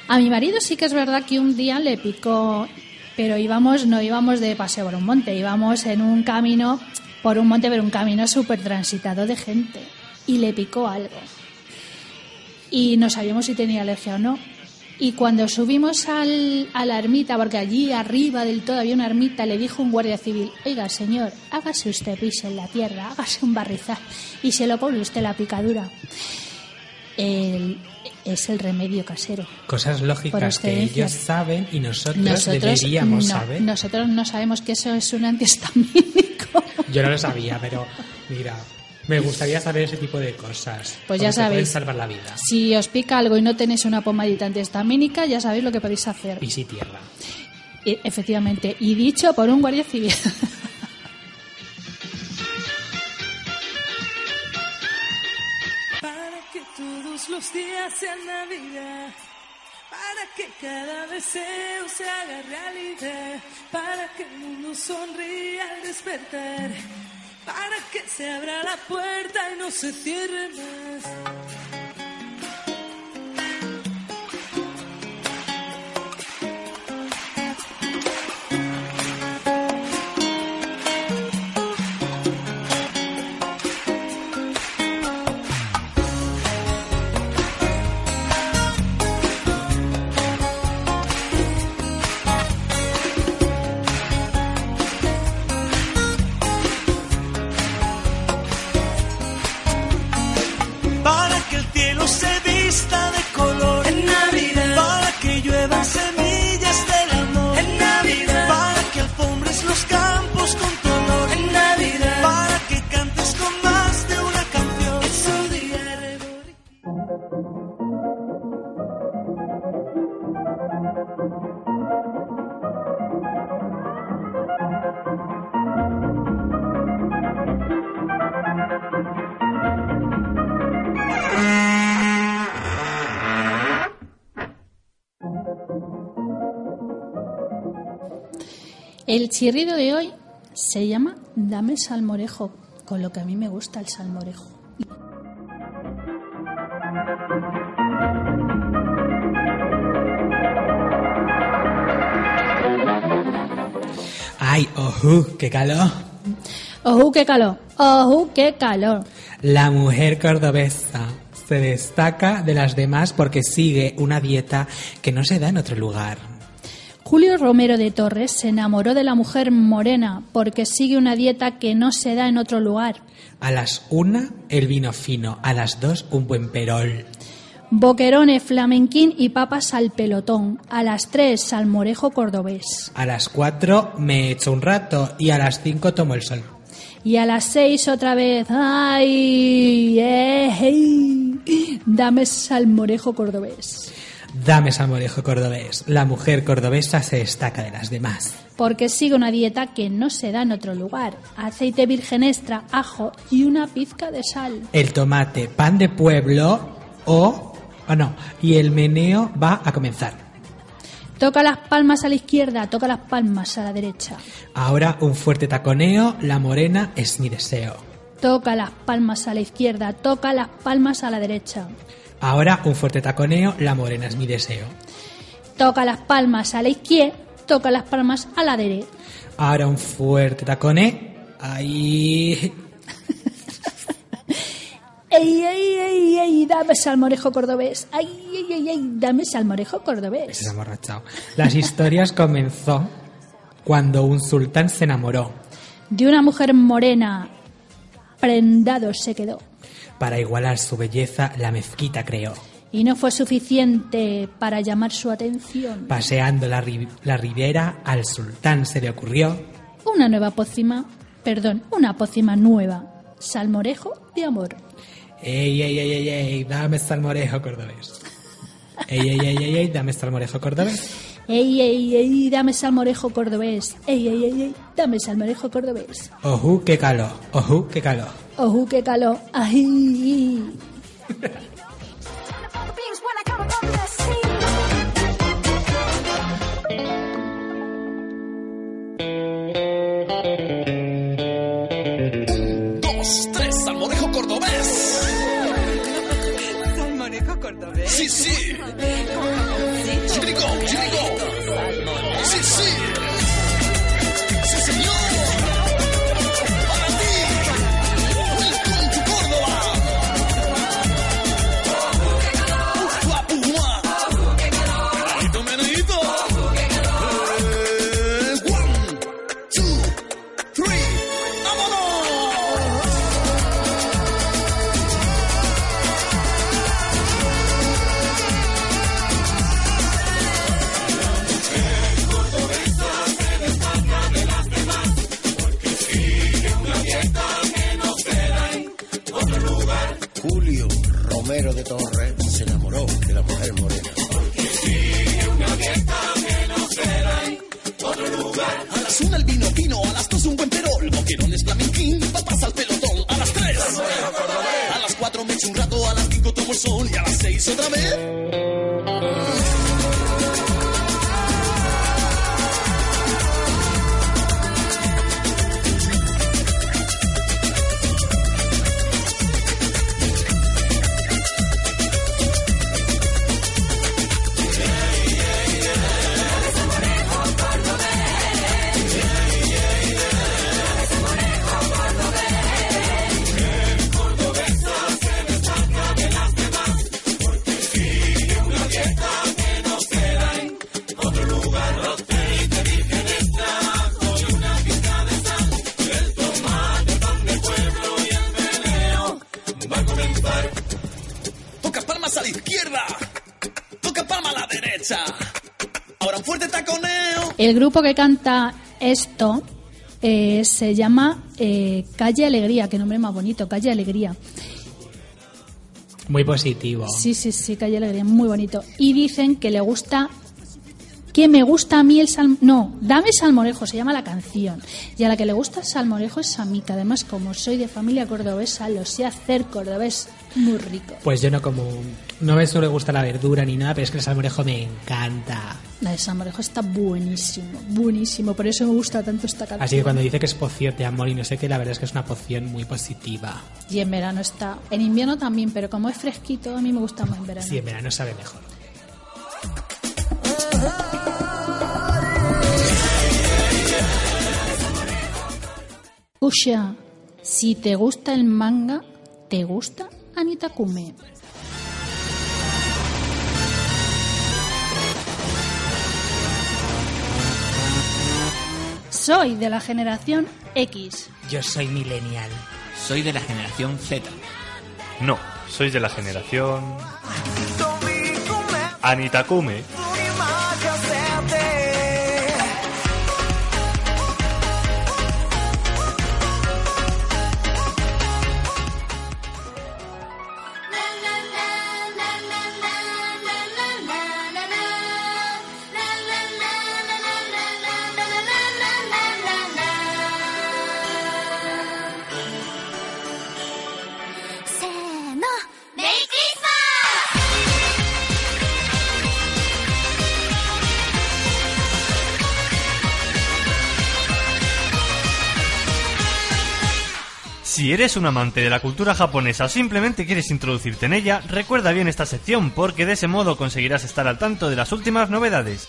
A mi marido sí que es verdad que un día le picó, pero íbamos, no íbamos de paseo por un monte, íbamos en un camino, por un monte, pero un camino súper transitado de gente. Y le picó algo. Y no sabíamos si tenía alergia o no. Y cuando subimos al, a la ermita, porque allí arriba del todo había una ermita, le dijo un guardia civil, oiga señor, hágase usted pis en la tierra, hágase un barrizal y se lo pone usted la picadura. El- es el remedio casero. Cosas lógicas que ellos saben y nosotros, Nosotros deberíamos no, saber. nosotros no sabemos que eso es un antihistamínico. Yo no lo sabía, pero mira, me gustaría saber ese tipo de cosas. Pues ya sabéis. salvar la vida. Si os pica algo y no tenéis una pomadita antihistamínica, ya sabéis lo que podéis hacer. Y si tierra. E- Efectivamente, y dicho por un guardia civil. Para que todos los días sean Navidad. Para que cada deseo se haga realidad. Para que el mundo sonría al despertar. Para que se abra la puerta y no se cierre más. El chirrido de hoy se llama Dame salmorejo, con lo que a mí me gusta el salmorejo. ¡Ay, ojú, qué calor! ¡Ojú, qué calor! ¡Ojú, qué calor! La mujer cordobesa se destaca de las demás porque sigue una dieta que no se da en otro lugar. Julio Romero de Torres se enamoró de la mujer morena porque sigue una dieta que no se da en otro lugar. A las una, el vino fino. A las dos, un buen perol. Boquerones, flamenquín y papas al pelotón. A las tres, salmorejo cordobés. A las cuatro, me echo un rato. Y a las cinco, tomo el sol. Y a las seis otra vez, ¡ay! eh, ey! Dame salmorejo cordobés. Dame salmorejo cordobés. La mujer cordobesa se destaca de las demás. Porque sigue una dieta que no se da en otro lugar. Aceite virgen extra, ajo y una pizca de sal. El tomate, pan de pueblo o... o no. Y el meneo va a comenzar. Toca las palmas a la izquierda, toca las palmas a la derecha. Ahora un fuerte taconeo. La morena es mi deseo. Toca las palmas a la izquierda, toca las palmas a la derecha. Ahora un fuerte taconeo. La morena es mi deseo. Toca las palmas a la izquierda, toca las palmas a la derecha. Ahora un fuerte tacone. Ahí. ¡Ey, ey, ey, ey! Dame salmorejo cordobés. ¡Ay, ey, ey, ey! Dame salmorejo cordobés. Se ha. Las historias comenzó cuando un sultán se enamoró. De una mujer morena, prendado se quedó. Para igualar su belleza, la mezquita creó. Y no fue suficiente para llamar su atención. Paseando la, ri- la ribera, al sultán se le ocurrió Una nueva pócima, perdón, una pócima nueva. Salmorejo de amor. ¡Ey, ey, ey, ey, ey! Dame salmorejo cordobés. ¡Ey, ey, ey, ey, ey! Dame salmorejo cordobés. ¡Ey, ey, ey! Dame salmorejo cordobés. ¡Ey, ey, ey, ey! Dame salmorejo cordobés. ¡Ojú, qué calor! ¡Ojú, qué calor! ¡Ojú, qué calor! ¡Ay! Dos, tres, salmorejo cordobés. Salmorejo cordobés. Sí, sí. Chirico, chirico. Sí, sí. Sí, El grupo que canta esto eh, se llama eh, Calle Alegría, qué nombre más bonito, Calle Alegría. Muy positivo. Sí, sí, sí, Calle Alegría, muy bonito. Y dicen que le gusta, que me gusta a mí el salmorejo, no, dame salmorejo, se llama la canción. Y a la que le gusta el salmorejo es a mí, que además como soy de familia cordobesa, lo sé hacer cordobés muy rico. Pues yo no como... No me suele gustar la verdura ni nada, pero es que el salmorejo me encanta. La de salmorejo está buenísimo, buenísimo, por eso me gusta tanto esta canción. Así que cuando dice que es poción de amor y no sé qué, la verdad es que es una poción muy positiva. Y en verano está, en invierno también, pero como es fresquito, a mí me gusta más en verano. Sí, en verano sabe mejor. Usha, si te gusta el manga, ¿te gusta Anita Kume? Soy de la generación X. Yo soy millennial. Soy de la generación Z. No, sois de la generación... Anitakume. ¡Se Si eres un amante de la cultura japonesa o simplemente quieres introducirte en ella, recuerda bien esta sección porque de ese modo conseguirás estar al tanto de las últimas novedades.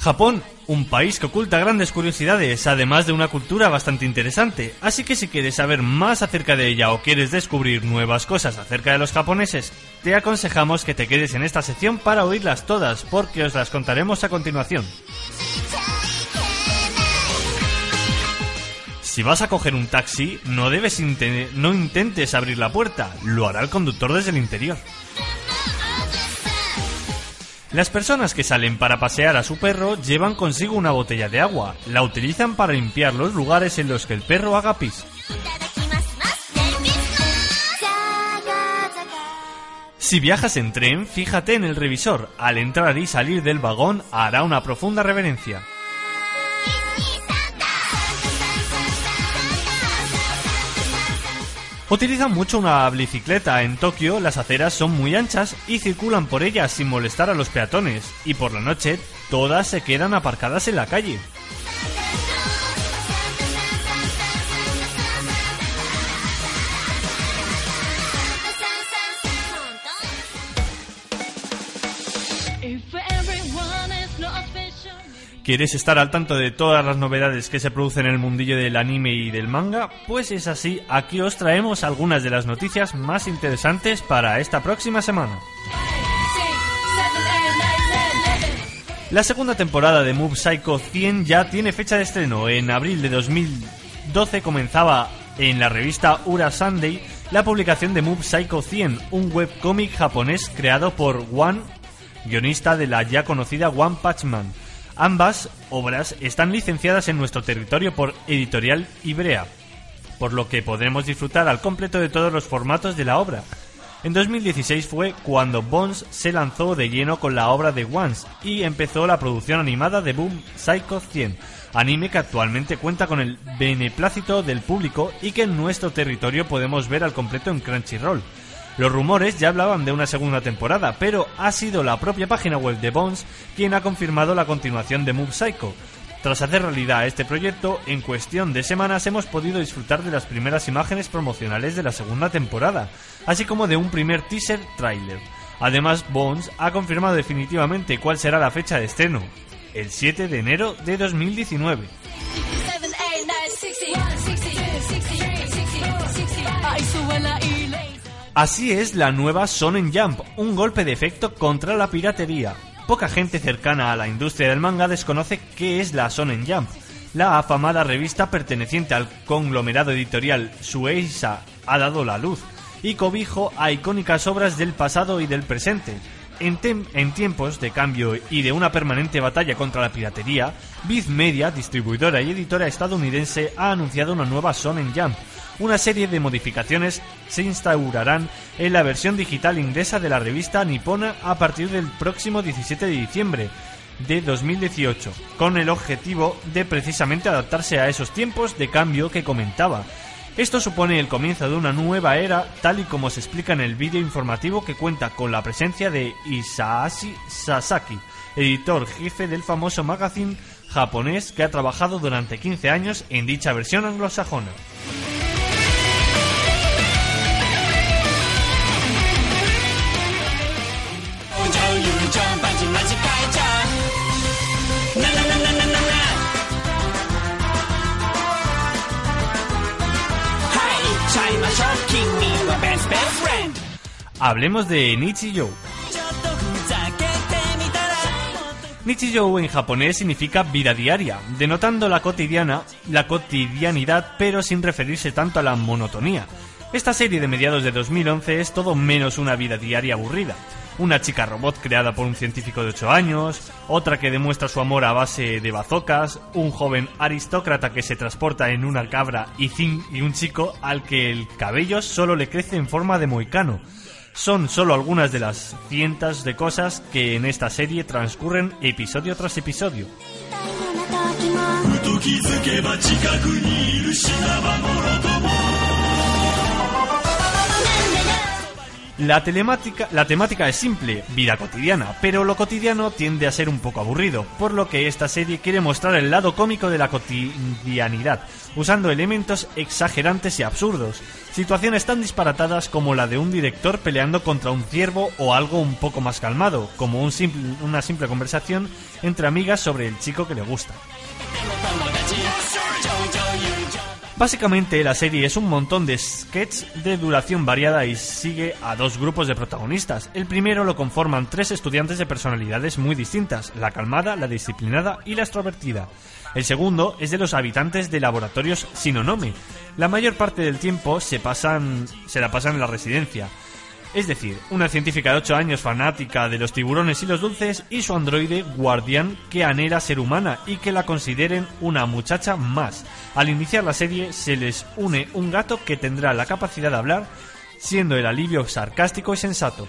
Japón, un país que oculta grandes curiosidades, además de una cultura bastante interesante. Así que si quieres saber más acerca de ella o quieres descubrir nuevas cosas acerca de los japoneses, te aconsejamos que te quedes en esta sección para oírlas todas, porque os las contaremos a continuación. Si vas a coger un taxi, no debes no intentes abrir la puerta, lo hará el conductor desde el interior. Las personas que salen para pasear a su perro llevan consigo una botella de agua. La utilizan para limpiar los lugares en los que el perro haga pis. Si viajas en tren, fíjate en el revisor. Al entrar y salir del vagón hará una profunda reverencia. Utilizan mucho una bicicleta. En Tokio las aceras son muy anchas y circulan por ellas sin molestar a los peatones. Y por la noche todas se quedan aparcadas en la calle. ¿Quieres estar al tanto de todas las novedades que se producen en el mundillo del anime y del manga? Pues es así, aquí os traemos algunas de las noticias más interesantes para esta próxima semana. La segunda temporada de Move Psycho 100 ya tiene fecha de estreno. En abril de 2012 comenzaba en la revista Ura Sunday la publicación de Move Psycho 100, un webcómic japonés creado por One, guionista de la ya conocida One Punch Man. Ambas obras están licenciadas en nuestro territorio por Editorial Ibrea, por lo que podremos disfrutar al completo de todos los formatos de la obra. En 2016 fue cuando Bones se lanzó de lleno con la obra de Once y empezó la producción animada de Boom Psycho 100, anime que actualmente cuenta con el beneplácito del público y que en nuestro territorio podemos ver al completo en Crunchyroll. Los rumores ya hablaban de una segunda temporada, pero ha sido la propia página web de Bones quien ha confirmado la continuación de Move Psycho. Tras hacer realidad este proyecto, en cuestión de semanas hemos podido disfrutar de las primeras imágenes promocionales de la segunda temporada, así como de un primer teaser trailer. Además, Bones ha confirmado definitivamente cuál será la fecha de estreno, el 7 de enero de 2019. Así es la nueva Sonen Jump, un golpe de efecto contra la piratería. Poca gente cercana a la industria del manga desconoce qué es la Sonen Jump. La afamada revista perteneciente al conglomerado editorial Shueisha ha dado la luz y cobijo a icónicas obras del pasado y del presente. En, tiempos de cambio y de una permanente batalla contra la piratería, Viz Media, distribuidora y editora estadounidense, ha anunciado una nueva Sonen Jump. Una serie de modificaciones se instaurarán en la versión digital inglesa de la revista nipona a partir del próximo 17 de diciembre de 2018, con el objetivo de precisamente adaptarse a esos tiempos de cambio que comentaba. Esto supone el comienzo de una nueva era, tal y como se explica en el vídeo informativo que cuenta con la presencia de Isaashi Sasaki, editor jefe del famoso magazine japonés que ha trabajado durante 15 años en dicha versión anglosajona. Hablemos de Nichijou. Nichijou en japonés significa vida diaria, denotando la cotidiana, la cotidianidad, pero sin referirse tanto a la monotonía. Esta serie de mediados de 2011 es todo menos una vida diaria aburrida. Una chica robot creada por un científico de 8 años, otra que demuestra su amor a base de bazocas, un joven aristócrata que se transporta en una cabra y, y un chico al que el cabello solo le crece en forma de moicano. Son solo algunas de las cientos de cosas que en esta serie transcurren episodio tras episodio. La, temática es simple, vida cotidiana, pero lo cotidiano tiende a ser un poco aburrido, por lo que esta serie quiere mostrar el lado cómico de la cotidianidad, usando elementos exagerantes y absurdos, situaciones tan disparatadas como la de un director peleando contra un ciervo o algo un poco más calmado, como una simple conversación entre amigas sobre el chico que le gusta. Básicamente la serie es un montón de sketches de duración variada y sigue a dos grupos de protagonistas. El primero lo conforman tres estudiantes de personalidades muy distintas, la calmada, la disciplinada y la extrovertida. El segundo es de los habitantes de laboratorios Sinonome. La mayor parte del tiempo se, pasan, se la pasan en la residencia. Es decir, una científica de 8 años fanática de los tiburones y los dulces y su androide guardián que anhela ser humana y que la consideren una muchacha más. Al iniciar la serie se les une un gato que tendrá la capacidad de hablar, siendo el alivio sarcástico y sensato.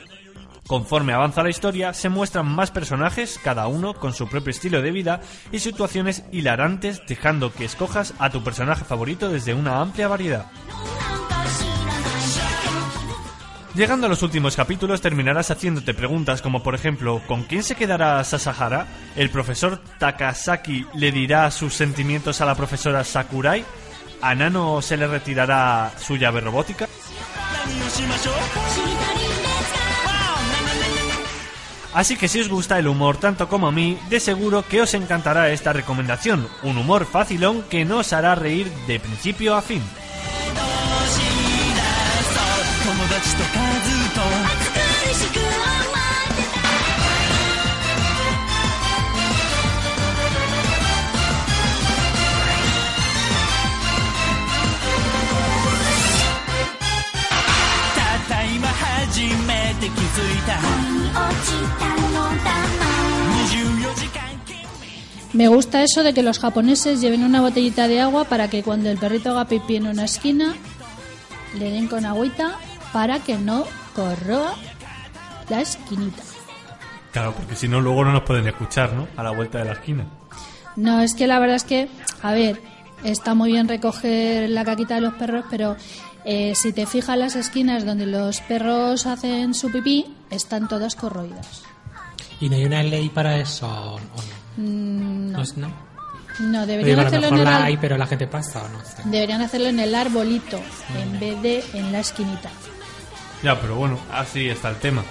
Conforme avanza la historia, se muestran más personajes, cada uno con su propio estilo de vida y situaciones hilarantes, dejando que escojas a tu personaje favorito desde una amplia variedad. Llegando a los últimos capítulos terminarás haciéndote preguntas como por ejemplo, ¿con quién se quedará Sasahara? ¿El profesor Takasaki le dirá sus sentimientos a la profesora Sakurai? ¿A Nano se le retirará su llave robótica? Así que si os gusta el humor tanto como a mí, de seguro que os encantará esta recomendación, un humor facilón que nos hará reír de principio a fin. 友達と数とたった今初めて気づいた24時間 Me gusta eso de que los japoneses lleven una botellita de agua para que cuando el perrito haga pipí en una esquina le den con agüita para que no corroa la esquinita. Claro, porque si no luego no nos pueden escuchar, ¿no? A la vuelta de la esquina. No, es que la verdad es que, a ver, está muy bien recoger la caquita de los perros, pero eh, si te fijas las esquinas donde los perros hacen su pipí, están todas corroídas. ¿Y no hay una ley para eso? ¿O no? Mm, No, no, deberían hacerlo en el la ar- hay, pero la gente pasa o no sé. deberían hacerlo en el arbolito en vez de en la esquinita. Ya, pero bueno, así está el tema.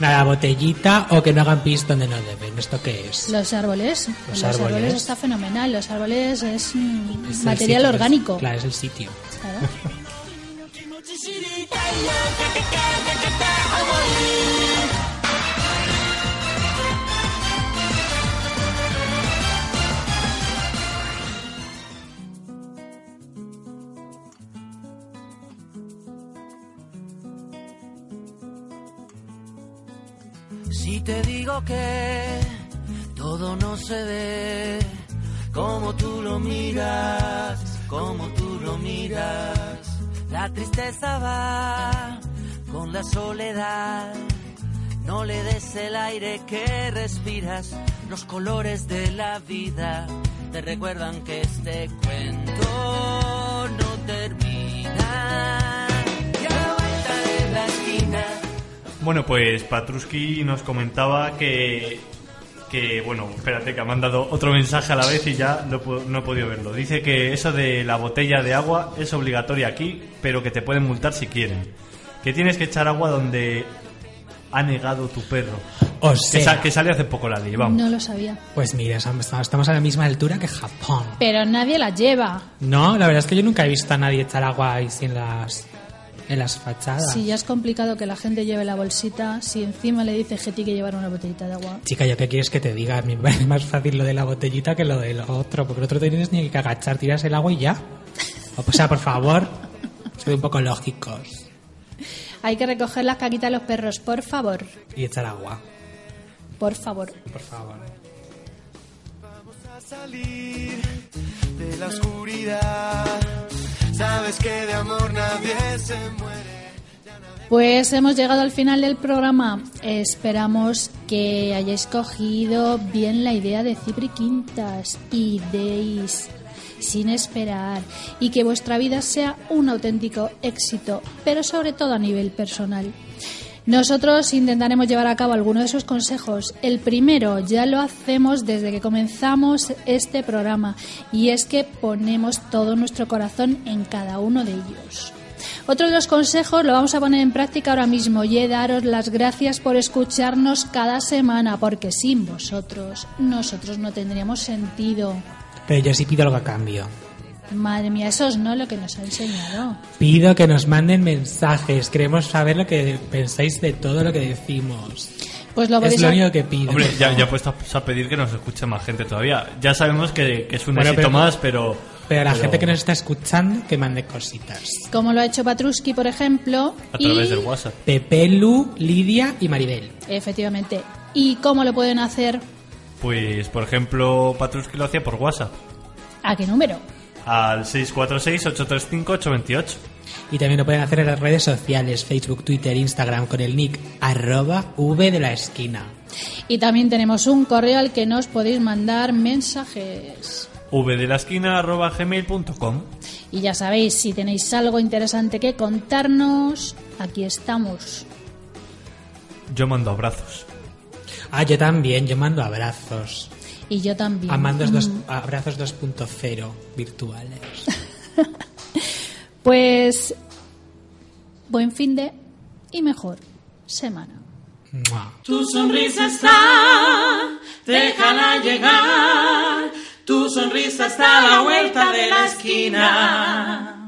Nada, botellita o que no hagan pis donde no deben. ¿Esto qué es? Los árboles, Los los, árboles. árboles. está fenomenal. Los árboles es mm, Es el material sitio, orgánico. es- claro, es el sitio. Claro. que todo no se ve, como tú lo miras, como tú lo miras. La tristeza va con la soledad, no le des el aire que respiras, los colores de la vida te recuerdan que este cuento Bueno, pues Patruski nos comentaba que. Que, bueno, espérate, que ha mandado otro mensaje a la vez y ya no, pu- no he podido verlo. Dice que eso de la botella de agua es obligatoria aquí, pero que te pueden multar si quieren. Que tienes que echar agua donde ha negado tu perro. O Que, sea, sa- que sale hace poco la ley, vamos. No lo sabía. pues mira, estamos a la misma altura que Japón. Pero nadie la lleva. No, la verdad es que yo nunca he visto a nadie echar agua ahí en las, en las fachadas. Si ya es complicado que la gente lleve la bolsita, si encima le dice que tiene que llevar una botellita de agua. Chica, ¿yo qué quieres que te diga? A mí me parece más fácil lo de la botellita que lo del otro, porque el otro tienes ni que agachar, tiras el agua y ya. O sea, por favor, sed un poco lógicos Hay que recoger las caquitas de los perros, por favor. y echar agua, Por favor. por favor. salir de la oscuridad. Sabes que de amor nadie se muere. Pues hemos llegado al final del programa. Esperamos que hayáis cogido bien la idea de Cipri Quintas y deis sin esperar y que vuestra vida sea un auténtico éxito, pero sobre todo a nivel personal. Nosotros intentaremos llevar a cabo algunos de esos consejos. El primero ya lo hacemos desde que comenzamos este programa y es que ponemos todo nuestro corazón en cada uno de ellos. Otro de los consejos lo vamos a poner en práctica ahora mismo y he daros las gracias por escucharnos cada semana porque sin vosotros nosotros no tendríamos sentido. Pero yo sí pido algo a cambio. Madre mía, eso es no lo que nos ha enseñado. Pido que nos manden mensajes, queremos saber lo que pensáis de todo lo que decimos. Pues lo es lo ha- único que pido. Hombre, ya, ya he puesto a pedir que nos escuche más gente todavía. Ya sabemos que, que es un Bueno, éxito pero- más, pero... Pero a la pero gente que nos está escuchando, que mande cositas. Como lo ha hecho Patruski, por ejemplo. A través y- del WhatsApp. Pepe, Lu, Lidia y Maribel. Efectivamente. ¿Y cómo lo pueden hacer? Pues, por ejemplo, Patruski lo hacía por WhatsApp. ¿A qué número? Al 646-835-828. Y también lo pueden hacer en las redes sociales, Facebook, Twitter, Instagram, con el nick arroba V de la esquina. Y también tenemos un correo al que nos podéis mandar mensajes. vdelasquina.gmail.com Y ya sabéis, si tenéis algo interesante que contarnos, aquí estamos. Yo mando abrazos. Ah, yo también, yo mando abrazos. Y yo también. A mandos dos- abrazos 2.0 virtuales. Pues buen fin de y mejor semana. Mua. Tu sonrisa está, déjala llegar. Tu sonrisa está a la vuelta de la esquina.